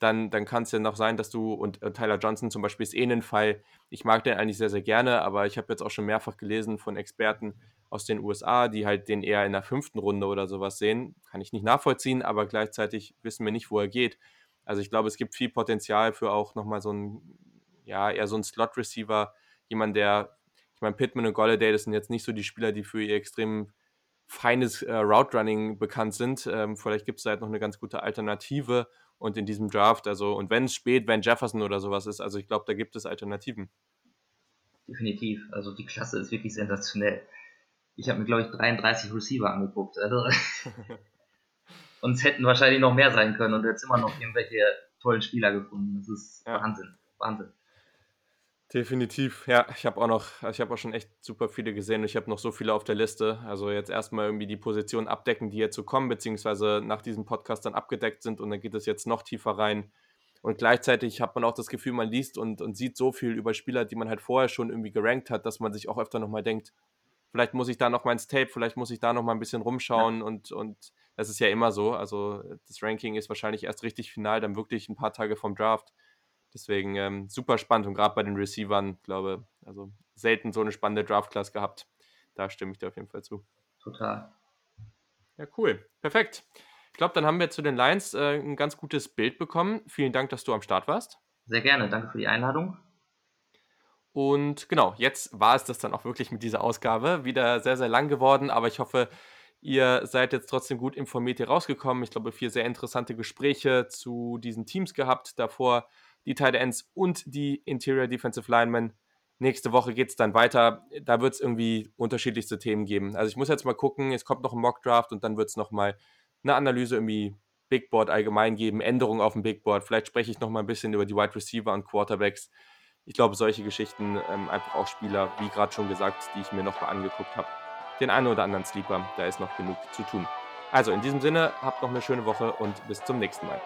dann, dann kann es ja noch sein, dass du, und äh, Tyler Johnson zum Beispiel ist eh ein Fall, ich mag den eigentlich sehr, sehr gerne, aber ich habe jetzt auch schon mehrfach gelesen von Experten aus den USA, die halt den eher in der fünften Runde oder sowas sehen. Kann ich nicht nachvollziehen, aber gleichzeitig wissen wir nicht, wo er geht. Also ich glaube, es gibt viel Potenzial für auch nochmal so ein, ja, eher so ein Slot-Receiver, jemand, der, ich meine, Pittman und Golladay, das sind jetzt nicht so die Spieler, die für ihr extrem feines äh, Route Running bekannt sind. Ähm, vielleicht gibt es da halt noch eine ganz gute Alternative und in diesem Draft, also, und wenn es spät Van Jefferson oder sowas ist, also ich glaube, da gibt es Alternativen. Definitiv. Also die Klasse ist wirklich sensationell. Ich habe mir, glaube ich, 33 Receiver angeguckt. Also und es hätten wahrscheinlich noch mehr sein können und jetzt immer noch irgendwelche tollen Spieler gefunden. Das ist ja. Wahnsinn. Wahnsinn. Definitiv, ja. Ich habe auch noch, also ich habe auch schon echt super viele gesehen. Ich habe noch so viele auf der Liste. Also jetzt erstmal irgendwie die Positionen abdecken, die jetzt so kommen, beziehungsweise nach diesem Podcast dann abgedeckt sind und dann geht es jetzt noch tiefer rein. Und gleichzeitig hat man auch das Gefühl, man liest und, und sieht so viel über Spieler, die man halt vorher schon irgendwie gerankt hat, dass man sich auch öfter nochmal denkt, vielleicht muss ich da noch mal ins Tape, vielleicht muss ich da noch mal ein bisschen rumschauen ja. und, und das ist ja immer so. Also das Ranking ist wahrscheinlich erst richtig final, dann wirklich ein paar Tage vom Draft. Deswegen ähm, super spannend und gerade bei den Receivern, glaube also selten so eine spannende Draft-Class gehabt. Da stimme ich dir auf jeden Fall zu. Total. Ja, cool. Perfekt. Ich glaube, dann haben wir zu den Lions äh, ein ganz gutes Bild bekommen. Vielen Dank, dass du am Start warst. Sehr gerne. Danke für die Einladung. Und genau, jetzt war es das dann auch wirklich mit dieser Ausgabe. Wieder sehr, sehr lang geworden, aber ich hoffe, ihr seid jetzt trotzdem gut informiert hier rausgekommen. Ich glaube, vier sehr interessante Gespräche zu diesen Teams gehabt. Davor die Tight Ends und die Interior Defensive Linemen. Nächste Woche geht es dann weiter. Da wird es irgendwie unterschiedlichste Themen geben. Also ich muss jetzt mal gucken, es kommt noch ein Mock Draft und dann wird es nochmal eine Analyse irgendwie Big Board allgemein geben, Änderungen auf dem Big Board. Vielleicht spreche ich nochmal ein bisschen über die Wide Receiver und Quarterbacks. Ich glaube, solche Geschichten, ähm, einfach auch Spieler, wie gerade schon gesagt, die ich mir nochmal angeguckt habe. Den einen oder anderen Sleeper, da ist noch genug zu tun. Also in diesem Sinne, habt noch eine schöne Woche und bis zum nächsten Mal.